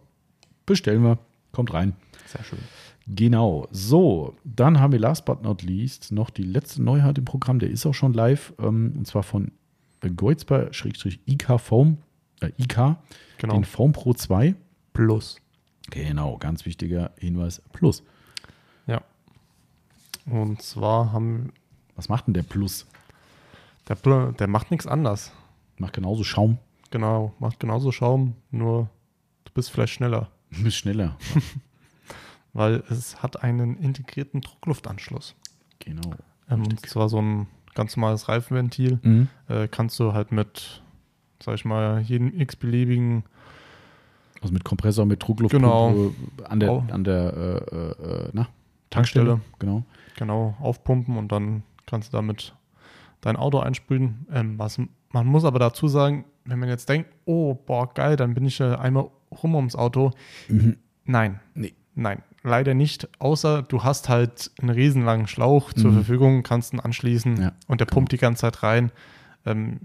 bestellen wir, kommt rein. Sehr schön. Genau, so, dann haben wir last but not least noch die letzte Neuheit im Programm, der ist auch schon live, ähm, und zwar von Goizber-IK Foam, äh, IK, Genau. den Foam Pro 2. Plus. Genau, ganz wichtiger Hinweis, Plus. Ja. Und zwar haben Was macht denn der Plus? der, Pl- der macht nichts anders. Macht genauso Schaum, Genau, macht genauso Schaum, nur du bist vielleicht schneller, [laughs] ein bisschen schneller. [laughs] weil es hat einen integrierten Druckluftanschluss. genau. Ähm, und zwar so ein ganz normales Reifenventil. Mhm. Äh, kannst du halt mit, sag ich mal, jedem x-beliebigen Also mit Kompressor, mit Druckluft Genau. an der, an der äh, äh, äh, na, Tankstelle Genau. genau aufpumpen und dann kannst du damit dein Auto einsprühen. Ähm, was, man muss aber dazu sagen, wenn man jetzt denkt, oh, boah, geil, dann bin ich äh, einmal rum ums Auto. Mhm. Nein, Nee. nein, leider nicht. Außer du hast halt einen riesenlangen Schlauch zur Mhm. Verfügung, kannst ihn anschließen Ja, und der genau. pumpt die ganze Zeit rein. Ähm,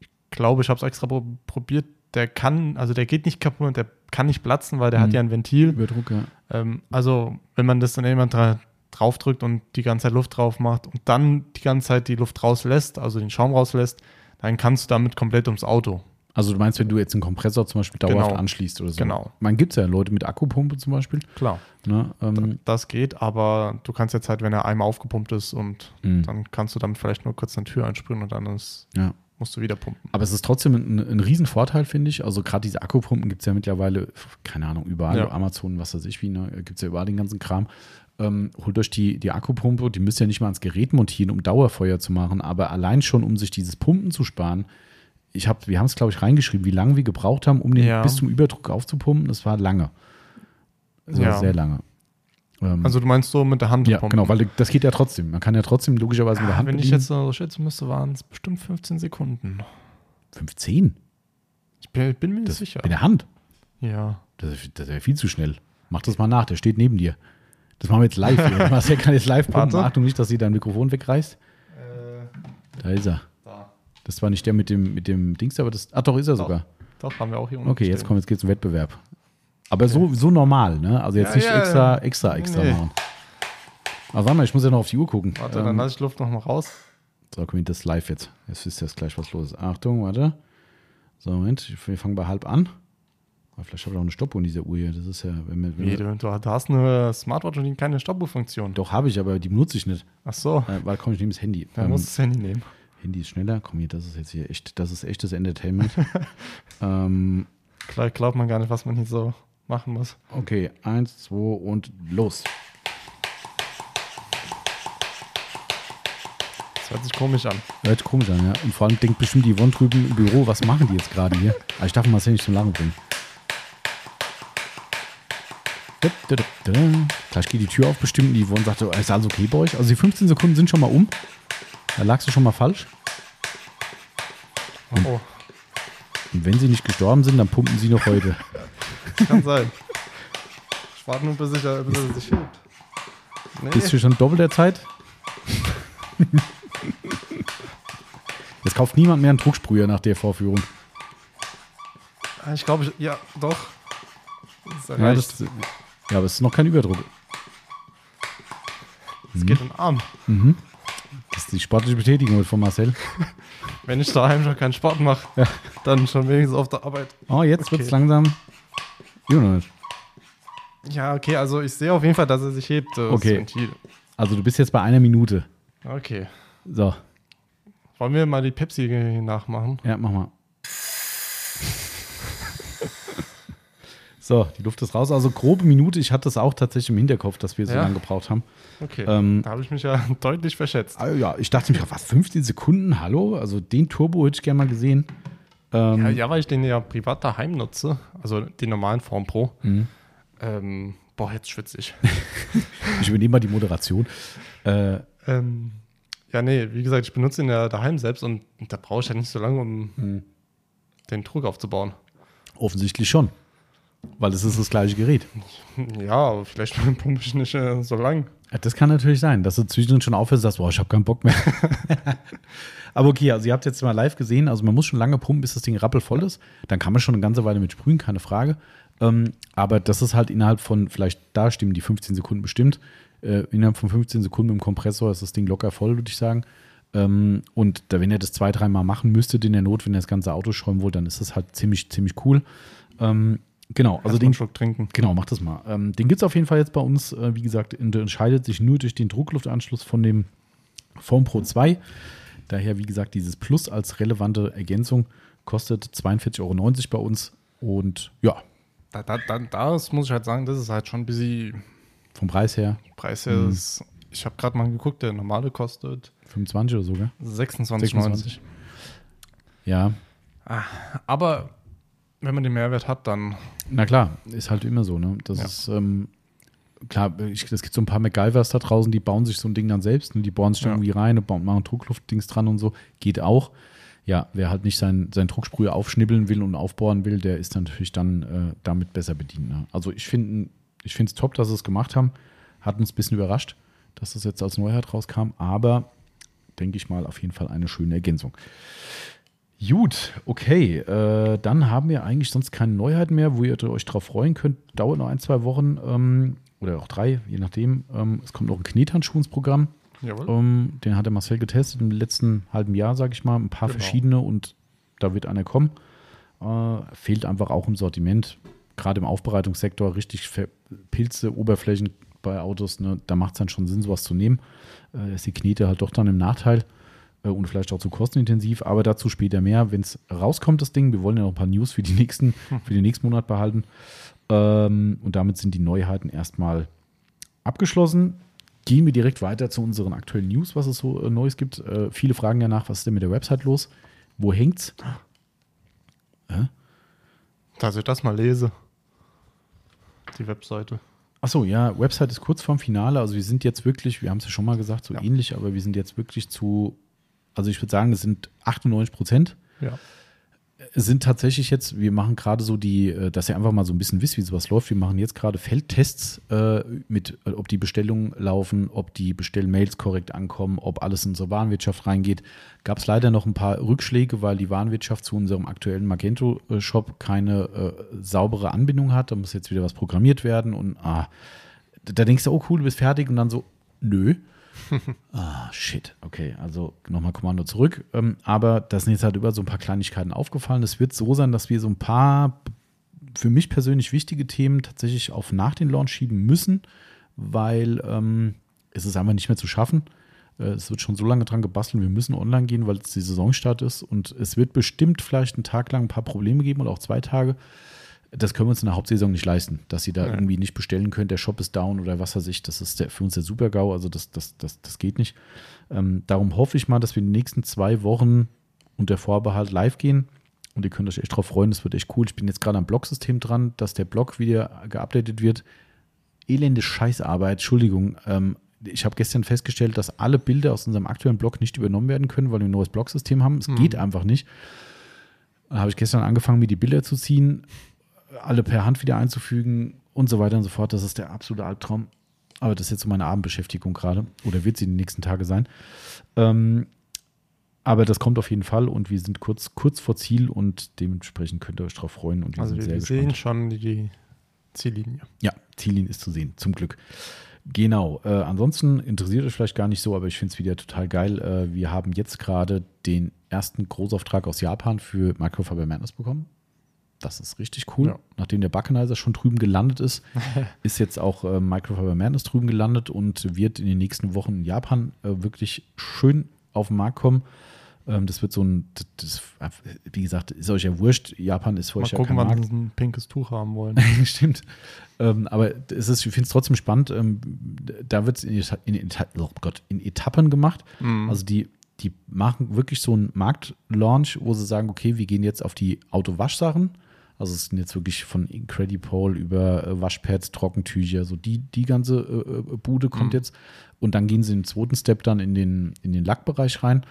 ich glaube, ich habe es extra pro probiert. Der kann, also der geht nicht kaputt und der kann nicht platzen, weil der Mhm. hat ja ein Ventil. Überdruck, ja. Ähm, also, wenn man das dann jemand dra draufdrückt und die ganze Zeit Luft drauf macht und dann die ganze Zeit die Luft rauslässt, also den Schaum rauslässt, dann kannst du damit komplett ums Auto. Also du meinst, wenn du jetzt einen Kompressor zum Beispiel dauerhaft Genau. anschließt oder so. Genau. Man gibt es ja Leute mit Akkupumpe zum Beispiel. Klar. Ne? Ähm, Das geht, aber du kannst jetzt halt, wenn er einmal aufgepumpt ist und Mhm. dann kannst du damit vielleicht nur kurz eine Tür einsprühen und dann ist, ja. musst du wieder pumpen. Aber es ist trotzdem ein, ein Riesenvorteil, finde ich. Also gerade diese Akkupumpen gibt es ja mittlerweile, keine Ahnung, überall, Ja. Amazon, was weiß ich wie, ne? gibt es ja überall den ganzen Kram. Ähm, holt euch die, die Akkupumpe, die müsst ihr nicht mal ans Gerät montieren, um Dauerfeuer zu machen, aber allein schon, um sich dieses Pumpen zu sparen. Ich hab, wir haben es, glaube ich, reingeschrieben, wie lange wir gebraucht haben, um den Ja. bis zum Überdruck aufzupumpen. Das war lange. Das war Ja. sehr lange. Ähm, Also du meinst so mit der Hand ja, genau, weil das geht ja trotzdem. Man kann ja trotzdem logischerweise mit der Ah, Hand Wenn ich bedienen. jetzt so schätzen müsste, waren es bestimmt 15 Sekunden. 15? Ich bin, bin mir nicht Das, sicher. Mit der Hand? Ja. Das das ja viel zu schnell. Mach das mal nach, der steht neben dir. Das machen wir jetzt live. Hier. Marcel kann jetzt live pumpen. Warte. Achtung nicht, dass sie dein Mikrofon wegreißt. Äh, Da ist er. da. Das war nicht der mit dem, mit dem Dings, aber das. Ach doch, ist er Doch. sogar. Doch, haben wir auch hier unten Okay, jetzt kommt, jetzt geht's zum Wettbewerb. Aber so, so normal, ne? Also jetzt Ja, nicht ja, extra, ja. extra, extra Nee. machen. Aber warte mal, ich muss ja noch auf die Uhr gucken. Warte, Ähm, dann lasse ich Luft noch mal raus. so, komm, das ist live jetzt. Jetzt wisst ihr jetzt gleich, was los ist. Achtung, warte. So, Moment, wir fangen bei halb an. Aber vielleicht habe ich auch eine Stoppuhr in dieser Uhr hier. Das ist ja, wenn wir, wenn Nee, du, du hast eine Smartwatch und keine Stoppuhrfunktion. doch habe ich, aber die benutze ich nicht. Ach so, Äh, weil komm, ich nehme das Handy. dann Ähm, musst du das Handy nehmen. Handy ist schneller. Komm hier, das ist jetzt hier echt, das ist echtes Entertainment. [laughs] ähm, Vielleicht glaubt man gar nicht, was man hier so machen muss. okay, eins, zwei und los. Das hört sich komisch an. Hört sich komisch an, ja. Und vor allem denkt bestimmt die Yvonne drüben im Büro, was machen die jetzt gerade hier? Aber ich darf Marcel nicht zum Lachen bringen. Da, da, da. Gleich geht die Tür auf bestimmt und die Yvonne sagt, so, ist alles okay bei euch? Also die 15 Sekunden sind schon mal um. Da lagst du schon mal falsch. Oh, Und wenn sie nicht gestorben sind, dann pumpen sie noch heute. kann sein. Ich warte nur, bis, ich, bis er sich hebt. Nee, Bist du schon doppelt der Zeit? Jetzt kauft niemand mehr einen Drucksprüher nach der Vorführung. Ah, ich glaube, ja, doch. Das Ja, das, ja, aber es ist noch kein Überdruck. Es geht in den Arm. Das ist die sportliche Betätigung von Marcel. [laughs] Wenn ich daheim schon keinen Sport mache, Ja. dann schon wenigstens auf der Arbeit. Oh, jetzt Okay. wird es langsam. Noch nicht. Ja, okay, also ich sehe auf jeden Fall, dass er sich hebt. Das Okay. Also du bist jetzt bei einer Minute. Okay. So, Wollen wir mal die Pepsi nachmachen? ja, mach mal. So, die Luft ist raus. Also grobe Minute. Ich hatte das auch tatsächlich im Hinterkopf, dass wir so Ja. lange gebraucht haben. Okay. Ähm, da habe ich mich ja [laughs] deutlich verschätzt. Ah, ja, ich dachte mir, was, 15 Sekunden? Hallo? Also den Turbo hätte ich gerne mal gesehen. Ähm, Ja, ja, weil ich den ja privat daheim nutze, also den normalen Form Pro. Mhm. Ähm, boah, jetzt schwitze ich. [laughs] Ich übernehme mal die Moderation. Äh, ähm, ja, nee, wie gesagt, ich benutze ihn ja daheim selbst und da brauche ich ja nicht so lange, um Mhm. den Druck aufzubauen. offensichtlich schon. Weil es ist das gleiche Gerät. Ja, aber vielleicht pumpe ich nicht äh, so lang. Das kann natürlich sein, dass du zwischendrin schon aufhörst und sagst, boah, ich habe keinen Bock mehr. [laughs] Aber okay, also ihr habt jetzt mal live gesehen, also man muss schon lange pumpen, bis das Ding rappelvoll ist. Dann kann man schon eine ganze Weile mit sprühen, keine Frage. Ähm, aber das ist halt innerhalb von, vielleicht da stimmen die 15 Sekunden bestimmt. Äh, innerhalb von 15 Sekunden dem Kompressor ist das Ding locker voll, würde ich sagen. Ähm, und da, wenn ihr das zwei, dreimal machen müsstet in der Not, wenn ihr das ganze Auto schäumen wollt, dann ist das halt ziemlich, ziemlich cool. Ähm, genau, also den Schluck trinken. Genau, mach das mal. Ähm, den gibt es auf jeden Fall jetzt bei uns. Äh, wie gesagt, unterscheidet sich nur durch den Druckluftanschluss von dem Form Pro 2. Daher, wie gesagt, dieses Plus als relevante Ergänzung kostet 42,90 Euro bei uns. Und ja, Da, da, da, das muss ich halt sagen, das ist halt schon ein bisschen vom Preis her Preis Mhm. her. ist- Ich habe gerade mal geguckt, der normale kostet 25 oder sogar. 26,90. Ja, Aber wenn man den Mehrwert hat, dann na klar, ist halt immer so. Ne? Das Ja. ist, ähm, klar, es gibt so ein paar MacGyvers da draußen, die bauen sich so ein Ding dann selbst und die bohren sich Ja. irgendwie rein und machen Druckluftdings dran und so. Geht auch. Ja, wer halt nicht sein, sein Drucksprüher aufschnibbeln will und aufbohren will, der ist dann natürlich dann äh, damit besser bedient. Ne? Also ich finde ich finde es top, dass sie es gemacht haben. Hat uns ein bisschen überrascht, dass das jetzt als Neuheit rauskam, aber denke ich mal auf jeden Fall eine schöne Ergänzung. Gut, okay. Äh, dann haben wir eigentlich sonst keine Neuheiten mehr, wo ihr euch drauf freuen könnt. Dauert noch ein, zwei Wochen ähm, oder auch drei, je nachdem. Ähm, es kommt noch ein Knethandschuh ins Programm. Ähm, den hat der Marcel getestet im letzten halben Jahr, sage ich mal. Ein paar Genau. verschiedene und da wird einer kommen. Äh, fehlt einfach auch im Sortiment. Gerade im Aufbereitungssektor richtig Pilze, Oberflächen bei Autos. Ne? Da macht es dann schon Sinn, sowas zu nehmen. Äh, ist die Knete halt doch dann im Nachteil und vielleicht auch zu kostenintensiv. Aber dazu später mehr, wenn es rauskommt, das Ding. Wir wollen ja noch ein paar News für, die nächsten, [laughs] für den nächsten Monat behalten. Ähm, und damit sind die Neuheiten erstmal abgeschlossen. Gehen wir direkt weiter zu unseren aktuellen News, was es so äh, Neues gibt. Äh, viele fragen ja nach, was ist denn mit der Website los? Wo hängt's? Äh? Dass ich das mal lese. Die Webseite. Achso, ja, Website ist kurz vorm Finale. Also wir sind jetzt wirklich, wir haben es ja schon mal gesagt, so ja. ähnlich, aber wir sind jetzt wirklich zu, also ich würde sagen, es sind 98 Prozent. Ja sind tatsächlich jetzt, wir machen gerade so die, äh, dass ihr einfach mal so ein bisschen wisst, wie sowas läuft. Wir machen jetzt gerade Feldtests äh, mit, ob die Bestellungen laufen, ob die Bestellmails korrekt ankommen, ob alles in unsere Warenwirtschaft reingeht. Gab es leider noch ein paar Rückschläge, weil die Warenwirtschaft zu unserem aktuellen Magento-Shop keine äh, saubere Anbindung hat. Da muss jetzt wieder was programmiert werden und ah, da denkst du, oh cool, du bist fertig und dann so, nö. [laughs] ah, shit. Okay, also nochmal Kommando zurück. Ähm, aber da sind jetzt halt über so ein paar Kleinigkeiten aufgefallen. Es wird so sein, dass wir so ein paar für mich persönlich wichtige Themen tatsächlich auf nach den Launch schieben müssen, weil ähm, es ist einfach nicht mehr zu schaffen. Äh, es wird schon so lange dran gebastelt, wir müssen online gehen, weil es die Saisonstart ist. Und es wird bestimmt vielleicht einen Tag lang ein paar Probleme geben oder auch zwei Tage das können wir uns in der Hauptsaison nicht leisten, dass sie da ja. irgendwie nicht bestellen können, der Shop ist down oder was weiß ich. Das ist der, für uns der Super-GAU, also das, das, das, das geht nicht. Ähm, darum hoffe ich mal, dass wir in den nächsten zwei Wochen unter Vorbehalt live gehen. Und ihr könnt euch echt drauf freuen, das wird echt cool. Ich bin jetzt gerade am Blog-System dran, dass der Blog wieder geupdatet wird. Elende Scheißarbeit, Entschuldigung. Ähm, ich habe gestern festgestellt, dass alle Bilder aus unserem aktuellen Blog nicht übernommen werden können, weil wir ein neues Blog-System haben. Es mhm. geht einfach nicht. Da habe ich gestern angefangen, mir die Bilder zu ziehen alle per Hand wieder einzufügen und so weiter und so fort. Das ist der absolute Albtraum. Aber das ist jetzt so meine Abendbeschäftigung gerade. Oder wird sie in den nächsten Tagen sein. Ähm, aber das kommt auf jeden Fall und wir sind kurz, kurz vor Ziel und dementsprechend könnt ihr euch darauf freuen. Und wir also sind wir sehr sehen schon die Ziellinie. Ja, Ziellinie ist zu sehen, zum Glück. Genau. Äh, ansonsten interessiert euch vielleicht gar nicht so, aber ich finde es wieder total geil. Äh, wir haben jetzt gerade den ersten Großauftrag aus Japan für Microfiber Madness bekommen. Das ist richtig cool. Ja. Nachdem der Buckenizer schon drüben gelandet ist, [laughs] ist jetzt auch äh, Microfiber Madness drüben gelandet und wird in den nächsten Wochen in Japan äh, wirklich schön auf den Markt kommen. Ähm, das wird so ein, das, wie gesagt, ist euch ja wurscht. Japan ist für Mal euch gucken, ja kein Markt. ein pinkes Tuch haben wollen. [laughs] Stimmt. Ähm, aber es ist, ich finde es trotzdem spannend. Ähm, da wird es in, in, oh in, Etappen gemacht. Mhm. Also die die machen wirklich so einen Marktlaunch, wo sie sagen, okay, wir gehen jetzt auf die Autowaschsachen also es sind jetzt wirklich von Incredipole über äh, Waschpads, Trockentücher, so die, die ganze äh, äh, Bude kommt mhm. jetzt. Und dann gehen sie im zweiten Step dann in den, in den Lackbereich rein.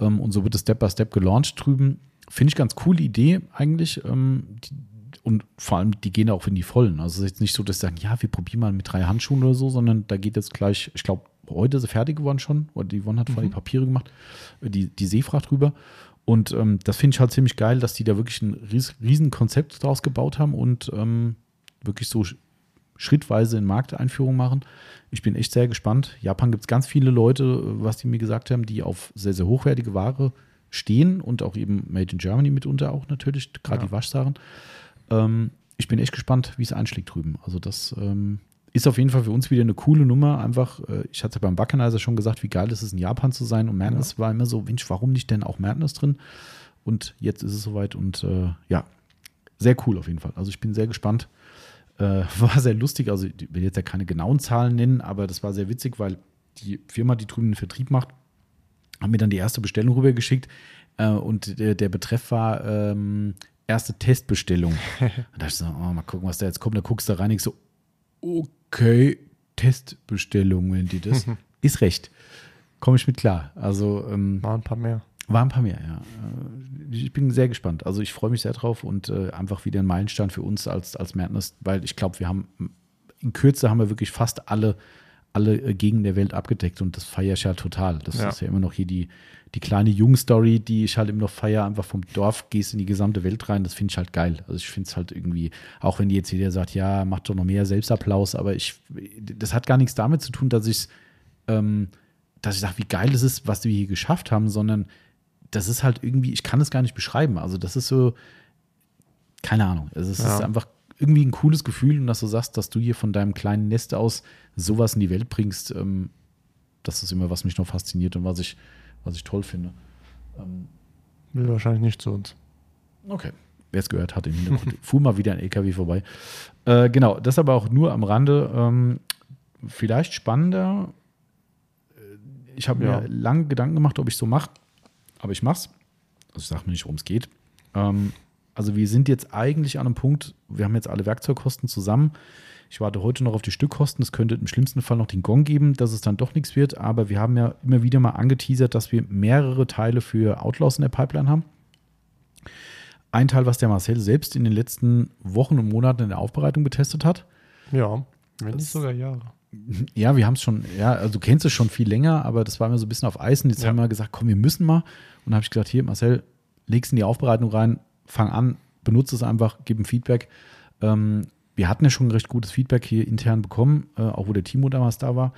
Ähm, und so wird es Step by Step gelauncht drüben. Finde ich ganz coole Idee eigentlich. Ähm, die, und vor allem, die gehen auch in die Vollen. Also es ist jetzt nicht so, dass sie sagen, ja, wir probieren mal mit drei Handschuhen oder so, sondern da geht jetzt gleich, ich glaube, heute ist sie fertig geworden schon, oder die Yvonne hat vorhin mhm. die Papiere gemacht, äh, die, die Seefracht rüber. Und ähm, das finde ich halt ziemlich geil, dass die da wirklich ein ries riesen Konzept draus gebaut haben und ähm, wirklich so schrittweise in Markteinführung machen. Ich bin echt sehr gespannt. Japan gibt es ganz viele Leute, was die mir gesagt haben, die auf sehr, sehr hochwertige Ware stehen und auch eben Made in Germany mitunter auch natürlich, gerade ja. die Waschsachen. Ähm, ich bin echt gespannt, wie es einschlägt drüben. Also das ähm, ist auf jeden Fall für uns wieder eine coole Nummer. Einfach, äh, ich hatte beim Buckenizer schon gesagt, wie geil ist es in Japan zu sein. Und Madness ja. war immer so, Mensch, warum nicht denn auch Madness drin? Und jetzt ist es soweit und äh, ja, sehr cool auf jeden Fall. Also ich bin sehr gespannt. Äh, [laughs] war sehr lustig. Also ich will jetzt ja keine genauen Zahlen nennen, aber das war sehr witzig, weil die Firma, die drüben den Vertrieb macht, hat mir dann die erste Bestellung rübergeschickt äh, und der, der, Betreff war ähm, erste Testbestellung. [laughs] da dachte ich so, oh, mal gucken, was da jetzt kommt. Da guckst du rein, ich so, okay, Testbestellungen, die das [laughs] ist recht. Komme ich mit klar. Also ähm, war ein paar mehr. War ein paar mehr, ja. Äh, ich bin sehr gespannt. Also ich freue mich sehr drauf und äh, einfach wieder ein Meilenstein für uns als, als Madness, weil ich glaube, wir haben in Kürze haben wir wirklich fast alle, alle äh, Gegenden der Welt abgedeckt und das feiere ich ja total. Das ja. ist ja immer noch hier die, die kleine Jung-Story, die ich halt immer noch feiere, einfach vom Dorf gehst in die gesamte Welt rein, das finde ich halt geil. Also ich finde es halt irgendwie, auch wenn jetzt jeder sagt, ja, macht doch noch mehr Selbstapplaus, aber ich, das hat gar nichts damit zu tun, dass ich ähm, dass ich sage, wie geil es ist, was wir hier geschafft haben, sondern das ist halt irgendwie, ich kann es gar nicht beschreiben. Also das ist so, keine Ahnung. Also es Ja. ist einfach irgendwie ein cooles Gefühl und dass du sagst, dass du hier von deinem kleinen Nest aus sowas in die Welt bringst, ähm, das ist immer, was mich noch fasziniert und was ich, was ich toll finde. Ähm, Will wahrscheinlich nicht zu uns. Okay. Wer es gehört hat im Hintergrund, [laughs] fuhr mal wieder ein LKW vorbei. Äh, genau, das aber auch nur am Rande. Ähm, vielleicht spannender. Äh, Ich habe Ja. mir lange Gedanken gemacht, ob ich so mache, aber ich mach's. Also ich sage mir nicht, worum es geht. Ähm, also wir sind jetzt eigentlich an einem Punkt, wir haben jetzt alle Werkzeugkosten zusammen. Ich warte heute noch auf die Stückkosten. Es könnte im schlimmsten Fall noch den Gong geben, dass es dann doch nichts wird. Aber wir haben ja immer wieder mal angeteasert, dass wir mehrere Teile für Outlaws in der Pipeline haben. Ein Teil, was der Marcel selbst in den letzten Wochen und Monaten in der Aufbereitung getestet hat. Ja, wenn Das- nicht sogar Jahre. [laughs] Ja, wir haben es schon, ja, also du kennst es schon viel länger, aber das war mir so ein bisschen auf Eis. Und jetzt Ja. haben wir gesagt, komm, wir müssen mal. Und dann habe ich gesagt, hier, Marcel, leg's in die Aufbereitung rein, fang an, benutze es einfach, gib ein Feedback. Ähm, wir hatten ja schon ein recht gutes Feedback hier intern bekommen, äh, auch wo der Timo damals da war.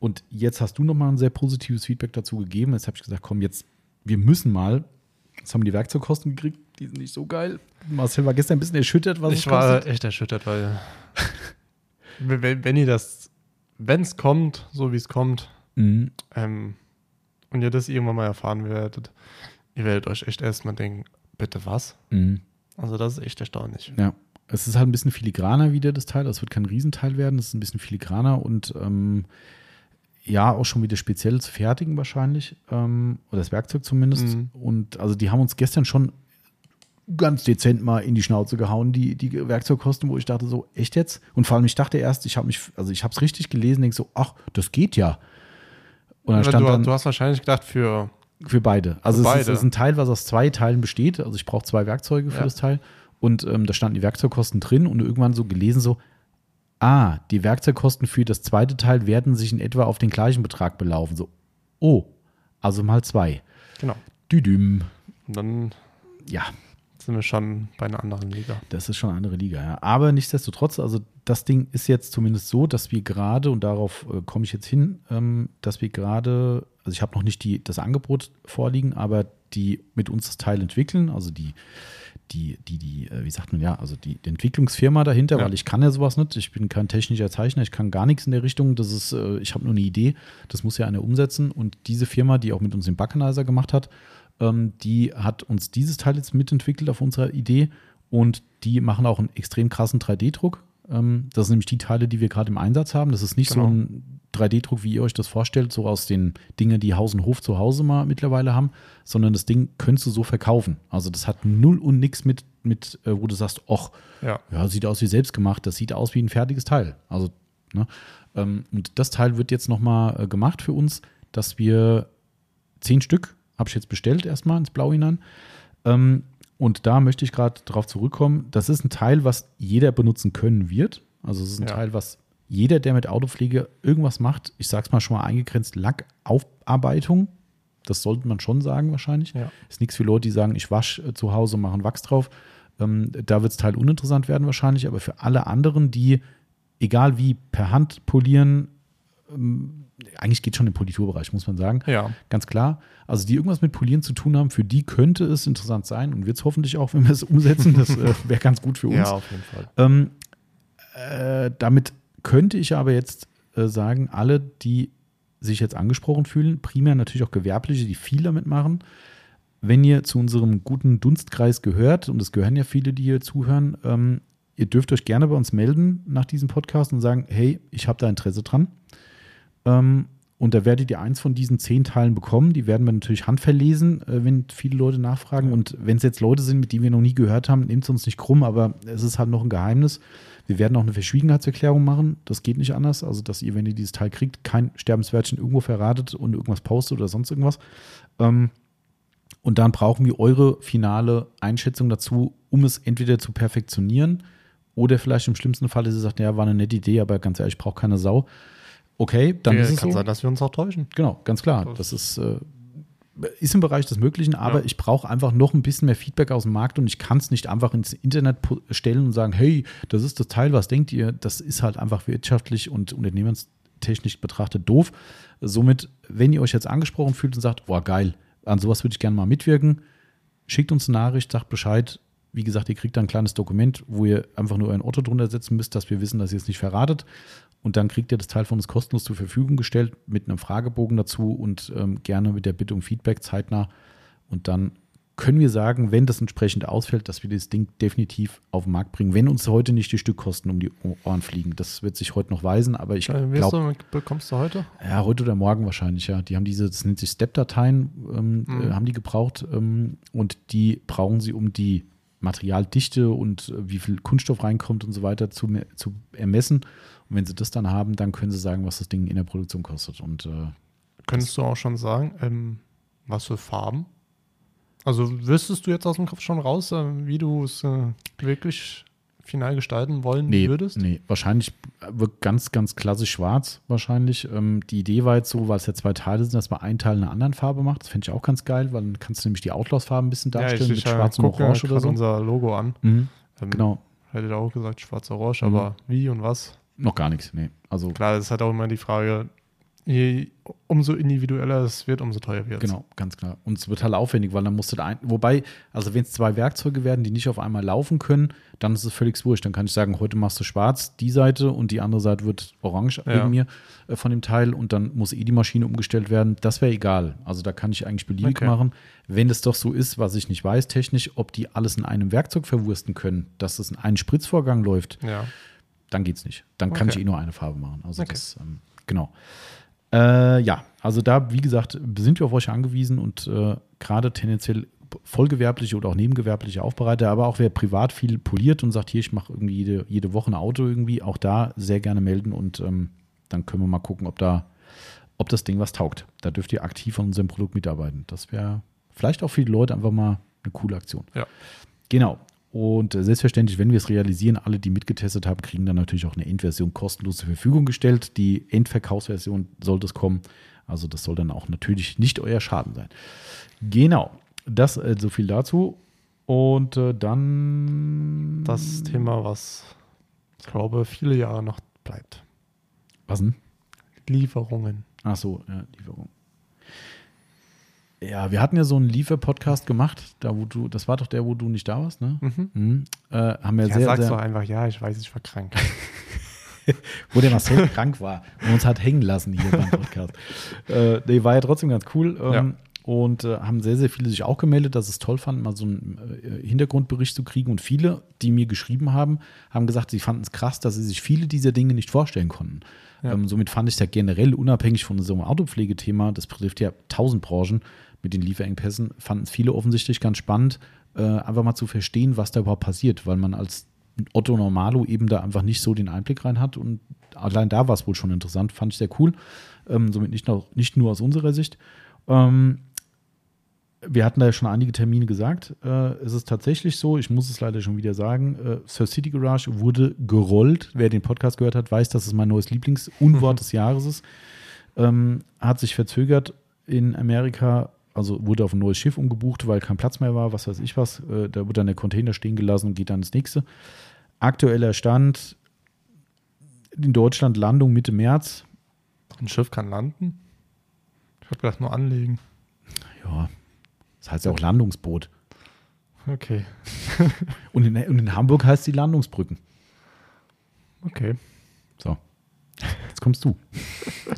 Und jetzt hast du nochmal ein sehr positives Feedback dazu gegeben. Jetzt habe ich gesagt, komm, jetzt, wir müssen mal. Jetzt haben wir die Werkzeugkosten gekriegt, die sind nicht so geil. Marcel war gestern ein bisschen erschüttert, was ich war kostet. echt erschüttert, weil [laughs] wenn, wenn ihr das, wenn es kommt, so wie es kommt, Mhm. ähm, und ihr das irgendwann mal erfahren werdet, ihr werdet euch echt erstmal denken, bitte was? Mhm. Also das ist echt erstaunlich. Ja, es ist halt ein bisschen filigraner wieder, das Teil. Das wird kein Riesenteil werden, es ist ein bisschen filigraner und ähm, ja, auch schon wieder speziell zu fertigen wahrscheinlich. Ähm, oder das Werkzeug zumindest. Mhm. Und also die haben uns gestern schon ganz dezent mal in die Schnauze gehauen, die, die Werkzeugkosten, wo ich dachte so, echt jetzt? Und vor allem, ich dachte erst, ich habe mich, also ich habe es richtig gelesen, denke so, ach, das geht ja. Und dann stand du, dann, du hast wahrscheinlich gedacht, für für beide. Also Für es ist, beide. es ist ein Teil, was aus zwei Teilen besteht. Also ich brauche zwei Werkzeuge für Ja. das Teil. Und ähm, da standen die Werkzeugkosten drin und irgendwann so gelesen so, ah, die Werkzeugkosten für das zweite Teil werden sich in etwa auf den gleichen Betrag belaufen. So, oh, also mal zwei. genau. Düdüm. Und dann Ja, sind wir schon bei einer anderen Liga. das ist schon eine andere Liga, ja. Aber nichtsdestotrotz, also das Ding ist jetzt zumindest so, dass wir gerade, und darauf äh, komme ich jetzt hin, ähm, dass wir gerade, also ich habe noch nicht die, das Angebot vorliegen, aber die mit uns das Teil entwickeln, also die, die, die, die, äh, wie sagt man ja, also die, die Entwicklungsfirma dahinter, Ja. weil ich kann ja sowas nicht, ich bin kein technischer Zeichner, ich kann gar nichts in der Richtung, das ist, äh, ich habe nur eine Idee, das muss ja einer umsetzen und diese Firma, die auch mit uns den Backenizer gemacht hat, ähm, die hat uns dieses Teil jetzt mitentwickelt auf unserer Idee und die machen auch einen extrem krassen 3D-Druck. Ähm, das sind nämlich die Teile, die wir gerade im Einsatz haben. Das ist nicht Genau. so ein 3D-Druck, wie ihr euch das vorstellt, so aus den Dingen, die Haus und Hof zu Hause mal mittlerweile haben, sondern das Ding könntest du so verkaufen. Also das hat null und nix mit, mit äh, wo du sagst, och, Ja. ja, sieht aus wie selbst gemacht, das sieht aus wie ein fertiges Teil. Also, ne? ähm, und das Teil wird jetzt nochmal äh, gemacht für uns, dass wir zehn Stück, habe ich jetzt bestellt erstmal ins Blau hinein. Ähm, und da möchte ich gerade drauf zurückkommen. Das ist ein Teil, was jeder benutzen können wird. Also es ist ein Ja. Teil, was jeder, der mit Autopflege irgendwas macht, ich sag's mal schon mal eingegrenzt, Lackaufarbeitung, das sollte man schon sagen wahrscheinlich. Ja. Ist nichts für Leute, die sagen, ich wasche äh, zu Hause und mache einen Wachs drauf. Ähm, da wird es Teil uninteressant werden wahrscheinlich, aber für alle anderen, die, egal wie, per Hand polieren, ähm, eigentlich geht schon im Politurbereich, muss man sagen. Ja. Ganz klar. Also die irgendwas mit Polieren zu tun haben, für die könnte es interessant sein und wird es hoffentlich auch, wenn wir es [laughs] umsetzen. Das äh, wäre ganz gut für uns. Ja, auf jeden Fall. Ähm, äh, damit könnte ich aber jetzt äh, sagen, alle, die sich jetzt angesprochen fühlen, primär natürlich auch Gewerbliche, die viel damit machen, wenn ihr zu unserem guten Dunstkreis gehört, und es gehören ja viele, die hier zuhören, ähm, ihr dürft euch gerne bei uns melden nach diesem Podcast und sagen, hey, ich habe da Interesse dran. Ähm, und da werdet ihr eins von diesen zehn Teilen bekommen. Die werden wir natürlich handverlesen, äh, wenn viele Leute nachfragen. Und wenn es jetzt Leute sind, mit denen wir noch nie gehört haben, nehmt es uns nicht krumm, aber es ist halt noch ein Geheimnis. Wir werden auch eine Verschwiegenheitserklärung machen. Das geht nicht anders. Also, dass ihr, wenn ihr dieses Teil kriegt, kein Sterbenswörtchen irgendwo verratet und irgendwas postet oder sonst irgendwas. Ähm, und dann brauchen wir eure finale Einschätzung dazu, um es entweder zu perfektionieren oder vielleicht im schlimmsten Fall, dass ihr sagt, ja, war eine nette Idee, aber ganz ehrlich, ich brauche keine Sau. Okay, dann Wir- ist es kann so. sein, dass wir uns auch täuschen. Genau, ganz klar. Das- Das ist, äh, ist im Bereich des Möglichen, aber Ja. ich brauche einfach noch ein bisschen mehr Feedback aus dem Markt und ich kann es nicht einfach ins Internet stellen und sagen, hey, das ist das Teil, was denkt ihr? Das ist halt einfach wirtschaftlich und unternehmenstechnisch betrachtet doof. Somit, wenn ihr euch jetzt angesprochen fühlt und sagt, boah, geil, an sowas würde ich gerne mal mitwirken, schickt uns eine Nachricht, sagt Bescheid. Wie gesagt, ihr kriegt dann ein kleines Dokument, wo ihr einfach nur ein Otto drunter setzen müsst, dass wir wissen, dass ihr es nicht verratet. Und dann kriegt ihr das Teil von uns kostenlos zur Verfügung gestellt mit einem Fragebogen dazu und ähm, gerne mit der Bitte um Feedback zeitnah. Und dann können wir sagen, wenn das entsprechend ausfällt, dass wir das Ding definitiv auf den Markt bringen, wenn uns heute nicht die Stückkosten um die Ohren fliegen. Das wird sich heute noch weisen, aber ich Äh, glaube, bekommst du heute? ja, heute oder morgen wahrscheinlich, ja. Die haben diese, das nennt sich Step-Dateien, ähm, Mhm. äh, haben die gebraucht ähm, und die brauchen sie, um die Materialdichte und äh, wie viel Kunststoff reinkommt und so weiter zu, zu ermessen. Und wenn sie das dann haben, dann können sie sagen, was das Ding in der Produktion kostet. Und äh, Könntest du auch schon sagen, ähm, was für Farben? Also wüsstest du jetzt aus dem Kopf schon raus, äh, wie du es äh, wirklich final gestalten wollen nee, würdest? nee, wahrscheinlich wird ganz, ganz klassisch schwarz wahrscheinlich. Ähm, die Idee war jetzt so, weil es ja zwei Teile sind, dass man einen Teil in einer anderen Farbe macht. Das finde ich auch ganz geil, weil dann kannst du nämlich die Outlaws-Farben ein bisschen darstellen mit schwarz und orange oder so. unser Logo an. Mhm, Ähm, genau, Hätte ich auch gesagt, schwarz-orange, Mhm. aber wie und was? Noch gar nichts. Nee, also Klar, das ist halt auch immer die Frage, je, umso individueller es wird, umso teurer wird es. Genau, ganz klar. Und es wird halt aufwendig, weil dann musst du da ein, wobei, also wenn es zwei Werkzeuge werden, die nicht auf einmal laufen können, dann ist es völlig wurscht. Dann kann ich sagen, heute machst du schwarz die Seite und die andere Seite wird orange Ja. wegen mir äh, von dem Teil und dann muss eh die Maschine umgestellt werden. Das wäre egal. Also da kann ich eigentlich beliebig Okay. machen. Wenn es doch so ist, was ich nicht weiß technisch, ob die alles in einem Werkzeug verwursten können, dass es in einen Spritzvorgang läuft, Ja. Dann geht's nicht. Dann kann Okay. ich eh nur eine Farbe machen. Also Okay. das, ähm, genau. Äh, ja, also da, wie gesagt, sind wir auf euch angewiesen und äh, gerade tendenziell vollgewerbliche oder auch nebengewerbliche Aufbereiter, aber auch wer privat viel poliert und sagt, hier, ich mache irgendwie jede, jede Woche ein Auto irgendwie, auch da sehr gerne melden und ähm, dann können wir mal gucken, ob da, ob das Ding was taugt. Da dürft ihr aktiv an unserem Produkt mitarbeiten. Das wäre vielleicht auch für die Leute einfach mal eine coole Aktion. Ja. Genau. Und äh, selbstverständlich, wenn wir es realisieren, alle, die mitgetestet haben, kriegen dann natürlich auch eine Endversion kostenlos zur Verfügung gestellt. Die Endverkaufsversion sollte es kommen. Also das soll dann auch natürlich nicht euer Schaden sein. Genau. Das äh, so viel dazu. Und äh, dann. Das Thema, was ich glaube, viele Jahre noch bleibt. Was denn? Lieferungen. Ach so, ja, Lieferung. Ja, wir hatten ja so einen Liefer-Podcast gemacht, da wo du, das war doch der, wo du nicht da warst, ne? Mhm. Mhm. Äh, haben wir Ja, sehr, sag's sehr, doch einfach, ja, ich weiß, ich war krank. [laughs] wo der Marcel krank war und uns hat hängen lassen hier beim Podcast. [laughs] äh, nee, war ja trotzdem ganz cool. Ähm, Ja. Und äh, haben sehr, sehr viele sich auch gemeldet, dass es toll fanden, mal so einen äh, Hintergrundbericht zu kriegen. Und viele, die mir geschrieben haben, haben gesagt, sie fanden es krass, dass sie sich viele dieser Dinge nicht vorstellen konnten. Ja. Ähm, somit fand ich es ja generell unabhängig von so einem Autopflegethema, das betrifft ja tausend Branchen mit den Lieferengpässen, fanden es viele offensichtlich ganz spannend, äh, einfach mal zu verstehen, was da überhaupt passiert, weil man als Otto Normalo eben da einfach nicht so den Einblick rein hat. Und allein da war es wohl schon interessant, fand ich sehr cool. Ähm, somit nicht, noch, nicht nur aus unserer Sicht. Ähm, wir hatten da ja schon einige Termine gesagt. Äh, es ist tatsächlich so, ich muss es leider schon wieder sagen, äh, Sir City Garage wurde gerollt. Wer den Podcast gehört hat, weiß, dass es mein neues Lieblingsunwort [laughs] des Jahres ist. Ähm, hat sich verzögert in Amerika, also wurde auf ein neues Schiff umgebucht, weil kein Platz mehr war, was weiß ich was. Äh, da wird dann der Container stehen gelassen und geht dann ins nächste. Aktueller Stand in Deutschland Landung Mitte März. Ein Schiff kann landen? Ich habe gedacht, nur anlegen. Ja, das heißt ja auch Landungsboot. Okay. [laughs] Und in, und in Hamburg heißt sie Landungsbrücken. Okay. So, jetzt kommst du.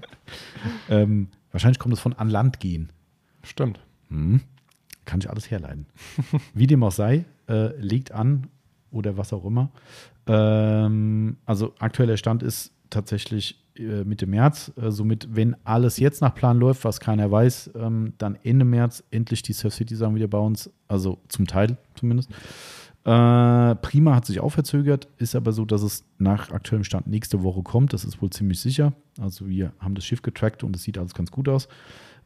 [laughs] ähm, wahrscheinlich kommt es von an Land gehen. Stimmt. Hm. Kann ich alles herleiten. [laughs] Wie dem auch sei, äh, legt an oder was auch immer. Ähm, also aktueller Stand ist tatsächlich äh, Mitte März. Äh, somit, wenn alles jetzt nach Plan läuft, was keiner weiß, ähm, dann Ende März endlich die Surf City Sachen wieder bei uns. Also zum Teil zumindest. Äh, Prima hat sich auch verzögert, ist aber so, dass es nach aktuellem Stand nächste Woche kommt. Das ist wohl ziemlich sicher. Also wir haben das Schiff getrackt und es sieht alles ganz gut aus.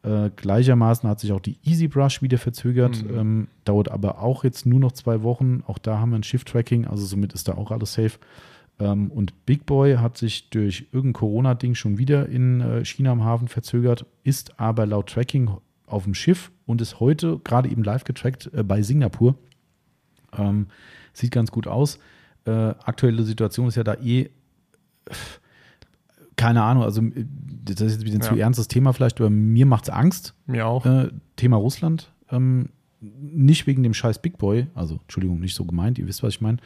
Äh, gleichermaßen hat sich auch die Easy Brush wieder verzögert, Mhm. ähm, dauert aber auch jetzt nur noch zwei Wochen. Auch da haben wir ein Shift-Tracking, also somit ist da auch alles safe. Ähm, und Big Boy hat sich durch irgendein Corona-Ding schon wieder in äh, China am Hafen verzögert, ist aber laut Tracking auf dem Schiff und ist heute gerade eben live getrackt äh, bei Singapur. Ähm, sieht ganz gut aus. Äh, aktuelle Situation ist ja da eh, keine Ahnung, also äh, das ist jetzt wieder ein Ja. zu ernstes Thema vielleicht, aber mir macht es Angst. Mir auch. Äh, Thema Russland. Ähm, nicht wegen dem scheiß Big Boy, also Entschuldigung, nicht so gemeint, ihr wisst, was ich meine.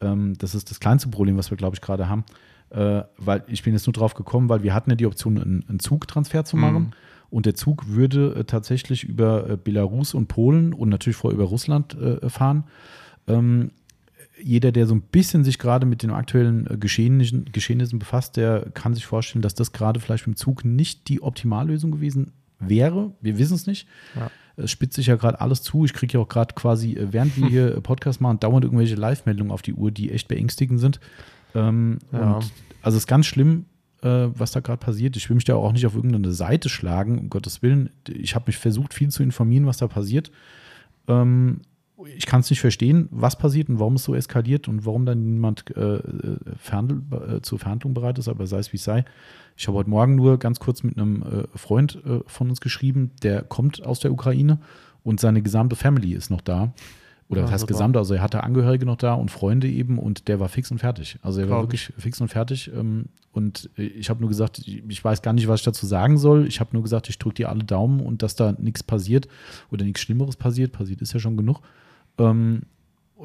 Ähm, das ist das kleinste Problem, was wir, glaube ich, gerade haben. Äh, weil ich bin jetzt nur drauf gekommen, weil wir hatten ja die Option, einen, einen Zugtransfer zu machen. Mhm. Und der Zug würde äh, tatsächlich über äh, Belarus und Polen und natürlich vorher über Russland äh, fahren. Ähm, jeder, der so ein bisschen sich gerade mit den aktuellen äh, Geschehnissen, Geschehnissen befasst, der kann sich vorstellen, dass das gerade vielleicht mit dem Zug nicht die Optimallösung gewesen wäre. Wir wissen es nicht. Ja. Es spitzt sich ja gerade alles zu. Ich kriege ja auch gerade quasi, äh, während wir hier Podcast machen, dauernd irgendwelche Live-Meldungen auf die Uhr, die echt beängstigend sind. Ähm, ja. und also es ist ganz schlimm, äh, was da gerade passiert. Ich will mich da auch nicht auf irgendeine Seite schlagen, um Gottes Willen. Ich habe mich versucht, viel zu informieren, was da passiert. Ähm, ich kann es nicht verstehen, was passiert und warum es so eskaliert und warum dann niemand äh, äh Verhandl äh, zur Verhandlung bereit ist, aber sei es wie es sei. Ich habe heute Morgen nur ganz kurz mit einem äh, Freund äh, von uns geschrieben, der kommt aus der Ukraine und seine gesamte Family ist noch da. Oder das heißt gesamt, also er hatte Angehörige noch da und Freunde eben und der war fix und fertig. Also er war wirklich fix und fertig. Ähm, und ich habe nur gesagt, ich weiß gar nicht, was ich dazu sagen soll. Ich habe nur gesagt, ich drücke dir alle Daumen und dass da nichts passiert oder nichts Schlimmeres passiert. Passiert ist ja schon genug. Ähm,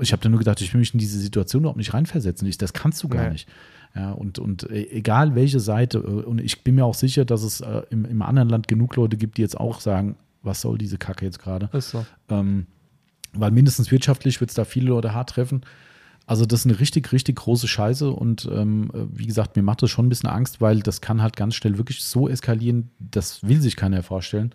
ich habe dann nur gedacht, ich will mich in diese Situation überhaupt nicht reinversetzen. Ich, das kannst du gar nee. nicht. Ja, und, und äh, egal welche Seite, äh, und ich bin mir auch sicher, dass es äh, im, im anderen Land genug Leute gibt, die jetzt auch sagen, was soll diese Kacke jetzt gerade? Ist so. Ähm, weil mindestens wirtschaftlich wird es da viele Leute hart treffen. Also das ist eine richtig, richtig große Scheiße und ähm, wie gesagt, mir macht das schon ein bisschen Angst, weil das kann halt ganz schnell wirklich so eskalieren, das will sich keiner vorstellen.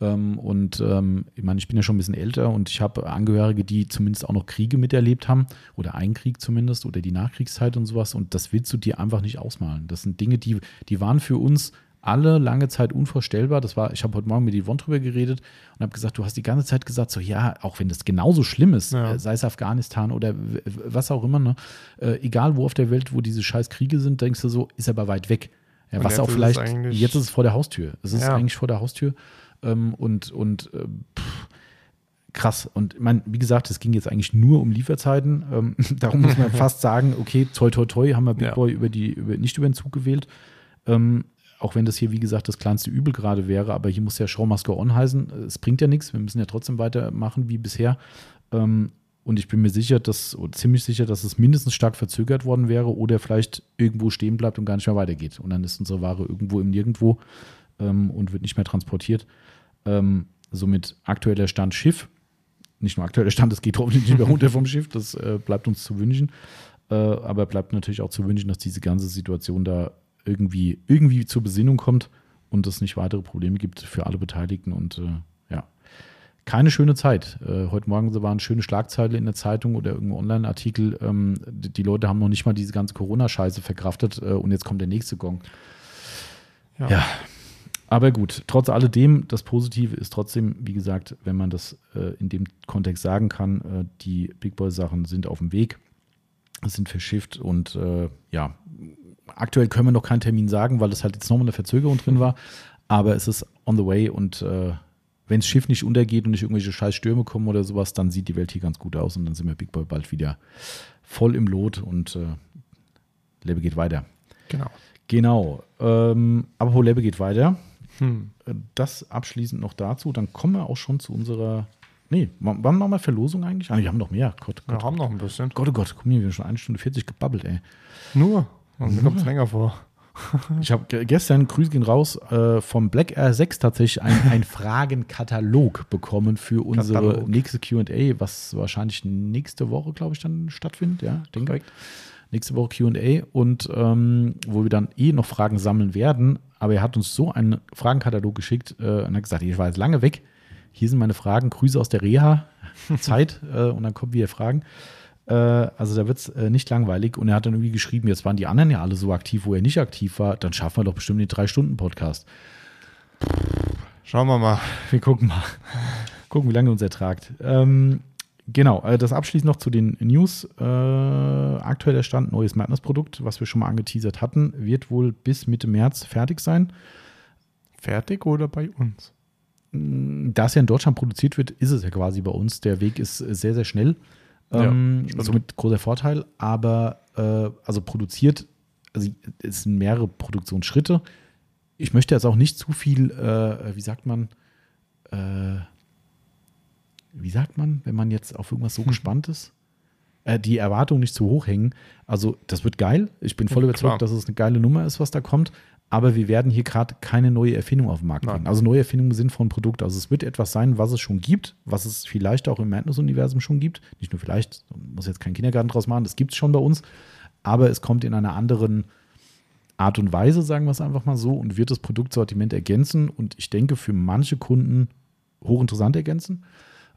Ähm, und ähm, ich meine, ich bin ja schon ein bisschen älter und ich habe Angehörige, die zumindest auch noch Kriege miterlebt haben oder einen Krieg zumindest oder die Nachkriegszeit und sowas und das willst du dir einfach nicht ausmalen. Das sind Dinge, die, die waren für uns alle lange Zeit unvorstellbar. Das war, ich habe heute Morgen mit Yvonne drüber geredet und habe gesagt, du hast die ganze Zeit gesagt, so ja, auch wenn das genauso schlimm ist, ja. äh, sei es Afghanistan oder was auch immer, ne? Äh, egal wo auf der Welt, wo diese scheiß Kriege sind, denkst du so, ist aber weit weg. Ja, was auch vielleicht, jetzt ist es vor der Haustür. Es ist ja. eigentlich vor der Haustür. Ähm, und und äh, pff, krass. Und ich meine, wie gesagt, es ging jetzt eigentlich nur um Lieferzeiten. Ähm, [laughs] darum muss man [laughs] fast sagen, okay, toi toi toi, haben wir Big Boy über die, über, nicht über den Zug gewählt. Ähm, auch wenn das hier, wie gesagt, das kleinste Übel gerade wäre, aber hier muss ja Show Must On heißen. Es bringt ja nichts, wir müssen ja trotzdem weitermachen wie bisher. Ähm, und ich bin mir sicher, dass, oder ziemlich sicher, dass es mindestens stark verzögert worden wäre oder vielleicht irgendwo stehen bleibt und gar nicht mehr weitergeht. Und dann ist unsere Ware irgendwo im Nirgendwo ähm, und wird nicht mehr transportiert. Ähm, somit aktueller Stand Schiff. Nicht nur aktueller Stand, es geht hoffentlich nicht mehr [laughs] runter vom Schiff, das äh, bleibt uns zu wünschen. Äh, aber bleibt natürlich auch zu wünschen, dass diese ganze Situation da irgendwie, irgendwie zur Besinnung kommt und es nicht weitere Probleme gibt für alle Beteiligten. Und äh, ja, keine schöne Zeit. Äh, heute Morgen waren schöne Schlagzeile in der Zeitung oder irgendein Online-Artikel. Ähm, die, die, Leute haben noch nicht mal diese ganze Corona-Scheiße verkraftet äh, und jetzt kommt der nächste Gong. Ja. ja. Aber gut, trotz alledem, das Positive ist trotzdem, wie gesagt, wenn man das äh, in dem Kontext sagen kann, äh, die Big Boy-Sachen sind auf dem Weg, sind verschifft und äh, ja, aktuell können wir noch keinen Termin sagen, weil es halt jetzt nochmal eine Verzögerung drin war. Aber es ist on the way und äh, wenn das Schiff nicht untergeht und nicht irgendwelche scheiß Stürme kommen oder sowas, dann sieht die Welt hier ganz gut aus und dann sind wir Big Boy bald wieder voll im Lot und äh, Lebe geht weiter. Genau. Genau. Ähm, apropos Lebe geht weiter. Hm. Das abschließend noch dazu. Dann kommen wir auch schon zu unserer. Nee, wann machen wir Verlosung eigentlich? Ah, wir haben noch mehr. Gott, Gott. Wir haben noch ein bisschen. Gott, oh Gott, guck mal, wir haben schon eine Stunde 40 gebabbelt, ey. Nur? Und mir kommt es länger vor. [laughs] Ich habe gestern, Grüße gehen raus, äh, vom Black Air 6 tatsächlich einen [laughs] Fragenkatalog bekommen für unsere Katalog. nächste QA, was wahrscheinlich nächste Woche, glaube ich, dann stattfindet. Ja, denke ich. Nächste Woche QA und ähm, wo wir dann eh noch Fragen sammeln werden. Aber er hat uns so einen Fragenkatalog geschickt äh, und hat gesagt: Ich war jetzt lange weg. Hier sind meine Fragen. Grüße aus der Reha-Zeit [laughs] äh, und dann kommen wieder Fragen. Äh, also da wird es äh, nicht langweilig. Und er hat dann irgendwie geschrieben, jetzt waren die anderen ja alle so aktiv, wo er nicht aktiv war, dann schaffen wir doch bestimmt den Drei-Stunden-Podcast. Schauen wir mal. Wir gucken mal. gucken, wie lange uns ertragt. Ähm, genau, äh, das abschließend noch zu den News. Äh, aktueller Stand, neues Madness-Produkt, was wir schon mal angeteasert hatten, wird wohl bis Mitte März fertig sein. Fertig oder bei uns? Da es ja in Deutschland produziert wird, ist es ja quasi bei uns. Der Weg ist sehr, sehr schnell. Ähm, ja, somit großer Vorteil, aber äh, also produziert, also es sind mehrere Produktionsschritte. Ich möchte jetzt auch nicht zu viel, äh, wie sagt man, äh, wie sagt man, wenn man jetzt auf irgendwas so gespannt ist? Äh, die Erwartungen nicht zu hoch hängen. Also, das wird geil. Ich bin voll Ja, überzeugt, klar. dass es eine geile Nummer ist, was da kommt. Aber wir werden hier gerade keine neue Erfindung auf den Markt Nein. bringen. Also neue Erfindungen sind von Produkt. Also es wird etwas sein, was es schon gibt, was es vielleicht auch im Madness-Universum schon gibt. Nicht nur vielleicht, man muss jetzt keinen Kindergarten draus machen, das gibt es schon bei uns. Aber es kommt in einer anderen Art und Weise, sagen wir es einfach mal so, und wird das Produktsortiment ergänzen und ich denke für manche Kunden hochinteressant ergänzen.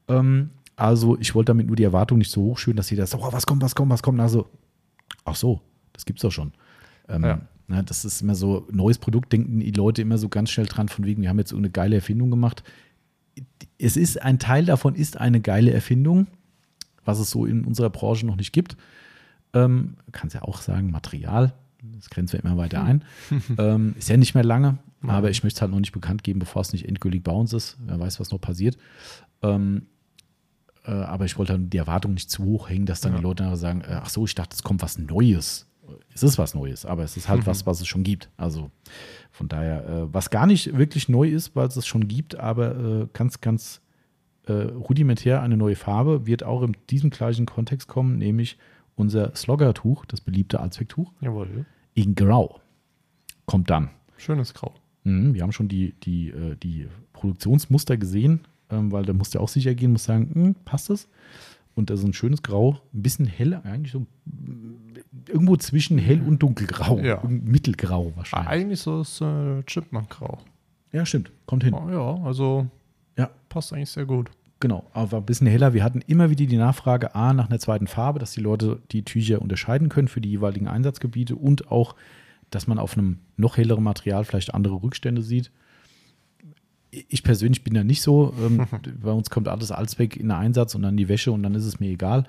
Ähm, also ich wollte damit nur die Erwartung nicht so hochschüren, dass jeder sagt, oh, was kommt, was kommt, was kommt. Also, ach so, das gibt's doch schon. Ähm, Ja. na, das ist immer so, neues Produkt denken die Leute immer so ganz schnell dran, von wegen, wir haben jetzt irgendeine geile Erfindung gemacht. Es ist, ein Teil davon ist eine geile Erfindung, was es so in unserer Branche noch nicht gibt. Ähm, kannst ja auch sagen, Material, das grenzen wir immer weiter ein. [laughs] ähm, ist ja nicht mehr lange, aber ich möchte es halt noch nicht bekannt geben, bevor es nicht endgültig bei uns ist. Wer weiß, was noch passiert. Ähm, äh, aber ich wollte halt die Erwartung nicht zu hoch hängen, dass dann Ja. die Leute sagen, äh, ach so, ich dachte, es kommt was Neues. Es ist was Neues, aber es ist halt was, was es schon gibt. Also von daher, äh, was gar nicht wirklich neu ist, weil es es schon gibt, aber äh, ganz, ganz äh, rudimentär eine neue Farbe wird auch in diesem gleichen Kontext kommen, nämlich unser Slogger-Tuch, das beliebte Allzwecktuch, Jawohl. in Grau. Kommt dann. Schönes Grau. Mhm, wir haben schon die, die, äh, die Produktionsmuster gesehen, ähm, weil da musste auch sicher gehen, muss sagen, hm, passt das? Und das ist ein schönes Grau, ein bisschen hell, eigentlich so mm, irgendwo zwischen hell und dunkelgrau, Ja. Mittelgrau Ah, wahrscheinlich. eigentlich so das äh, Chipmunk-Grau. Ja, stimmt, kommt hin. Ja, also Ja, passt eigentlich sehr gut. Genau, aber ein bisschen heller. Wir hatten immer wieder die Nachfrage A nach einer zweiten Farbe, dass die Leute die Tücher unterscheiden können für die jeweiligen Einsatzgebiete und auch, dass man auf einem noch helleren Material vielleicht andere Rückstände sieht. Ich persönlich bin da nicht so. Ähm, [laughs] bei uns kommt alles Allzweck in den Einsatz und dann die Wäsche und dann ist es mir egal.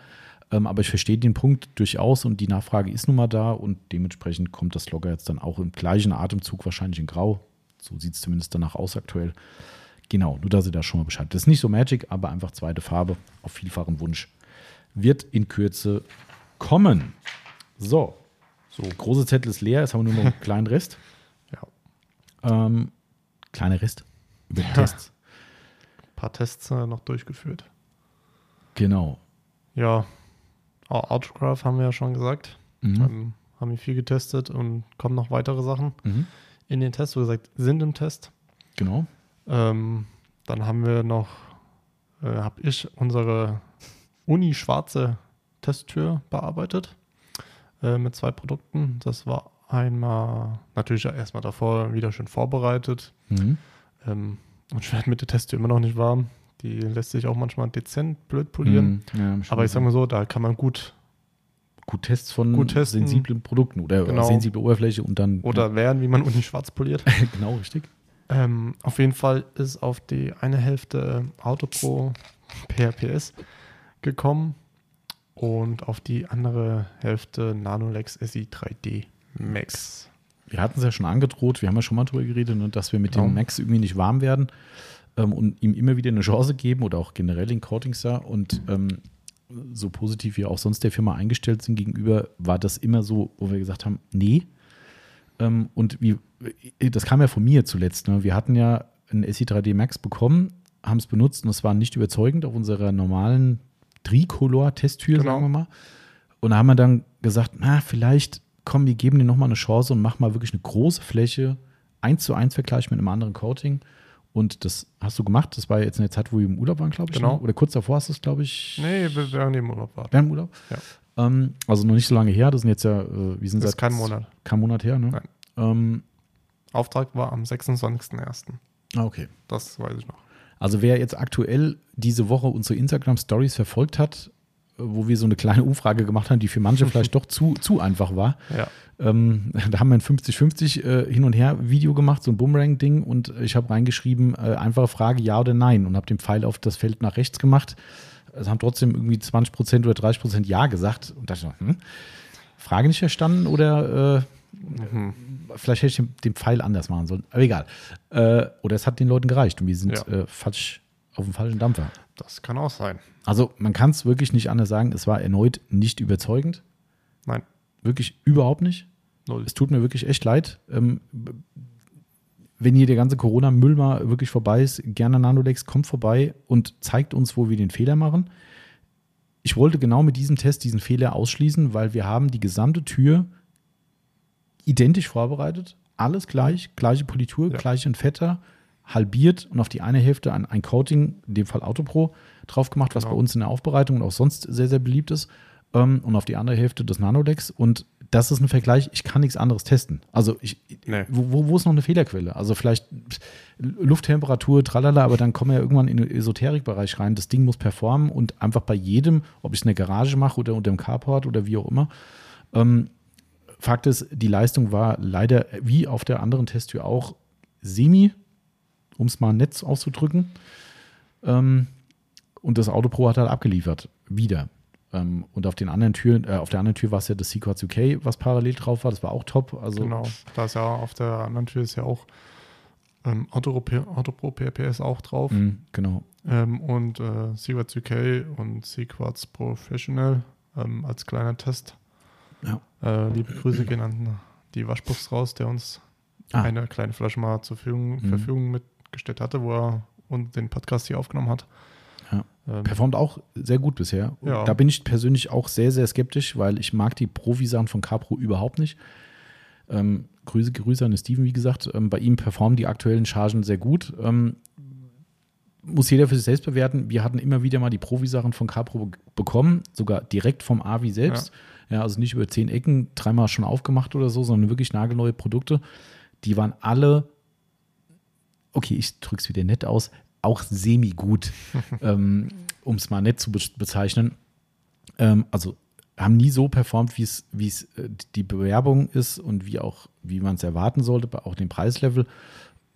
Ähm, aber ich verstehe den Punkt durchaus und die Nachfrage ist nun mal da und dementsprechend kommt das Logger jetzt dann auch im gleichen Atemzug wahrscheinlich in Grau. So sieht es zumindest danach aus aktuell. Genau, nur dass ihr da schon mal Bescheid. Das ist nicht so Magic, aber einfach zweite Farbe auf vielfachen Wunsch. Wird in Kürze kommen. So, so große Zettel ist leer, jetzt haben wir nur noch einen [laughs] kleinen Rest. Ja. Ähm, kleiner Rest über Ja. Tests. Ein paar Tests äh, noch durchgeführt. Genau. Ja, Au- Autograph haben wir ja schon gesagt. Mhm. Ähm, haben wir viel getestet und kommen noch weitere Sachen Mhm. in den Test, so gesagt, sind im Test. Genau. Ähm, dann haben wir noch, äh, habe ich unsere Uni-schwarze Testtür bearbeitet äh, mit zwei Produkten. Das war einmal natürlich erstmal davor wieder schön vorbereitet. Mhm. Ähm, und der Testtür immer noch nicht warm. Die lässt sich auch manchmal dezent blöd polieren. Mhm. Ja, Aber ich sage mal so, da kann man gut gut Tests von Gut testen. sensiblen Produkten oder Genau. sensible Oberfläche und dann oder lernen, wie man Uni-schwarz poliert. ja, [laughs] genau richtig. Ähm, auf jeden Fall ist auf die eine Hälfte Autopro PRPS gekommen und auf die andere Hälfte Nanolex SI 3D Max. Wir hatten es ja schon angedroht, wir haben ja schon mal drüber geredet, ne, dass wir mit Genau. dem Max irgendwie nicht warm werden ähm, und ihm immer wieder eine Chance geben oder auch generell den Coatings da. Und ähm, so positiv wir auch sonst der Firma eingestellt sind gegenüber, war das immer so, wo wir gesagt haben, nee. Ähm, und wie, das kam ja von mir zuletzt. Ne? Wir hatten ja ein SI3D Max bekommen, haben es benutzt und es war nicht überzeugend auf unserer normalen Tricolor-Testtür, Genau. sagen wir mal. Und da haben wir dann gesagt, na, vielleicht, komm, wir geben dir nochmal eine Chance und mach mal wirklich eine große Fläche, eins zu eins Vergleich mit einem anderen Coating. Und das hast du gemacht. Das war jetzt in der Zeit, wo wir im Urlaub waren, glaube ich. Genau. Ne? Oder kurz davor hast du es, glaube ich. Nee, wir werden im Urlaub warten. Während dem Urlaub? Ja. Ähm, also noch nicht so lange her. Das sind jetzt ja, äh, wir sind Das ist seit kein Monat. Kein Monat her, ne? Nein. Ähm, Auftrag war am 26.01. ah, okay. Das weiß ich noch. Also wer jetzt aktuell diese Woche unsere Instagram Stories verfolgt hat, wo wir so eine kleine Umfrage gemacht haben, die für manche vielleicht [laughs] doch zu, zu einfach war. Ja. Ähm, da haben wir ein 50-50 äh, hin und her Video gemacht, so ein Boomerang-Ding und ich habe reingeschrieben, äh, einfache Frage, ja oder nein und habe den Pfeil auf das Feld nach rechts gemacht. Es haben trotzdem irgendwie 20% oder 30% Ja gesagt und dachte, ich, hm, Frage nicht verstanden oder äh, Mhm. vielleicht hätte ich den- den Pfeil anders machen sollen. Aber egal. Äh, oder es hat den Leuten gereicht und wir sind Ja. äh, falsch auf dem falschen Dampfer. Das kann auch sein. Also man kann es wirklich nicht anders sagen. Es war erneut nicht überzeugend. Nein, Wirklich überhaupt nicht. null. Es tut mir wirklich echt leid. Ähm, wenn hier der ganze Corona-Müll mal wirklich vorbei ist, gerne Nanolex, kommt vorbei und zeigt uns, wo wir den Fehler machen. Ich wollte genau mit diesem Test diesen Fehler ausschließen, weil wir haben die gesamte Tür identisch vorbereitet, alles gleich, gleiche Politur, Ja. gleichen Fetter, halbiert und auf die eine Hälfte ein, ein Coating, in dem Fall Autopro, drauf gemacht, was Genau. bei uns in der Aufbereitung und auch sonst sehr, sehr beliebt ist. Ähm, und auf die andere Hälfte das Nanolex. Und das ist ein Vergleich, ich kann nichts anderes testen. Also ich, Nee. wo, wo- ist noch eine Fehlerquelle? Also vielleicht Lufttemperatur, tralala, aber dann kommen wir ja irgendwann in den Esoterikbereich rein. Das Ding muss performen und einfach bei jedem, ob ich es in der Garage mache oder unter dem Carport oder wie auch immer. Ähm, Fakt ist, die Leistung war leider wie auf der anderen Testtür auch semi, um es mal nett auszudrücken. Ähm, und das Autopro hat halt abgeliefert. Wieder. Ähm, und auf den anderen Türen, äh, auf der anderen Tür war es ja das Sequats UK, was parallel drauf war. Das war auch top. Also Genau. Da ist ja auf der anderen Tür ist ja auch ähm, Autopro, Autopro PRPS auch drauf. mh, genau. Ähm, und äh, Sequats UK und Sequats Professional ähm, als kleiner Test. Ja. Äh, liebe Grüße gehen an die Waschbuchs raus, der uns Ah. eine kleine Flasche mal zur Verfügung, Mhm. Verfügung mitgestellt hatte, wo er und den Podcast hier aufgenommen hat. Ja. Ähm, Performt auch sehr gut bisher. Ja. Da bin ich persönlich auch sehr, sehr skeptisch, weil ich mag die Profi-Sachen von Capro überhaupt nicht. Ähm, Grüße, Grüße an Steven, wie gesagt. Ähm, bei ihm performen die aktuellen Chargen sehr gut. Ähm, muss jeder für sich selbst bewerten. Wir hatten immer wieder mal die Profi-Sachen von Capro be bekommen, sogar direkt vom Avi selbst. Ja. also nicht über zehn Ecken, dreimal schon aufgemacht oder so, sondern wirklich nagelneue Produkte. Die waren alle, okay, ich drücke es wieder nett aus, auch semi-gut, [laughs] ähm, um es mal nett zu be bezeichnen. Ähm, also haben nie so performt, wie es wie es äh, die Bewerbung ist und wie auch wie man es erwarten sollte, bei auch dem Preislevel.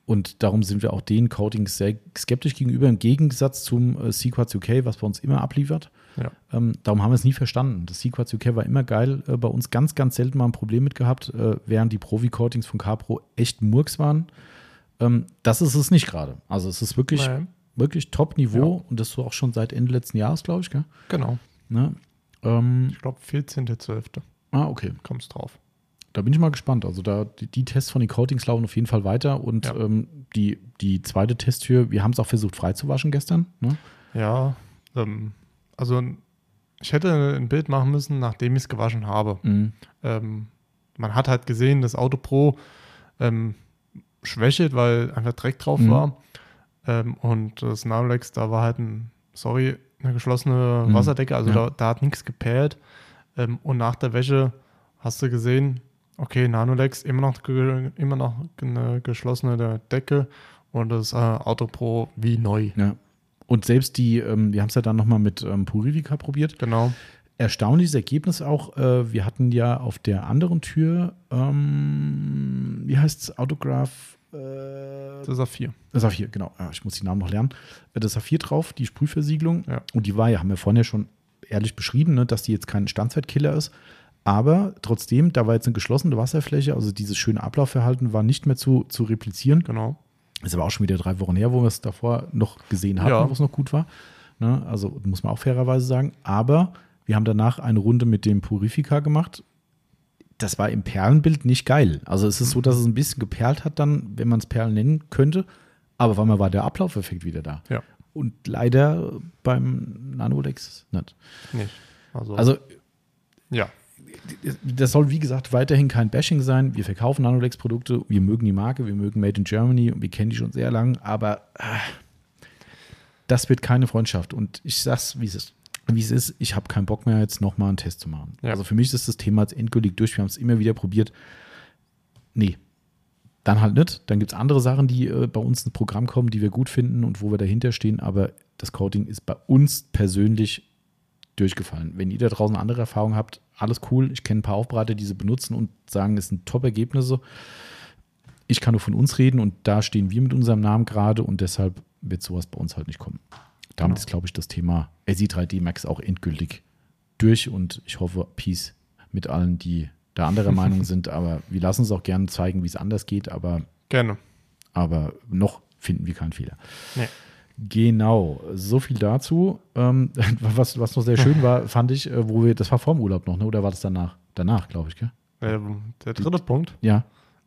Und darum sind wir auch den Coatings sehr skeptisch gegenüber, im Gegensatz zum äh, Sequats UK, was bei uns immer abliefert. Ja. Ähm, darum haben wir es nie verstanden. Das Sequats UK war immer geil, äh, bei uns ganz, ganz selten mal ein Problem mit gehabt, äh, während die Profi-Coatings von Capro echt Murks waren. Ähm, das ist es nicht gerade. Also es ist wirklich, Nein. wirklich Top-Niveau und das so auch schon seit Ende letzten Jahres, glaube ich. Gell? Genau. Ne? Ähm, Ich glaube, 14.12. ah, okay. kommt es drauf. Da bin ich mal gespannt. Also da die, die Tests von den Coatings laufen auf jeden Fall weiter und Ja. ähm, die, die zweite Testtür, wir haben es auch versucht freizuwaschen gestern. Ne? Ja, ähm, also ich hätte ein Bild machen müssen, nachdem ich es gewaschen habe. Mhm. Ähm, man hat halt gesehen, das Auto Pro ähm, schwächelt, weil einfach Dreck drauf Mhm. war. Ähm, und das Nanolex, da war halt ein, sorry, eine geschlossene Mhm. Wasserdecke, also Ja. da, da hat nichts geperlt. Ähm, und nach der Wäsche hast du gesehen, okay, Nanolex, immer noch, immer noch eine geschlossene Decke und das äh, Auto Pro wie neu. Ja. Und selbst die, ähm, wir haben es ja dann nochmal mit ähm, Purivica probiert. Genau. Erstaunliches Ergebnis auch. Äh, wir hatten ja auf der anderen Tür, ähm, wie heißt es, Autograph? Das ist Saphir. Das Saphir, genau. Ja, ich muss die Namen noch lernen. Äh, Das Saphir drauf, die Sprühversiegelung. Ja. Und die war ja, haben wir vorhin ja schon ehrlich beschrieben, ne, dass die jetzt kein Standzeitkiller ist. Aber trotzdem, da war jetzt eine geschlossene Wasserfläche, also dieses schöne Ablaufverhalten war nicht mehr zu, zu replizieren. Genau. Ist aber auch schon wieder drei Wochen her, wo wir es davor noch gesehen hatten, Ja. wo es noch gut war. Ne? Also muss man auch fairerweise sagen. Aber wir haben danach eine Runde mit dem Purifica gemacht. Das war im Perlenbild nicht geil. Also es ist so, dass es ein bisschen geperlt hat dann, wenn man es Perlen nennen könnte. Aber auf einmal war der Ablaufeffekt wieder da. Ja. Und leider beim Nanolex nicht. Nicht. Also, Also ja. das soll, wie gesagt, weiterhin kein Bashing sein. Wir verkaufen Nanolex-Produkte, wir mögen die Marke, wir mögen Made in Germany und wir kennen die schon sehr lang, aber ah, das wird keine Freundschaft. Und ich sag's, wie es ist. Wie es ist, ich habe keinen Bock mehr, jetzt nochmal einen Test zu machen. Ja. Also für mich ist das Thema jetzt endgültig durch. Wir haben es immer wieder probiert. Nee, dann halt nicht. Dann gibt es andere Sachen, die äh, bei uns ins Programm kommen, die wir gut finden und wo wir dahinter stehen. Aber das Coating ist bei uns persönlich durchgefallen. Wenn ihr da draußen andere Erfahrungen habt, alles cool. Ich kenne ein paar Aufbereiter, die sie benutzen und sagen, es sind Top-Ergebnisse. Ich kann nur von uns reden und da stehen wir mit unserem Namen gerade und deshalb wird sowas bei uns halt nicht kommen. Damit Genau. ist, glaube ich, das Thema SI3D Max auch endgültig durch und ich hoffe, Peace mit allen, die da anderer [laughs] Meinung sind. Aber wir lassen es auch gerne zeigen, wie es anders geht, aber, Gerne. aber noch finden wir keinen Fehler. Nee. Genau, so viel dazu. Ähm, [laughs] was, was noch sehr schön war, fand ich, äh, wo wir, das war vorm Urlaub noch, ne? oder war das danach? Danach, glaube ich, gell? Ähm, der dritte Punkt, Ja.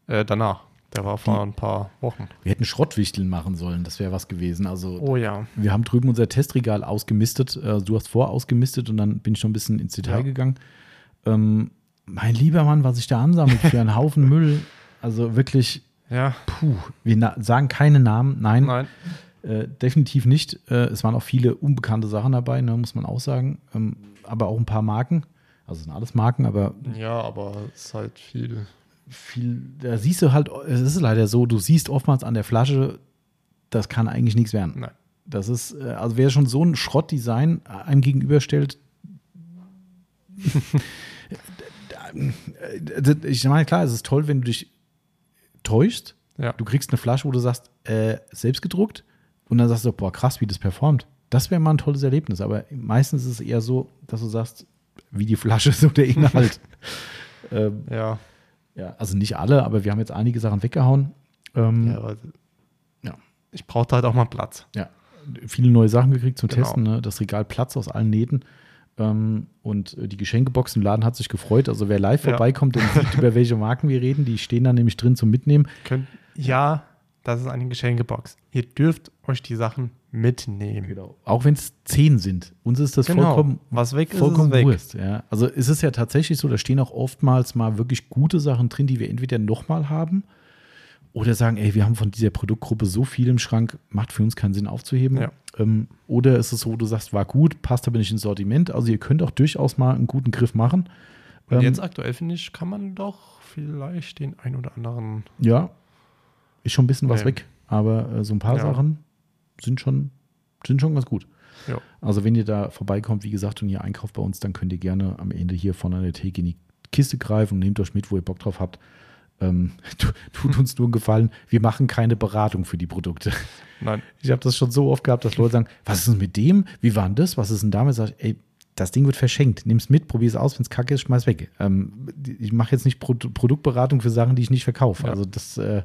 äh, danach. Der war vor ein paar Wochen. Wir hätten Schrottwichteln machen sollen, das wäre was gewesen. Also Oh ja. wir haben drüben unser Testregal ausgemistet. Äh, du hast vor ausgemistet und dann bin ich schon ein bisschen ins Detail Ja. gegangen. Ähm, mein lieber Mann, was sich da ansammelt für einen Haufen [laughs] Müll. Also wirklich, Ja. puh, wir sagen keine Namen, nein, Nein. Äh, definitiv nicht. Äh, es waren auch viele unbekannte Sachen dabei, ne, muss man auch sagen. Ähm, aber auch ein paar Marken. Also es sind alles Marken, aber Ja, aber es ist halt viel. Viel, da siehst du halt, es ist leider so, du siehst oftmals an der Flasche, das kann eigentlich nichts werden. Nein. Das ist, äh, also wer schon so ein Schrottdesign einem gegenüberstellt, [laughs] äh, ich meine, klar, es ist toll, wenn du dich täuschst. Ja. Du kriegst eine Flasche, wo du sagst, äh, selbst gedruckt, und dann sagst du, boah, krass, wie das performt. Das wäre mal ein tolles Erlebnis, aber meistens ist es eher so, dass du sagst, wie die Flasche, [laughs] so der Inhalt. [laughs] ähm, Ja. Ja, also nicht alle, aber wir haben jetzt einige Sachen weggehauen. Ähm, ja, ja. Ja. ich brauchte halt auch mal Platz. viele neue Sachen gekriegt zum Genau. Testen. Ne? Das Regal Platz aus allen Nähten. Ähm, und äh, die Geschenkebox im Laden hat sich gefreut. Also wer live Ja. vorbeikommt und sieht, [laughs] über welche Marken wir reden, die stehen da nämlich drin zum Mitnehmen. Könnt, ja, das ist eine Geschenkebox. Ihr dürft euch die Sachen mitnehmen. Genau. Auch wenn es zehn sind. Uns ist das Genau. vollkommen, Was weg ist, vollkommen ist weg. Wurst. Ja. Also es ist ja tatsächlich so, da stehen auch oftmals mal wirklich gute Sachen drin, die wir entweder nochmal haben oder sagen, ey, wir haben von dieser Produktgruppe so viel im Schrank, macht für uns keinen Sinn aufzuheben. Ja. Ähm, oder ist es so, du sagst, war gut, passt aber nicht ins Sortiment. Also ihr könnt auch durchaus mal einen guten Griff machen. Und Ähm, jetzt aktuell, finde ich, kann man doch vielleicht den ein oder anderen. Ja, ist schon ein bisschen was Nee. weg, aber äh, so ein paar Ja. Sachen sind schon, sind schon ganz gut. Ja. Also wenn ihr da vorbeikommt, wie gesagt, und ihr einkauft bei uns, dann könnt ihr gerne am Ende hier von der Theke in die Kiste greifen und nehmt euch mit, wo ihr Bock drauf habt. Ähm, [laughs] tu- tut uns nur einen Gefallen, wir machen keine Beratung für die Produkte. Nein. Ich habe das schon so oft gehabt, dass Leute sagen, was ist denn mit dem? Wie war denn das? Was ist denn damit? Sag ich, ey, das Ding wird verschenkt. Nimm es mit, probier es aus, wenn es kacke ist, schmeiß weg. Ähm, ich mache jetzt nicht Pro Produktberatung für Sachen, die ich nicht verkaufe. Ja. Also das äh,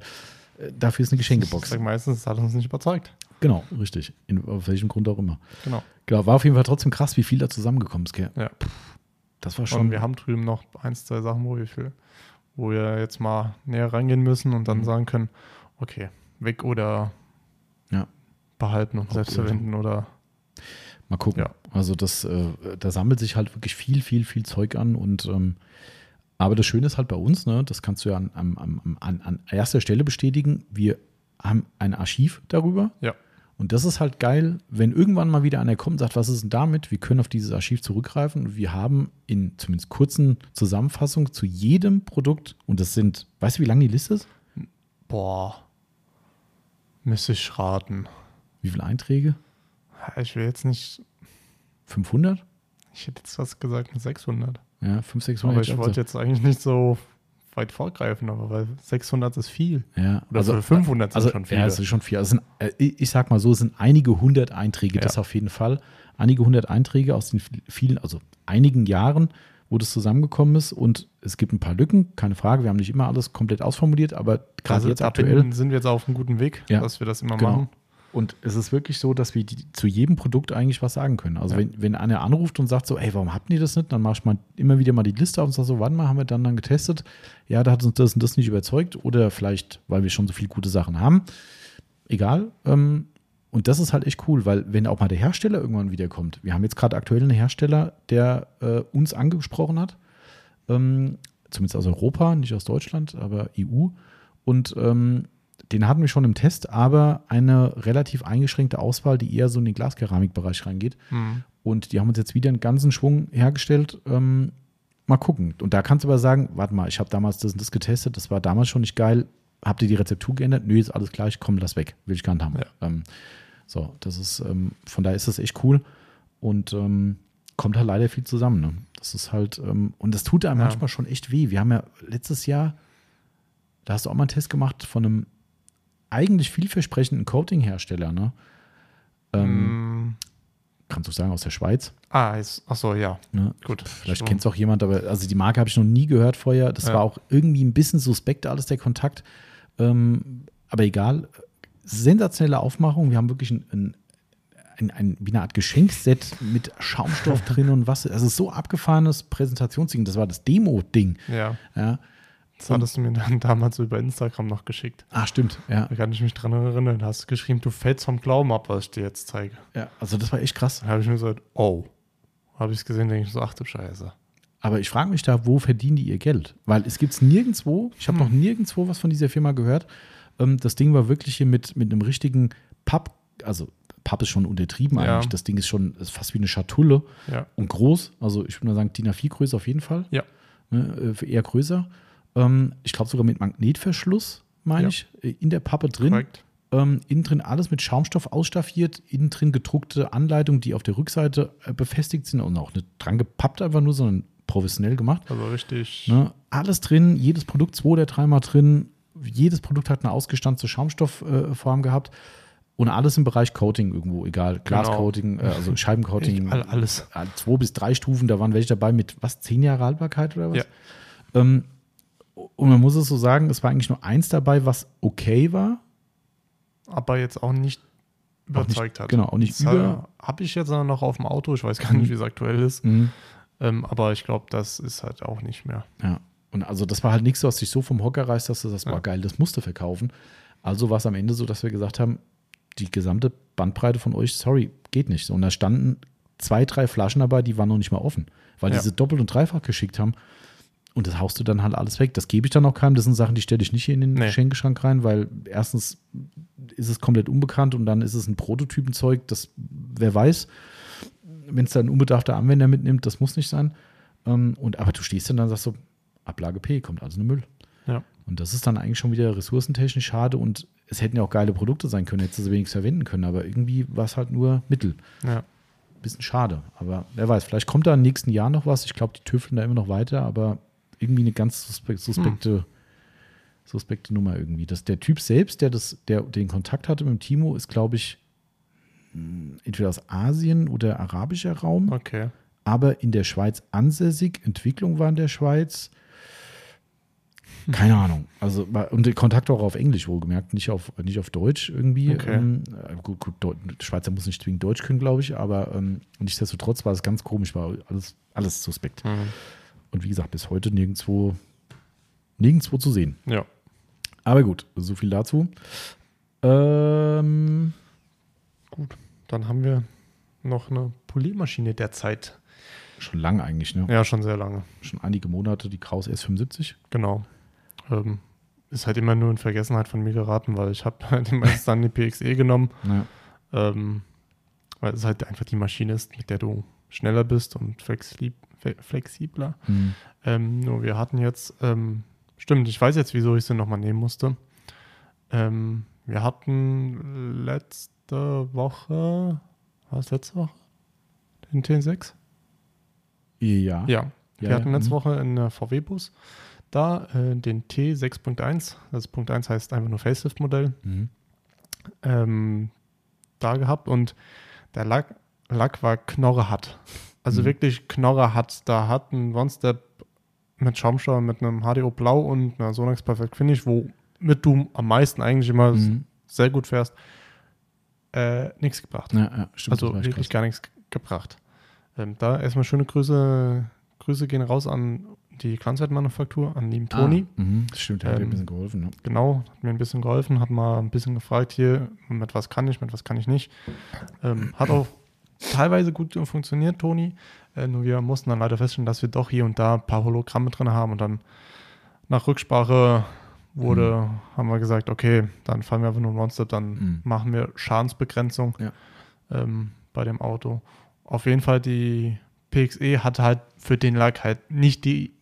dafür ist eine Ich Geschenkebox. sage meistens, es hat uns nicht überzeugt. Genau, richtig. In, auf welchem Grund auch immer. Genau. Genau, war auf jeden Fall trotzdem krass, wie viel da zusammengekommen ist. Gell? Ja. Das war Und schon. wir haben drüben noch eins, zwei Sachen, wo wir, viel, wo wir jetzt mal näher reingehen müssen und dann Mhm. sagen können, okay, weg oder Ja. behalten und selbst verwenden oder Mal gucken. Ja. Also das, äh, da sammelt sich halt wirklich viel, viel, viel Zeug an und ähm, aber das Schöne ist halt bei uns, ne, das kannst du ja an, am- an, an erster Stelle bestätigen, wir haben ein Archiv darüber. Ja. Und das ist halt geil, wenn irgendwann mal wieder einer kommt und sagt, was ist denn damit? Wir können auf dieses Archiv zurückgreifen und wir haben in zumindest kurzen Zusammenfassungen zu jedem Produkt, und das sind, weißt du, wie lang die Liste ist? boah, müsste ich raten. Wie viele Einträge? Ich will jetzt nicht, 500? ich hätte jetzt was gesagt mit 600. Ja, 500, 600. Aber ich wollte jetzt eigentlich nicht so weit vorgreifen, aber weil 600 ist viel. Ja, Oder also für 500 sind also, schon viele. Ja, es ist schon viel. Also sind, äh, ich sag mal so, es sind einige hundert Einträge, das Ja. auf jeden Fall. Einige hundert Einträge aus den vielen, also einigen Jahren, wo das zusammengekommen ist. Und es gibt ein paar Lücken, keine Frage. Wir haben nicht immer alles komplett ausformuliert, aber gerade also jetzt aktuell. sind wir jetzt auf einem guten Weg, Ja. dass wir das immer Genau. machen. Und es ist wirklich so, dass wir die, zu jedem Produkt eigentlich was sagen können. Also Ja. wenn, wenn einer anruft und sagt so, ey, warum habt ihr das nicht? Dann mache ich mal immer wieder mal die Liste auf und sage so, wann mal haben wir dann dann getestet? Ja, da hat uns das und das nicht überzeugt. Oder vielleicht, weil wir schon so viele gute Sachen haben. Egal. Ähm, und das ist halt echt cool, weil wenn auch mal der Hersteller irgendwann wiederkommt. Wir haben jetzt gerade aktuell einen Hersteller, der äh, uns angesprochen hat. Ähm, zumindest aus Europa, nicht aus Deutschland, aber EU. Und ähm, den hatten wir schon im Test, aber eine relativ eingeschränkte Auswahl, die eher so in den Glaskeramikbereich reingeht. Mhm. Und die haben uns jetzt wieder einen ganzen Schwung hergestellt. Ähm, mal gucken. Und da kannst du aber sagen, warte mal, ich habe damals das und das getestet, das war damals schon nicht geil. Habt ihr die Rezeptur geändert? Nö, ist alles gleich, komm, lass weg. Will ich gar nicht haben. Ja. Ähm, so, das ist, ähm, von daher ist das echt cool. Und ähm, kommt halt leider viel zusammen. Ne? Das ist halt, ähm, und das tut einem Ja. manchmal schon echt weh. Wir haben ja letztes Jahr, da hast du auch mal einen Test gemacht von einem eigentlich vielversprechenden Coating-Hersteller, ne? Ähm, Mm, Kannst du sagen, aus der Schweiz. ah, ist, ach so, ja. Ne? Gut. Vielleicht kennt es auch jemand, aber also die Marke habe ich noch nie gehört vorher. Das Ja. war auch irgendwie ein bisschen suspekt, alles der Kontakt. Ähm, aber egal. Sensationelle Aufmachung. Wir haben wirklich ein, ein, ein, ein wie eine Art Geschenkset mit Schaumstoff drin und was. Also so abgefahrenes Präsentationsding. Das war das Demo-Ding. Ja. Ja. Das hattest du mir dann [laughs] damals über Instagram noch geschickt. Ah, stimmt, ja. Da kann ich mich dran erinnern. Da hast du geschrieben, du fällst vom Glauben ab, was ich dir jetzt zeige. ja. Also das war echt krass. Da habe ich mir gesagt, oh. Habe ich es gesehen, denke ich so, ach du Scheiße. Aber ich frage mich da, wo verdienen die ihr Geld? Weil es gibt es nirgendwo, ich habe noch nirgendwo was von dieser Firma gehört. Ähm, das Ding war wirklich hier mit, mit einem richtigen Papp, also Papp ist schon untertrieben Ja. eigentlich. Das Ding ist schon ist fast wie eine Schatulle Ja. und groß. Also ich würde mal sagen, DIN A4-Größe auf jeden Fall. Ja. Ne, äh, eher größer. Ähm, ich glaube sogar mit Magnetverschluss, meine Ja. ich, äh, in der Pappe drin. Korrekt. Ähm, innen drin alles mit Schaumstoff ausstaffiert, innen drin gedruckte Anleitungen, die auf der Rückseite äh, befestigt sind und auch nicht dran gepappt einfach nur, sondern professionell gemacht. Also richtig. Ne? Alles drin, jedes Produkt zwei oder dreimal drin, jedes Produkt hat eine ausgestanzte Schaumstoffform gehabt und alles im Bereich Coating irgendwo, egal, Glascoating, äh, also [laughs] Scheibencoating, All- alles. äh, zwei bis drei Stufen, da waren welche dabei mit was, zehn Jahre Haltbarkeit oder was? Ja. Ähm, und man muss es so sagen, es war eigentlich nur eins dabei, was okay war, Aber jetzt auch nicht überzeugt hat. genau, auch nicht Das über- Habe ich jetzt noch auf dem Auto. Ich weiß gar nicht, wie es aktuell ist. Mhm. Ähm, aber ich glaube, das ist halt auch nicht mehr. Ja. Und also das war halt nichts, was dich so vom Hocker reißt, dass du das war Ja. geil, das musste verkaufen. Also war es am Ende so, dass wir gesagt haben, die gesamte Bandbreite von euch, sorry, geht nicht. Und da standen zwei, drei Flaschen dabei, die waren noch nicht mal offen, weil Ja. die sie doppelt und dreifach geschickt haben. Und das haust du dann halt alles weg. Das gebe ich dann auch keinem. Das sind Sachen, die stelle ich nicht hier in den Nee. Geschenkeschrank rein, weil erstens ist es komplett unbekannt und dann ist es ein Prototypenzeug, das wer weiß, wenn es dann ein unbedarfter Anwender mitnimmt, das muss nicht sein. Ähm, und aber du stehst dann da und sagst so, Ablage P, kommt also eine Müll. Ja. Und das ist dann eigentlich schon wieder ressourcentechnisch schade und es hätten ja auch geile Produkte sein können, hättest du sie wenigstens verwenden können, aber irgendwie war es halt nur Mittel. Ja. Bisschen schade. Aber wer weiß, vielleicht kommt da in den nächsten Jahren noch was. Ich glaube, die tüfteln da immer noch weiter, aber irgendwie eine ganz suspe suspekte, suspekte Nummer irgendwie. Das, der Typ selbst, der, das, der den Kontakt hatte mit Timo, ist, glaube ich, mh, entweder aus Asien oder arabischer Raum Okay. aber in der Schweiz ansässig. Entwicklung war in der Schweiz. Keine Ahnung. Also, und der Kontakt auch auf Englisch wohlgemerkt, nicht auf, nicht auf Deutsch irgendwie. Okay. Ähm, äh, gut, gut, Schweizer muss nicht zwingend Deutsch können, glaube ich, aber ähm, nichtsdestotrotz war es ganz komisch, war alles, alles suspekt. Mhm. Und wie gesagt, bis heute nirgendwo, nirgendwo zu sehen. Ja. Aber gut, so viel dazu. Ähm, Gut. Dann haben wir noch eine Poliermaschine derzeit. schon lange eigentlich, ne? Ja, schon sehr lange. Schon einige Monate, die Kraus S75. Genau. Ähm, ist halt immer nur in Vergessenheit von mir geraten, weil ich habe [laughs] halt meistens dann die PXE genommen, Ja. ähm, weil es halt einfach die Maschine ist, mit der du schneller bist und flexi fe- flexibler. Hm. Ähm, nur wir hatten jetzt, ähm, stimmt, ich weiß jetzt, wieso ich sie nochmal nehmen musste. Ähm, wir hatten letzte Woche, war es letzte Woche? Den T6? Ja. Ja, wir Ja, hatten ja, letzte mhm. Woche in der VW-Bus da äh, den T6.1, das Punkt 1 heißt einfach nur Facelift-Modell, Mhm. ähm, da gehabt und der Lack, Lack war knorrehart. Also Mhm. wirklich knorrehart. Da hat ein One-Step mit Schaumstoff, mit einem HDO Blau und einer Sonax Perfect Finish, womit du am meisten eigentlich immer Mhm. sehr gut fährst, äh, nichts gebracht. Ja, ja, stimmt. also wirklich krass. gar nichts ge- gebracht. Ähm, da erstmal schöne Grüße, Grüße gehen raus an die Glanzwertmanufaktur, an lieben Toni. Ah, das stimmt, hat Ähm, ein bisschen geholfen. Ne? Genau, hat mir ein bisschen geholfen, hat mal ein bisschen gefragt hier, mit was kann ich, mit was kann ich nicht. Ähm, hat auch teilweise gut funktioniert, Toni. Äh, nur wir mussten dann leider feststellen, dass wir doch hier und da ein paar Hologramme drin haben und dann nach Rücksprache wurde, haben wir gesagt, okay, dann fahren wir einfach nur ein One-Step, dann Mhm. machen wir Schadensbegrenzung Ja. ähm, bei dem Auto. Auf jeden Fall die PXE hat halt für den Lack halt nicht die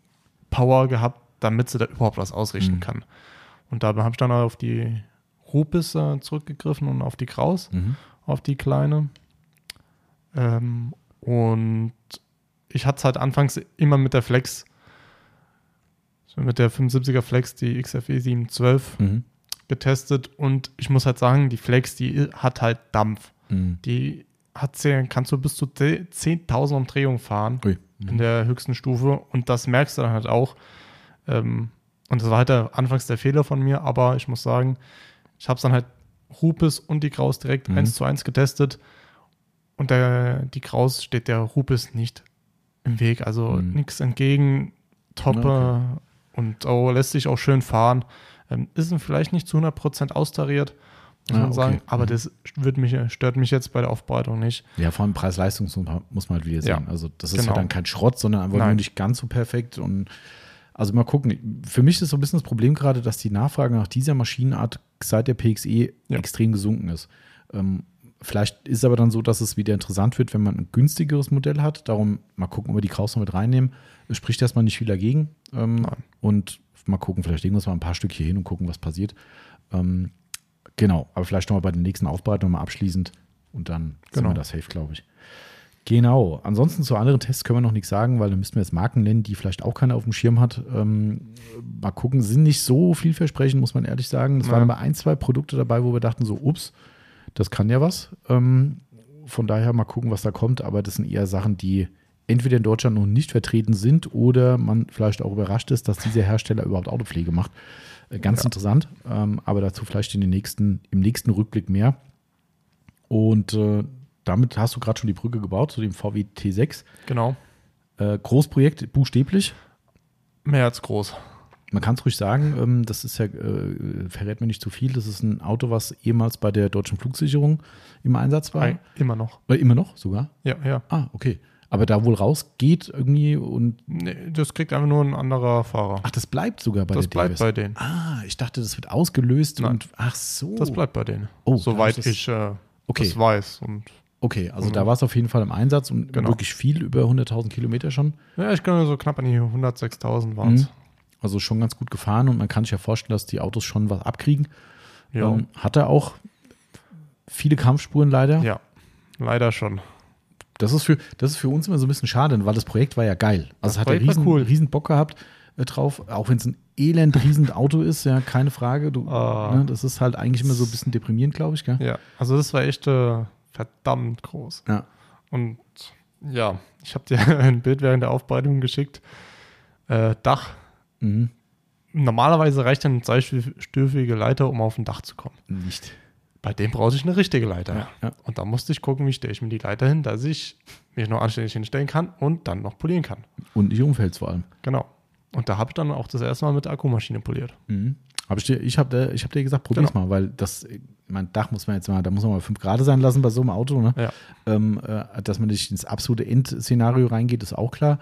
Power gehabt, damit sie da überhaupt was ausrichten Mhm. kann. Und dabei habe ich dann auf die Rupis äh, zurückgegriffen und auf die Kraus, Mhm. auf die kleine. Ähm, und ich hatte es halt anfangs immer mit der Flex, mit der 75er Flex, die XFE 712 Mhm. getestet und ich muss halt sagen, die Flex, die hat halt Dampf. Mhm. Die hat sehr, kannst du bis zu 10.000 Umdrehungen fahren Ui. in der höchsten Stufe und das merkst du dann halt auch. Ähm, und das war halt der, anfangs der Fehler von mir, aber ich muss sagen, ich habe es dann halt Rupes und die Kraus direkt Mhm. eins zu eins getestet und der, die Kraus steht der Rupes nicht im Weg, also Mhm. nichts entgegen, top, Okay. Und oh, lässt sich auch schön fahren. Ähm, ist vielleicht nicht zu 100% austariert, muss Ah, man sagen. okay. Aber Mhm. das wird mich, stört mich jetzt bei der Aufbereitung nicht. Ja, vor allem Preis-Leistung muss man halt wieder Ja, sehen. Also das ist genau. ja dann kein Schrott, sondern einfach nur nicht ganz so perfekt. Und also mal gucken. Für mich ist so ein bisschen das Problem gerade, dass die Nachfrage nach dieser Maschinenart seit der PXE Ja. extrem gesunken ist. Ähm, vielleicht ist es aber dann so, dass es wieder interessant wird, wenn man ein günstigeres Modell hat. Darum mal gucken, ob wir die Kraus noch mit reinnehmen. Es spricht erstmal nicht viel dagegen. Ähm, und mal gucken, vielleicht legen wir uns mal ein paar Stück hier hin und gucken, was passiert. Ähm, genau, aber vielleicht nochmal bei den nächsten Aufbereitungen mal abschließend und dann sind Genau. wir das safe, glaube ich. Genau. Ansonsten zu anderen Tests können wir noch nichts sagen, weil da müssten wir jetzt Marken nennen, die vielleicht auch keiner auf dem Schirm hat. Ähm, mal gucken, sind nicht so vielversprechend, muss man ehrlich sagen. Es Ja. waren aber ein, zwei Produkte dabei, wo wir dachten so, ups, das kann ja was. Ähm, von daher mal gucken, was da kommt. Aber das sind eher Sachen, die entweder in Deutschland noch nicht vertreten sind oder man vielleicht auch überrascht ist, dass dieser Hersteller überhaupt Autopflege macht. Äh, Ganz Ja. interessant, ähm, aber dazu vielleicht in den nächsten, im nächsten Rückblick mehr. Und äh, damit hast du gerade schon die Brücke gebaut zu dem VW T6. Genau. Äh, Großprojekt, buchstäblich. Mehr als groß. Man kann es ruhig sagen, ähm, das ist ja, äh, verrät mir nicht zu viel, das ist ein Auto, was ehemals bei der deutschen Flugsicherung im Einsatz war. Immer noch. Oder immer noch sogar? Ja, ja. Ah, okay. Aber da wohl rausgeht irgendwie und. Nee, das kriegt einfach nur ein anderer Fahrer. Ach, das bleibt sogar bei das der bleibt Davis. bei denen. Ah, ich dachte, das wird ausgelöst Nein. und. Ach so. Das bleibt bei denen. Oh, Soweit das- ich äh, Okay. das weiß. Und Okay, also da war es auf jeden Fall im Einsatz und Genau. wirklich viel, über 100.000 Kilometer schon. ja, ich glaube, so knapp an die 106.000 waren es. Mhm. Also schon ganz gut gefahren und man kann sich ja vorstellen, dass die Autos schon was abkriegen. Ja. Ähm, hat er auch viele Kampfspuren leider. ja, leider schon. Das ist, für, das ist für uns immer so ein bisschen schade, weil das Projekt war ja geil. Also Das hat er riesen, cool. riesen Bock gehabt äh, drauf, auch wenn es ein elend riesen Auto ist, ja, keine Frage. Du, Ah. ne, das ist halt eigentlich immer so ein bisschen deprimierend, glaube ich, gell? Ja, also das war echt äh, verdammt groß. Ja. Und ja, ich habe dir [laughs] ein Bild während der Aufbereitung geschickt. Äh, Dach. Mhm. Normalerweise reicht eine zweistufige Leiter, um auf ein Dach zu kommen. Nicht. Bei dem brauche ich eine richtige Leiter. Ja, ja. Und da musste ich gucken, wie stelle ich mir die Leiter hin, dass ich mich noch anständig hinstellen kann und dann noch polieren kann. Und nicht umfällt vor allem. Genau. Und da habe ich dann auch das erste Mal mit der Akkumaschine poliert. Mhm. Hab ich dir, ich habe ich hab dir gesagt, probier's Genau. mal, weil das, mein Dach muss man jetzt mal, da muss man mal fünf Grad sein lassen bei so einem Auto, ne? Ja. Ähm, äh, dass man nicht ins absolute Endszenario reingeht, ist auch klar.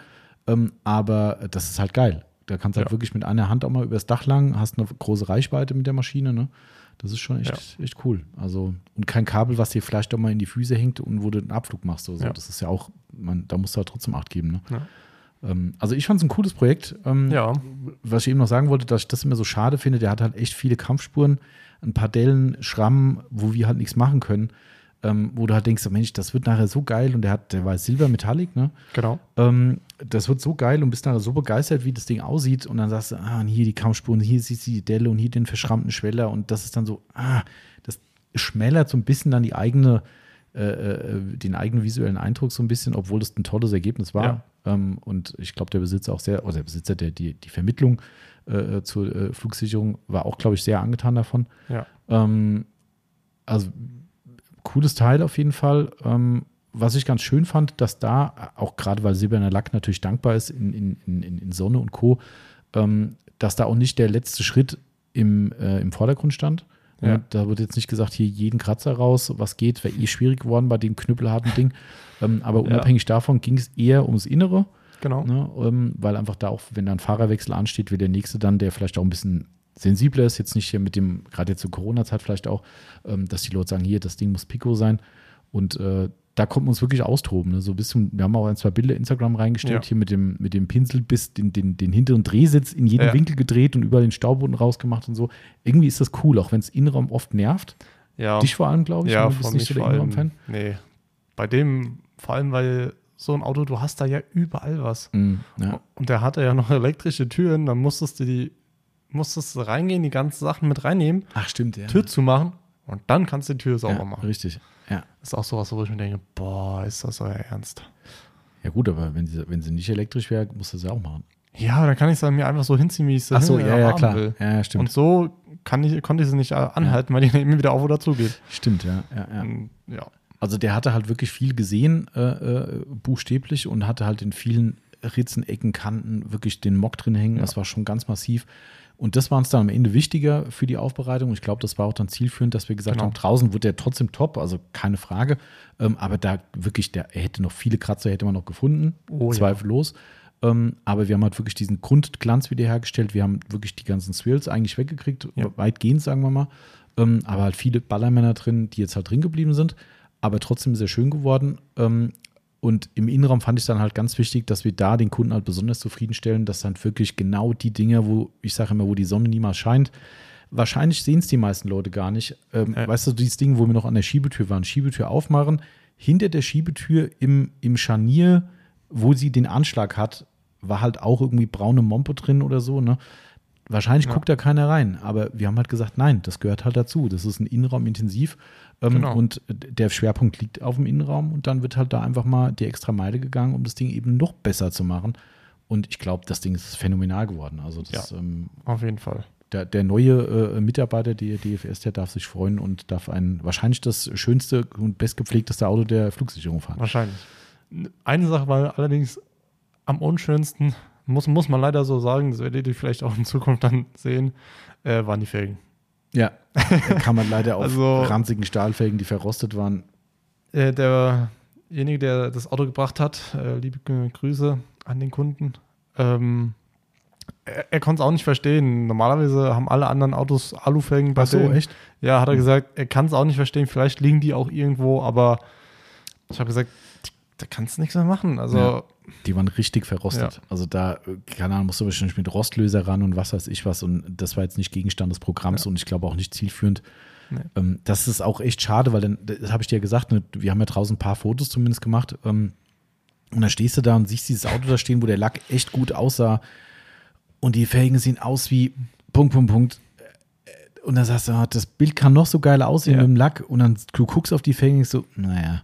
Ähm, aber das ist halt geil. Da kannst du halt Ja. wirklich mit einer Hand auch mal übers Dach lang, hast eine große Reichweite mit der Maschine, ne? Das ist schon echt, echt cool. Also, und kein Kabel, was dir vielleicht doch mal in die Füße hängt und wo du einen Abflug machst oder so. Ja. Das ist ja auch, man, da musst du halt trotzdem Acht geben, ne? Ja. Ähm, also ich fand es ein cooles Projekt. Ähm, Ja. Was ich eben noch sagen wollte, dass ich das immer so schade finde, der hat halt echt viele Kampfspuren, ein paar Dellen, Schrammen, wo wir halt nichts machen können. Ähm, wo du halt denkst, Mensch, das wird nachher so geil und der hat, der war Silber Metallic, ne? Genau. Ähm, das wird so geil und bist nachher so begeistert, wie das Ding aussieht und dann sagst du, ah, und hier die Kampfspuren, hier siehst du die Delle und hier den verschrammten Schweller und das ist dann so, ah, das schmälert so ein bisschen dann die eigene, äh, äh, den eigenen visuellen Eindruck so ein bisschen, obwohl das ein tolles Ergebnis war. Ja. Ähm, und ich glaube, der Besitzer auch sehr, oder der Besitzer, der die, die Vermittlung äh, zur äh, Flugsicherung war auch, glaube ich, sehr angetan davon. Ja. Ähm, also cooles Teil auf jeden Fall. Ähm, was ich ganz schön fand, dass da, auch gerade weil silberner Lack natürlich dankbar ist in, in, in, in Sonne und Co., ähm, dass da auch nicht der letzte Schritt im, äh, im Vordergrund stand. Ja. Ja, da wird jetzt nicht gesagt, hier jeden Kratzer raus, was geht, wäre eh schwierig geworden bei dem knüppelharten Ding. [laughs] Ähm, aber unabhängig davon ging es eher ums Innere. Genau. Ne, ähm, weil einfach da auch, wenn da ein Fahrerwechsel ansteht, will der nächste dann, der vielleicht auch ein bisschen sensibler ist, jetzt nicht hier mit dem, gerade jetzt zur Corona-Zeit vielleicht auch, ähm, dass die Leute sagen, hier, das Ding muss Pico sein. Und äh, da kommt man uns wirklich austoben. Ne? So bis zum, wir haben auch ein, zwei Bilder Instagram reingestellt, Ja. hier mit dem, mit dem Pinsel bis den, den, den hinteren Drehsitz in jeden Ja. Winkel gedreht und überall den Staubboden rausgemacht und so. Irgendwie ist das cool, auch wenn es Innenraum oft nervt. Ja. Dich vor allem, glaube ich. ja, du bist nicht so der. Innenraum-Fan. Nee. Bei dem, vor allem, weil so ein Auto, du hast da ja überall was. Mm, ja. Und der hatte ja noch elektrische Türen, dann musstest du die, musstest du reingehen, die ganzen Sachen mit reinnehmen, Ach, stimmt, ja. Tür zumachen und dann kannst du die Tür sauber ja, machen. Richtig. Ja. Das ist auch sowas, wo ich mir denke, boah, ist das euer Ernst? Ja, gut, aber wenn sie, wenn sie nicht elektrisch wäre, musst du sie auch machen. Ja, dann kann ich es mir einfach so hinziehen, wie ich es Ach so, hin- ja, ja, klar. will. Ja, ja, stimmt. Und so kann ich, konnte ich sie nicht äh, anhalten, weil die [laughs] immer wieder auf oder zu geht. Stimmt, ja. ja, ja. Ja. Also der hatte halt wirklich viel gesehen, äh, äh, buchstäblich, und hatte halt in vielen Ritzen, Ecken, Kanten, wirklich den Mock drin hängen. Das war schon ganz massiv. Und das war uns dann am Ende wichtiger für die Aufbereitung. Ich glaube, das war auch dann zielführend, dass wir gesagt Genau. haben, draußen wird der trotzdem top, also keine Frage. Ähm, aber da wirklich, der, er hätte noch viele Kratzer, hätte man noch gefunden, Oh ja. zweifellos. Ähm, aber wir haben halt wirklich diesen Grundglanz wiederhergestellt. Wir haben wirklich die ganzen Swirls eigentlich weggekriegt, Ja. weitgehend, sagen wir mal. Ähm, aber halt viele Ballermänner drin, die jetzt halt drin geblieben sind, aber trotzdem sehr schön geworden. Ähm, und im Innenraum fand ich dann halt ganz wichtig, dass wir da den Kunden halt besonders zufriedenstellen, dass dann wirklich genau die Dinge, wo ich sage immer, wo die Sonne niemals scheint, wahrscheinlich sehen es die meisten Leute gar nicht. Ähm, Ja. Weißt du, dieses Ding, wo wir noch an der Schiebetür waren, Schiebetür aufmachen, hinter der Schiebetür im, im Scharnier, wo sie den Anschlag hat, war halt auch irgendwie braune Mompe drin oder so, ne? Wahrscheinlich Ja. guckt da keiner rein, aber wir haben halt gesagt, nein, das gehört halt dazu. Das ist ein Innenraum intensiv ähm, Genau. und der Schwerpunkt liegt auf dem Innenraum und dann wird halt da einfach mal die extra Meile gegangen, um das Ding eben noch besser zu machen. Und ich glaube, das Ding ist phänomenal geworden. Also das, ähm, Auf jeden Fall. der, der neue äh, Mitarbeiter der DFS, der darf sich freuen und darf ein wahrscheinlich das schönste und bestgepflegteste Auto der Flugsicherung fahren. Wahrscheinlich. Eine Sache war allerdings am unschönsten, muss, muss man leider so sagen, das werdet ihr vielleicht auch in Zukunft dann sehen, äh, waren die Felgen. Ja, da kann man leider auf [laughs] Also- ranzigen Stahlfelgen, die verrostet waren. Äh, derjenige, der das Auto gebracht hat, äh, liebe Grüße an den Kunden, ähm, er, er konnte es auch nicht verstehen. Normalerweise haben alle anderen Autos Alufelgen bei Ach so, denen. echt? Ja, hat er gesagt, er kann es auch nicht verstehen. Vielleicht liegen die auch irgendwo, aber ich habe gesagt, da kannst du nichts mehr machen. Also, Ja. Die waren richtig verrostet. Ja. Also da, keine Ahnung, musst du wahrscheinlich mit Rostlöser ran und was weiß ich was. Und das war jetzt nicht Gegenstand des Programms Ja. und ich glaube auch nicht zielführend. Nee. Ähm, das ist auch echt schade, weil dann, das habe ich dir ja gesagt, ne, wir haben ja draußen ein paar Fotos zumindest gemacht. Ähm, und dann stehst du da und siehst dieses Auto da stehen, wo der Lack echt gut aussah. Und die Felgen sehen aus wie Punkt, Punkt, Punkt. Und dann sagst du, ah, das Bild kann noch so geil aussehen mit dem Lack. Und dann du guckst auf die Felgen und so, naja.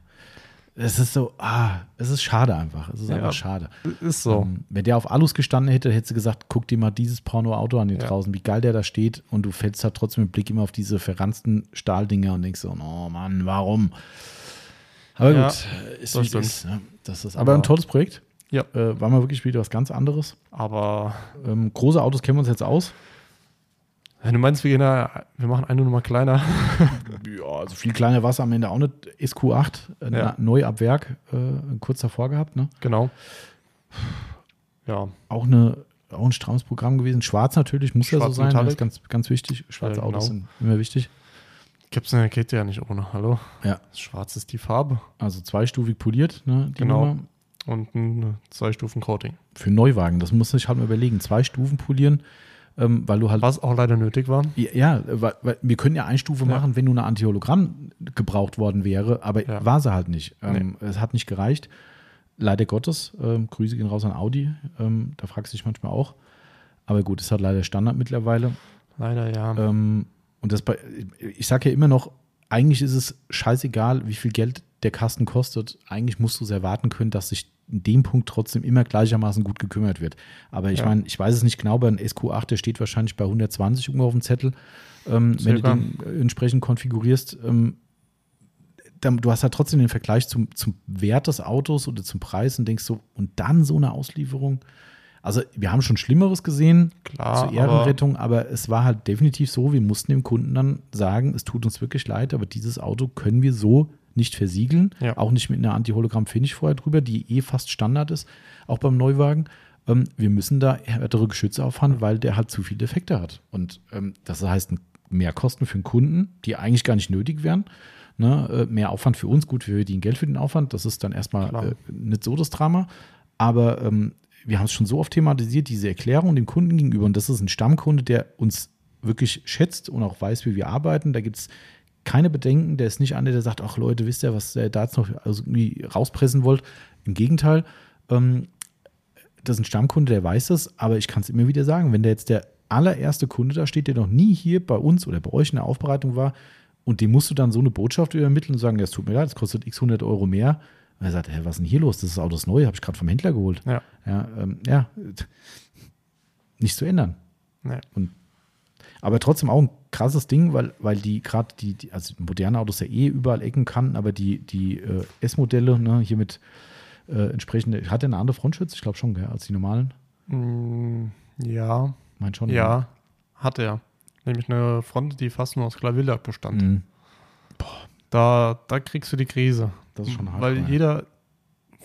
Es ist so, ah, es ist schade einfach. Es ist Ja. einfach schade. ist so. Ähm, wenn der auf Alus gestanden hätte, hättest du gesagt, guck dir mal dieses Porno-Auto an hier Ja. draußen, wie geil der da steht. Und du fällst halt trotzdem mit Blick immer auf diese verranzten Stahldinger und denkst so, oh Mann, warum? Aber Ja, gut, äh, ist das wie ist. Ne? Das ist aber Aber- ein tolles Projekt. Ja. Äh, war mal wirklich wieder was ganz anderes. Aber Ähm, große Autos kennen wir uns jetzt aus. Wenn du meinst, wir, gehen da, wir machen eine Nummer kleiner, [laughs] Ja, also viel kleiner war es am Ende auch nicht. SQ8, äh, Ja. neu ab Werk, äh, kurz davor gehabt. Ne? genau. Ja, Auch, eine, auch ein strammes Programm gewesen. Schwarz natürlich, muss ja so Schwarz sein. Das Metallic. ist ganz, ganz wichtig. Schwarze Ja, Autos genau. sind immer wichtig. gibt's eine geht ja nicht ohne. Hallo? Ja. Schwarz ist die Farbe Also zweistufig poliert, ne? Die Genau. Nummer. und ein zwei Stufen Coating. Für Neuwagen, das muss ich halt mal überlegen. Zwei Stufen polieren, ähm, weil du halt. Was auch leider nötig war. Ja, weil, weil wir können ja eine Stufe Ja. machen, wenn nur eine Antihologramm gebraucht worden wäre, aber Ja. war sie halt nicht. Ähm, Es hat nicht gereicht. Leider Gottes. Ähm, Grüße gehen raus an Audi. Ähm, da fragst du dich manchmal auch. Aber gut, ist halt leider Standard mittlerweile. Leider ja. Ähm, und das bei, ich sage ja immer noch, eigentlich ist es scheißegal, wie viel Geld der Kasten kostet. Eigentlich musst du es erwarten können, dass sich in dem Punkt trotzdem immer gleichermaßen gut gekümmert wird. Aber ich Ja. meine, ich weiß es nicht genau, bei einem SQ8, der steht wahrscheinlich bei 120 irgendwo auf dem Zettel. Ähm, wenn du den äh, entsprechend konfigurierst, ähm, dann, du hast halt trotzdem den Vergleich zum, zum Wert des Autos oder zum Preis und denkst so, und dann so eine Auslieferung. Also, wir haben schon Schlimmeres gesehen, Klar, zur aber- Ehrenrettung, aber, es war halt definitiv so, wir mussten dem Kunden dann sagen, es tut uns wirklich leid, aber dieses Auto können wir so nicht versiegeln, Ja. auch nicht mit einer Anti-Hologramm-Finish vorher drüber, die eh fast Standard ist, auch beim Neuwagen. Ähm, wir müssen da härtere Geschütze auffahren, weil der halt zu viele Defekte hat. Und ähm, das heißt Mehrkosten für den Kunden, die eigentlich gar nicht nötig wären. Ne? Äh, mehr Aufwand für uns, gut, wir verdienen Geld für den Aufwand, das ist dann erstmal äh, nicht so das Drama. Aber ähm, wir haben es schon so oft thematisiert, diese Erklärung dem Kunden gegenüber. Und das ist ein Stammkunde, der uns wirklich schätzt und auch weiß, wie wir arbeiten. Da gibt es keine Bedenken. Der ist nicht einer, der sagt, ach Leute, wisst ihr, was ihr da jetzt noch also irgendwie rauspressen wollt. Im Gegenteil, ähm, das ist ein Stammkunde, der weiß das. Aber ich kann es immer wieder sagen, wenn der jetzt der allererste Kunde da steht, der noch nie hier bei uns oder bei euch in der Aufbereitung war, und dem musst du dann so eine Botschaft übermitteln und sagen, ja, es tut mir leid, es kostet x 100 Euro mehr. Und er sagt, hä, was ist denn hier los? Das Auto ist neu, habe ich gerade vom Händler geholt. Ja. Ja, ähm, ja, nicht zu ändern. Nee. Aber trotzdem auch ein krasses Ding, weil, weil die gerade die, die, also moderne Autos ja eh überall Ecken kannten, aber die, die äh, S-Modelle, ne, hier mit, Äh, entsprechend, hat er eine andere Frontschütze? Ich glaube schon, gell, als die normalen. Mm, ja, Mein schon. ne? ja, hat er. Nämlich eine Front, die fast nur aus Klavierlack bestand. Mhm. Da, da kriegst du die Krise. Das ist schon hart. Weil jeder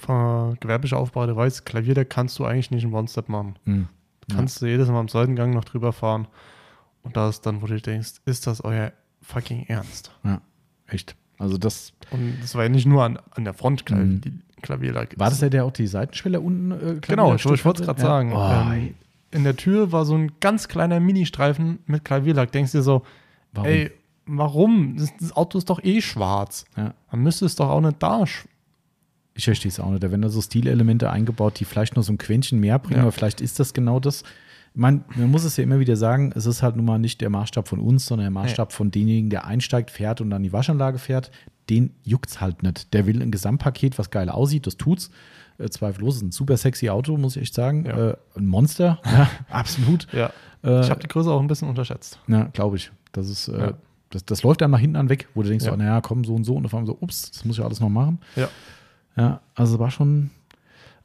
äh, gewerbliche Aufbauer, der weiß, Klavierlack kannst du eigentlich nicht in One-Step machen. Mhm. Ja. Kannst du jedes Mal am Seitengang noch drüber fahren. Und da ist dann, wo du denkst, ist das euer fucking Ernst? Ja, echt. Also das, Und das war ja nicht nur an, an der Front Klavier, Mhm. die Klavierlack. war das der, der auch die Seitenschwelle unten äh, Genau, Klavierlack ich wollte es gerade sagen. Oh, Ähm, in der Tür war so ein ganz kleiner Ministreifen mit Klavierlack. Denkst dir so, warum? ey, warum? Das, das Auto ist doch eh schwarz. Ja. Man müsste es doch auch nicht da. Ich verstehe es auch nicht. Da werden da so Stilelemente eingebaut, die vielleicht noch so ein Quäntchen mehr bringen, Ja. aber vielleicht ist das genau das. Meine, man muss es ja immer wieder sagen, es ist halt nun mal nicht der Maßstab von uns, sondern der Maßstab von demjenigen, der einsteigt, fährt und dann die Waschanlage fährt. Den juckt's halt nicht. Der will ein Gesamtpaket, was geil aussieht, das tut's. Äh, zweifellos, ist ein super sexy Auto, muss ich echt sagen. Ja. Äh, ein Monster, [laughs] ja, absolut. Ja. Äh, Ich habe die Größe auch ein bisschen unterschätzt. ja, glaube ich. Das ist, äh, Ja. das, das läuft dann nach hinten an weg, wo du denkst, Ja. so, naja, komm, so und so. Und auf einmal so, ups, das muss ich alles noch machen. Ja. Ja, also war schon.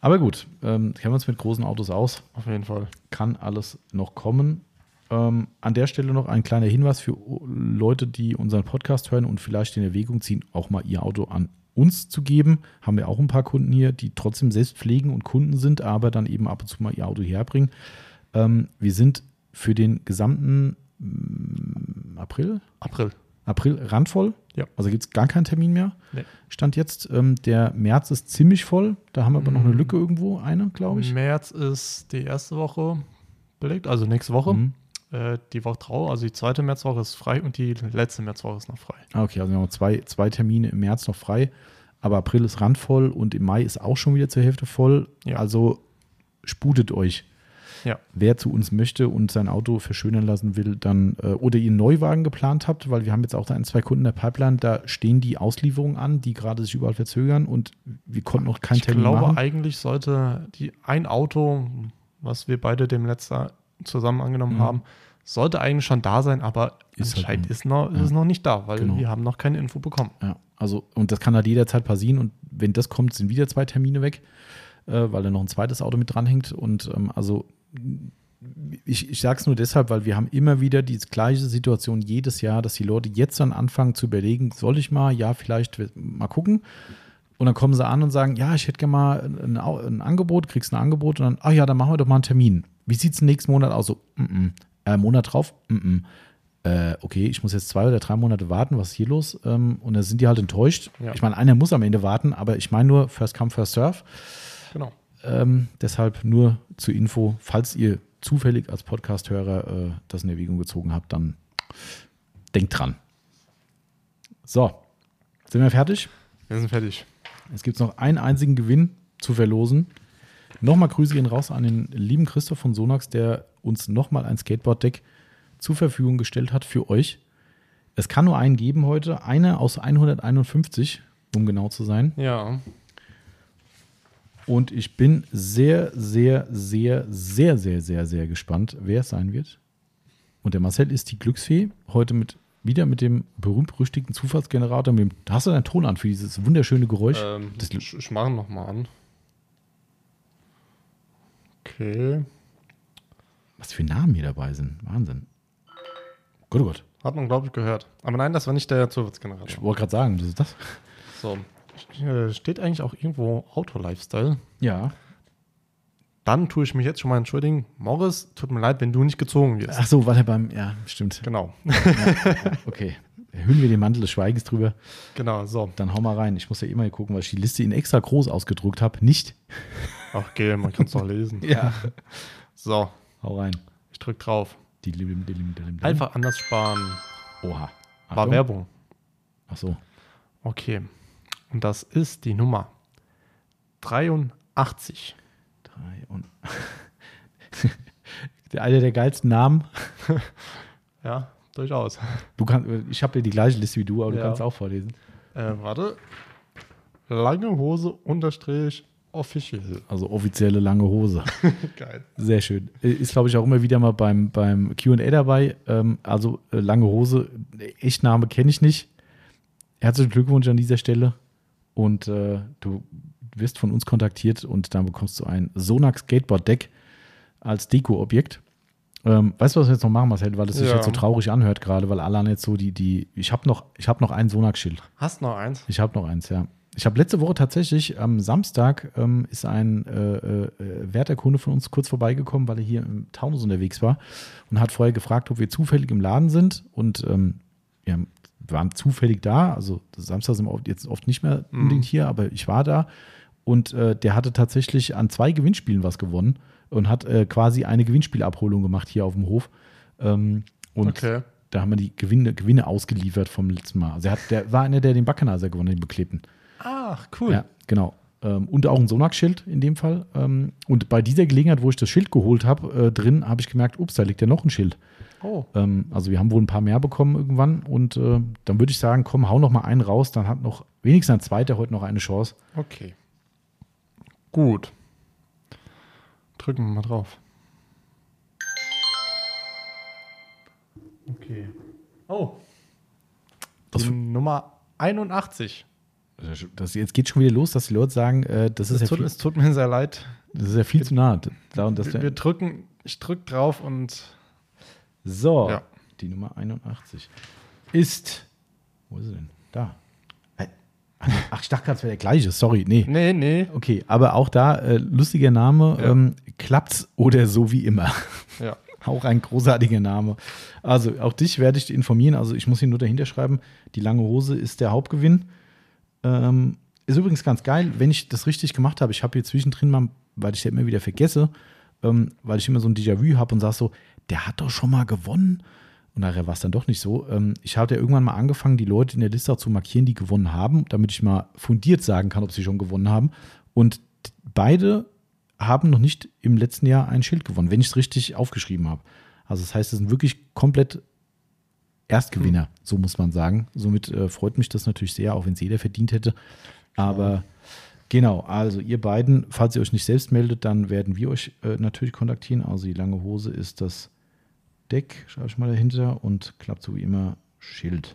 Aber gut, ähm, kennen wir uns mit großen Autos aus. Auf jeden Fall. Kann alles noch kommen. Ähm, an der Stelle noch ein kleiner Hinweis für Leute, die unseren Podcast hören und vielleicht in Erwägung ziehen, auch mal ihr Auto an uns zu geben. Haben wir auch ein paar Kunden hier, die trotzdem selbst pflegen und Kunden sind, aber dann eben ab und zu mal ihr Auto herbringen. Ähm, wir sind für den gesamten mm, April, April. April randvoll. Ja. Also gibt es gar keinen Termin mehr. Nee. Stand jetzt. Ähm, der März ist ziemlich voll. Da haben wir aber noch eine Mhm. Lücke irgendwo, eine, glaube ich. März ist die erste Woche belegt, also nächste Woche. Mhm. Äh, die Woche drauf, also die zweite Märzwoche ist frei und die letzte Märzwoche ist noch frei. Ah, okay, also wir haben zwei, zwei Termine im März noch frei. Aber April ist randvoll und im Mai ist auch schon wieder zur Hälfte voll. Ja. Also sputet euch. Ja. Wer zu uns möchte und sein Auto verschönern lassen will, dann äh, oder ihr einen Neuwagen geplant habt, weil wir haben jetzt auch da ein, zwei Kunden in der Pipeline, da stehen die Auslieferungen an, die gerade sich überall verzögern und wir konnten noch keinen ich Termin glaube, machen. eigentlich sollte die ein Auto, was wir beide dem letzten zusammen angenommen Mhm. haben, sollte eigentlich schon da sein, aber Ist halt anscheinend noch- ist, noch, ja. noch nicht da, weil Genau. wir haben noch keine Info bekommen. Ja, also, und das kann halt jederzeit passieren. Und wenn das kommt, sind wieder zwei Termine weg, äh, weil da noch ein zweites Auto mit dranhängt. Und ähm, also, ich, ich sage es nur deshalb, weil wir haben immer wieder die gleiche Situation jedes Jahr, dass die Leute jetzt dann anfangen zu überlegen, soll ich mal, ja, vielleicht mal gucken. Und dann kommen sie an und sagen, ja, ich hätte gerne mal ein, ein Angebot, kriegst ein Angebot und dann, ach ja, dann machen wir doch mal einen Termin. Wie sieht es nächsten Monat aus? So, mm -mm. Äh, Monat drauf? -mm. Äh, okay, ich muss jetzt zwei oder drei Monate warten, was ist hier los? Ähm, und dann sind die halt enttäuscht. Ja. Ich meine, einer muss am Ende warten, aber ich meine nur, first come, first serve. Genau. Ähm, deshalb nur zur Info, falls ihr zufällig als Podcast-Hörer äh, das in Erwägung gezogen habt, dann denkt dran. So, sind wir fertig? Wir sind fertig. Es gibt noch einen einzigen Gewinn zu verlosen. Nochmal Grüße gehen raus an den lieben Christoph von Sonax, der uns nochmal ein Skateboard-Deck zur Verfügung gestellt hat für euch. Es kann nur einen geben heute, einer aus 151, um genau zu sein. Ja. Und ich bin sehr, sehr, sehr, sehr, sehr, sehr, sehr gespannt, wer es sein wird. Und der Marcel ist die Glücksfee. Heute mit wieder mit dem berühmt-berüchtigten Zufallsgenerator. Mit dem, hast du deinen Ton an für dieses wunderschöne Geräusch? Ähm, Das- ich ich mache noch mal an. Okay. Was für Namen hier dabei sind. Wahnsinn. Gott, oh Gott. Hat man, glaube ich, gehört. Aber nein, das war nicht der Ich Zufallsgenerator. wollte gerade sagen, was ist das? So. Äh, Steht eigentlich auch irgendwo Auto-Lifestyle? Ja. Dann tue ich mich jetzt schon mal entschuldigen. Morris, tut mir leid, wenn du nicht gezogen wirst. Ach so, weil er beim. Ja, stimmt. Genau. Okay. Hüllen wir den Mantel des Schweigens drüber. genau, so. Dann hau mal rein. Ich muss ja immer gucken, weil ich die Liste in extra groß ausgedruckt habe. Nicht. Ach, okay, man kann es doch lesen. Ja. So, Hau rein. ich drück drauf. Die die die. Einfach anders sparen. Oha. War Achtung. Werbung. Ach so. Okay. Und das ist die Nummer 83. Drei und. [laughs] der einer der geilsten Namen. [laughs] Ja, durchaus. Du kannst, ich habe ja die gleiche Liste wie du, aber du Ja. kannst auch vorlesen. Äh, warte. Lange Hose unterstrich official. Also offizielle lange Hose. [laughs] Geil. Sehr schön. Äh, Ist, glaube ich, auch immer wieder mal beim, beim QA dabei. Ähm, also äh, lange Hose, äh, Echtname kenne ich nicht. Herzlichen Glückwunsch an dieser Stelle. Und äh, du, wirst von uns kontaktiert und dann bekommst du ein Sonax Skateboard Deck als Deko-Objekt. Ähm, weißt du, was wir jetzt noch machen, Marcel, weil es sich Ja. jetzt so traurig anhört gerade, weil alle jetzt so die, die, ich habe noch, ich habe noch ein Sonax-Schild. Hast noch eins? Ich habe noch eins, ja. Ich habe letzte Woche tatsächlich, am Samstag ist ein äh, äh, Wärterkunde von uns kurz vorbeigekommen, weil er hier im Taunus unterwegs war und hat vorher gefragt, ob wir zufällig im Laden sind und ähm, wir waren zufällig da. Also Samstag sind wir oft- jetzt oft nicht mehr unbedingt hier, aber ich war da und äh, der hatte tatsächlich an zwei Gewinnspielen was gewonnen und hat äh, quasi eine Gewinnspielabholung gemacht hier auf dem Hof. Ähm, und Okay. da haben wir die Gewinne, Gewinne ausgeliefert vom letzten Mal. Also er hat, der war einer, der den Baccanaser gewonnen, hat, den beklebten. Ach, cool. Ja, genau. Ähm, und auch ein Sonax-Schild in dem Fall. Ähm, und bei dieser Gelegenheit, wo ich das Schild geholt habe, äh, drin, habe ich gemerkt, ups, da liegt ja noch ein Schild. Oh, Ähm, also wir haben wohl ein paar mehr bekommen irgendwann. Und äh, dann würde ich sagen, komm, hau noch mal einen raus. Dann hat noch wenigstens ein zweiter heute noch eine Chance. okay. Gut. Drücken wir mal drauf. Okay. Oh. Das- Die Nummer 81. Das, jetzt geht schon wieder los, dass die Leute sagen, äh, das, ist Es ja tut, viel, es tut mir sehr leid. das ist ja viel zu nah. Da und das Wir, wir drücken, ich drück drauf und So, Ja. die Nummer 81 ist. Wo ist sie denn? Da. Äh, Ach, ich dachte gerade, es wäre der gleiche. Sorry, nee. nee, nee. Okay, aber auch da, äh, lustiger Name, Ja. ähm, klappt's oder so wie immer. Ja. [laughs] auch ein großartiger Name. Also, auch dich werde ich informieren. Also, ich muss hier nur dahinter schreiben: Die lange Hose ist der Hauptgewinn. Ähm, ist übrigens ganz geil, wenn ich das richtig gemacht habe. Ich habe hier zwischendrin mal, weil ich ja immer wieder vergesse, ähm, weil ich immer so ein Déjà-vu habe und sage so: Der hat doch schon mal gewonnen. Und nachher war es dann doch nicht so. Ähm, ich habe ja irgendwann mal angefangen, die Leute in der Liste auch zu markieren, die gewonnen haben, damit ich mal fundiert sagen kann, ob sie schon gewonnen haben. Und beide haben noch nicht im letzten Jahr ein Schild gewonnen, wenn ich es richtig aufgeschrieben habe. Also das heißt, es sind wirklich komplett Erstgewinner, so muss man sagen. Somit äh, freut mich das natürlich sehr, auch wenn es jeder verdient hätte. Aber genau, also ihr beiden, falls ihr euch nicht selbst meldet, dann werden wir euch äh, natürlich kontaktieren. Also die lange Hose ist das Deck, schreibe ich mal dahinter und klappt so wie immer Schild.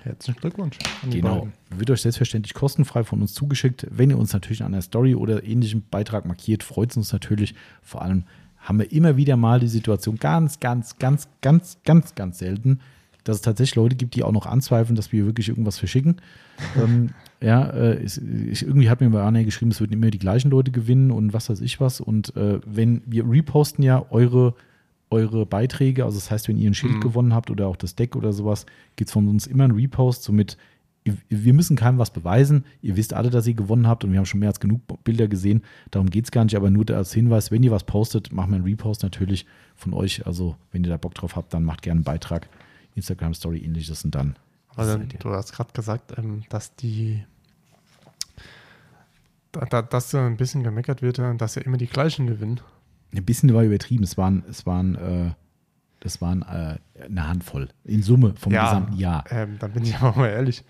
Herzlichen Glückwunsch. Genau. beiden. Wird euch selbstverständlich kostenfrei von uns zugeschickt. Wenn ihr uns natürlich an einer Story oder ähnlichem Beitrag markiert, freut es uns natürlich. Vor allem haben wir immer wieder mal die Situation, ganz, ganz, ganz, ganz, ganz, ganz selten, dass es tatsächlich Leute gibt, die auch noch anzweifeln, dass wir wirklich irgendwas verschicken. [laughs] ähm, ja, äh, es- ich, irgendwie hat mir bei Anna geschrieben, es würden immer die gleichen Leute gewinnen und was weiß ich was. Und äh, wenn wir reposten ja eure, eure Beiträge, also das heißt, wenn ihr ein Schild gewonnen habt oder auch das Deck oder sowas, gibt es von uns immer einen Repost. Somit, wir müssen keinem was beweisen. Ihr wisst alle, dass ihr gewonnen habt und wir haben schon mehr als genug Bilder gesehen. Darum geht es gar nicht, aber nur als Hinweis, wenn ihr was postet, machen wir einen Repost natürlich von euch. Also, wenn ihr da Bock drauf habt, dann macht gerne einen Beitrag. Instagram Story ähnliches und dann. Ihr. du hast gerade gesagt, ähm, dass die, da, da, dass ja ein bisschen gemeckert wird, äh, dass ja immer die gleichen gewinnen. Ein bisschen war übertrieben. Es waren, es waren, äh, das waren äh, eine Handvoll in Summe vom gesamten Jahr. Ähm, dann bin ich [laughs] aber mal ehrlich.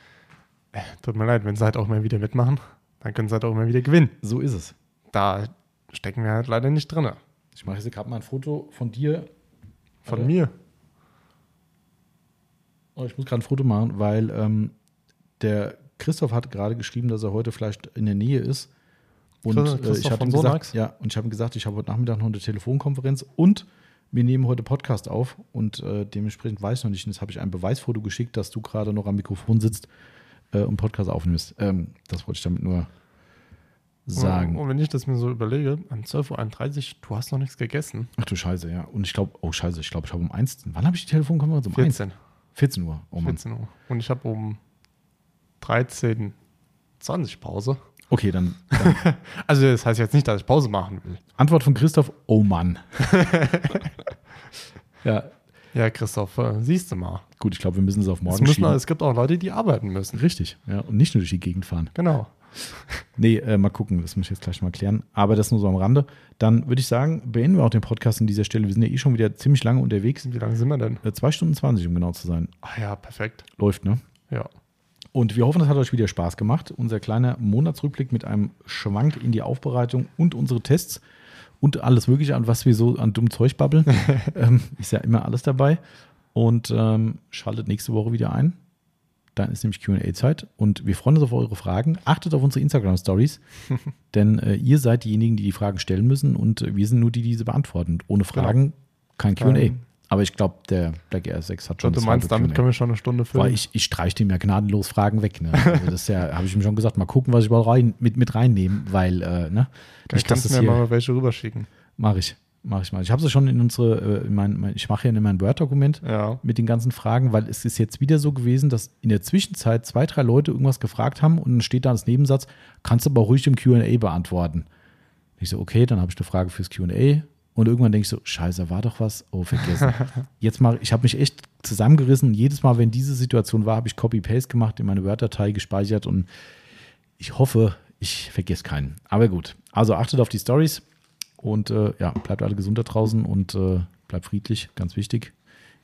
Tut mir leid, wenn sie halt auch mal wieder mitmachen, dann können sie halt auch mal wieder gewinnen. So ist es. Da stecken wir halt leider nicht drin. Ich mache jetzt gerade mal ein Foto von dir. Von Warte. mir. Oh, ich muss gerade ein Foto machen, weil ähm, der Christoph hat gerade geschrieben, dass er heute vielleicht in der Nähe ist. Und äh, ich habe ihm gesagt, ja, und ich habe ihm gesagt, ich habe heute Nachmittag noch eine Telefonkonferenz und wir nehmen heute Podcast auf und äh, dementsprechend weiß ich noch nicht. Und jetzt habe ich ein Beweisfoto geschickt, dass du gerade noch am Mikrofon sitzt äh, und Podcast aufnimmst. Ähm, das wollte ich damit nur sagen. Und wenn ich das mir so überlege, um 12.31 Uhr, du hast noch nichts gegessen. Ach du Scheiße, ja. Und ich glaube, oh Scheiße, ich glaube, ich habe um eins. Wann habe ich die Telefonkonferenz? Um 1? 14. 14 Uhr. Oh Mann. 14 Uhr. Und ich habe um 13, 20 Pause. Okay, dann, dann [laughs] Also das heißt jetzt nicht, dass ich Pause machen will. Antwort von Christoph, oh Mann. [laughs] ja, Ja, Christoph, äh, siehst du mal. gut, ich glaube, wir müssen es auf Es, morgen müssen, schieben. es gibt auch Leute, die arbeiten müssen. Richtig, ja, und nicht nur durch die Gegend fahren. Genau. [laughs] Nee, äh, mal gucken, das muss ich jetzt gleich mal klären. Aber das nur so am Rande. Dann würde ich sagen, beenden wir auch den Podcast an dieser Stelle. Wir sind ja eh schon wieder ziemlich lange unterwegs. Wie lange sind wir denn? Äh, zwei Stunden 20, um genau zu sein. Ah ja, perfekt. Läuft, ne? Ja. Und wir hoffen, das hat euch wieder Spaß gemacht. Unser kleiner Monatsrückblick mit einem Schwank in die Aufbereitung und unsere Tests und alles Mögliche, an was wir so an dumm Zeug babbeln. [laughs] ähm, ist ja immer alles dabei. Und ähm, schaltet nächste Woche wieder ein. Dann ist nämlich QA-Zeit und wir freuen uns auf eure Fragen. Achtet auf unsere Instagram-Stories, [laughs] denn äh, ihr seid diejenigen, die die Fragen stellen müssen und wir sind nur die, die diese beantworten. Ohne Fragen kein QA. Aber ich glaube, der Black Air 6 hat schon du das meinst, halbe damit können wir schon eine Stunde Weil füllen. ich, ich streiche dem ja gnadenlos Fragen weg. Ne? Also das ja, [laughs] habe ich ihm schon gesagt, mal gucken, was ich mal rein, mit, mit reinnehmen, weil, äh, ne? Dann Nicht, kannst du mir hier, mal welche rüberschicken. mache ich, mache ich mal. Ich habe es schon in unsere, äh, in mein, mein, ich mache ja in mein Word-Dokument Ja. mit den ganzen Fragen, weil es ist jetzt wieder so gewesen, dass in der Zwischenzeit zwei, drei Leute irgendwas gefragt haben und dann steht da als Nebensatz, kannst du aber ruhig im Q&A beantworten. Ich so, okay, dann habe ich eine Frage fürs Q&A und irgendwann denke ich so, scheiße, war doch was, oh, vergessen. [laughs] Jetzt mal, ich habe mich echt zusammengerissen jedes Mal, wenn diese Situation war, habe ich Copy-Paste gemacht, in meine Word-Datei gespeichert und ich hoffe, ich vergesse keinen. Aber gut, also achtet auf die Stories und äh, ja, bleibt alle gesund da draußen und äh, bleibt friedlich, ganz wichtig.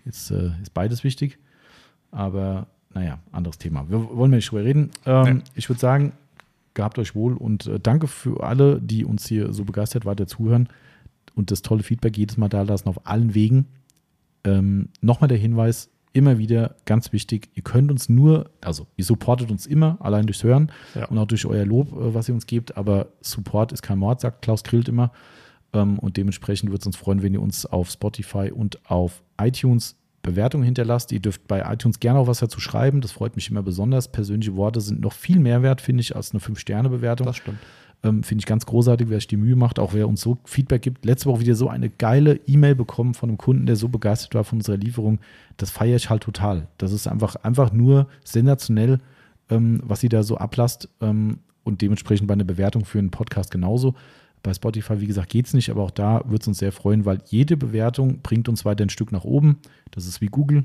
Jetzt äh, ist beides wichtig, aber naja, anderes Thema. Wir wollen nicht drüber reden. Ähm, Nee. Ich würde sagen, gehabt euch wohl und äh, danke für alle, die uns hier so begeistert weiter zuhören und das tolle Feedback jedes Mal da lassen auf allen Wegen. Ähm, Nochmal der Hinweis, immer wieder ganz wichtig, ihr könnt uns nur, also ihr supportet uns immer, allein durchs Hören Ja. und auch durch euer Lob, äh, was ihr uns gebt, aber Support ist kein Mord, sagt Klaus Grillt immer. Ähm, und dementsprechend würde es uns freuen, wenn ihr uns auf Spotify und auf iTunes Bewertungen hinterlasst. Ihr dürft bei iTunes gerne auch was dazu schreiben. Das freut mich immer besonders. Persönliche Worte sind noch viel mehr wert, finde ich, als eine 5-Sterne-Bewertung. Das stimmt. Ähm, Finde ich ganz großartig, wer sich die Mühe macht, auch wer uns so Feedback gibt. Letzte Woche wieder so eine geile E-Mail bekommen von einem Kunden, der so begeistert war von unserer Lieferung. Das feiere ich halt total. Das ist einfach, einfach nur sensationell, ähm, was sie da so ablasst. Ähm, und dementsprechend bei einer Bewertung für einen Podcast genauso. Bei Spotify, wie gesagt, geht es nicht, aber auch da würde es uns sehr freuen, weil jede Bewertung bringt uns weiter ein Stück nach oben. Das ist wie Google.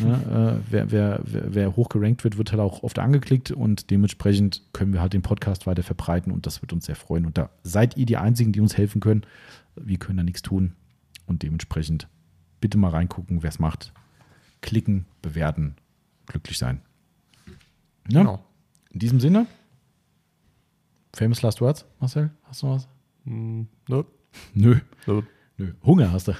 Ne? äh, wer, wer, wer, wer hoch gerankt wird, wird halt auch oft angeklickt und dementsprechend können wir halt den Podcast weiter verbreiten und das wird uns sehr freuen. Und da seid ihr die Einzigen, die uns helfen können. Wir können da nichts tun und dementsprechend bitte mal reingucken, wer es macht. Klicken, bewerten, glücklich sein. Ja, Genau. In diesem Sinne, famous last words, Marcel, hast du noch was? Hm, nö. Nö, Nö. Hunger hast du.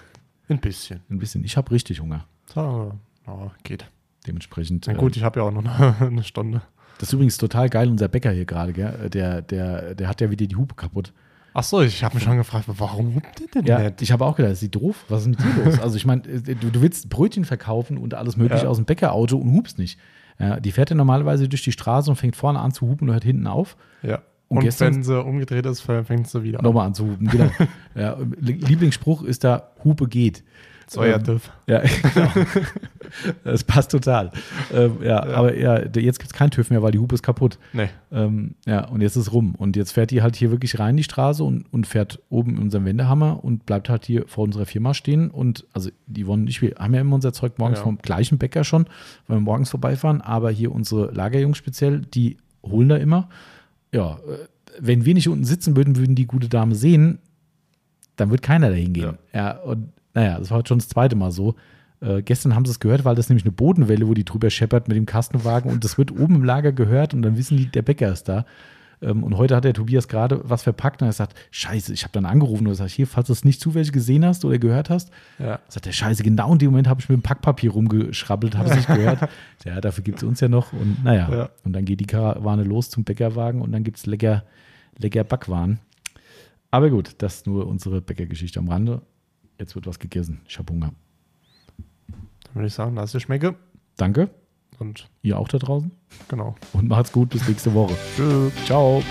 Ein bisschen. Ein bisschen. Ich habe richtig Hunger. So, ja, geht. Dementsprechend. Na äh, gut, ich habe ja auch noch eine, [laughs] eine Stunde. Das ist übrigens total geil, unser Bäcker hier gerade, gell? Der, der, der hat ja wieder die Hupe kaputt. Ach so, ich habe mich schon gefragt, warum hupt der denn Ja, nicht? ich habe auch gedacht, das sieht doof. Was ist mit dir los? Also ich meine, du, du willst Brötchen verkaufen und alles mögliche Ja. aus dem Bäckerauto und hupst nicht. Ja, die fährt ja normalerweise durch die Straße und fängt vorne an zu hupen und hört hinten auf. Ja. Und Und, wenn sie umgedreht ist, fängt sie wieder an. Nochmal an zu hupen, genau. [laughs] ja, Lieblingsspruch ist da, Hupe geht. So, ja, Ähm, Diff. Ja, [laughs] genau. Das passt total. Ähm, ja, Ja. aber ja, jetzt gibt es keinen TÜV mehr, weil die Hupe ist kaputt. Nee. Ähm, ja, und jetzt ist rum. Und jetzt fährt die halt hier wirklich rein in die Straße und, und fährt oben in unserem Wendehammer und bleibt halt hier vor unserer Firma stehen. Und also die wollen nicht, wir haben ja immer unser Zeug morgens Ja. vom gleichen Bäcker schon, weil wir morgens vorbeifahren. Aber hier unsere Lagerjungs speziell, die holen da immer. Ja, äh, wenn wir nicht unten sitzen würden, würden die gute Dame sehen, dann wird keiner dahin gehen. Ja, und naja, das war heute schon das zweite Mal so. Äh, gestern haben sie es gehört, weil das nämlich eine Bodenwelle, wo die drüber scheppert mit dem Kastenwagen und das wird oben im Lager gehört und dann wissen die, der Bäcker ist da. Ähm, und heute hat der Tobias gerade was verpackt und er sagt, scheiße, ich habe dann angerufen und gesagt, hier, falls du es nicht zufällig gesehen hast oder gehört hast, Ja. sagt der Scheiße, genau in dem Moment habe ich mit dem Packpapier rumgeschrabbelt, habe es nicht gehört. [laughs] ja, dafür gibt es uns ja noch und naja, Ja. und dann geht die Karawane los zum Bäckerwagen und dann gibt es lecker, lecker Backwaren. Aber gut, das ist nur unsere Bäckergeschichte am Rande. Jetzt wird was gegessen. Ich habe Hunger. Dann würde ich sagen, lass dir schmecke. Danke. Und Ihr auch da draußen. genau. Und macht's gut. Bis nächste Woche. Tschüss. Ciao.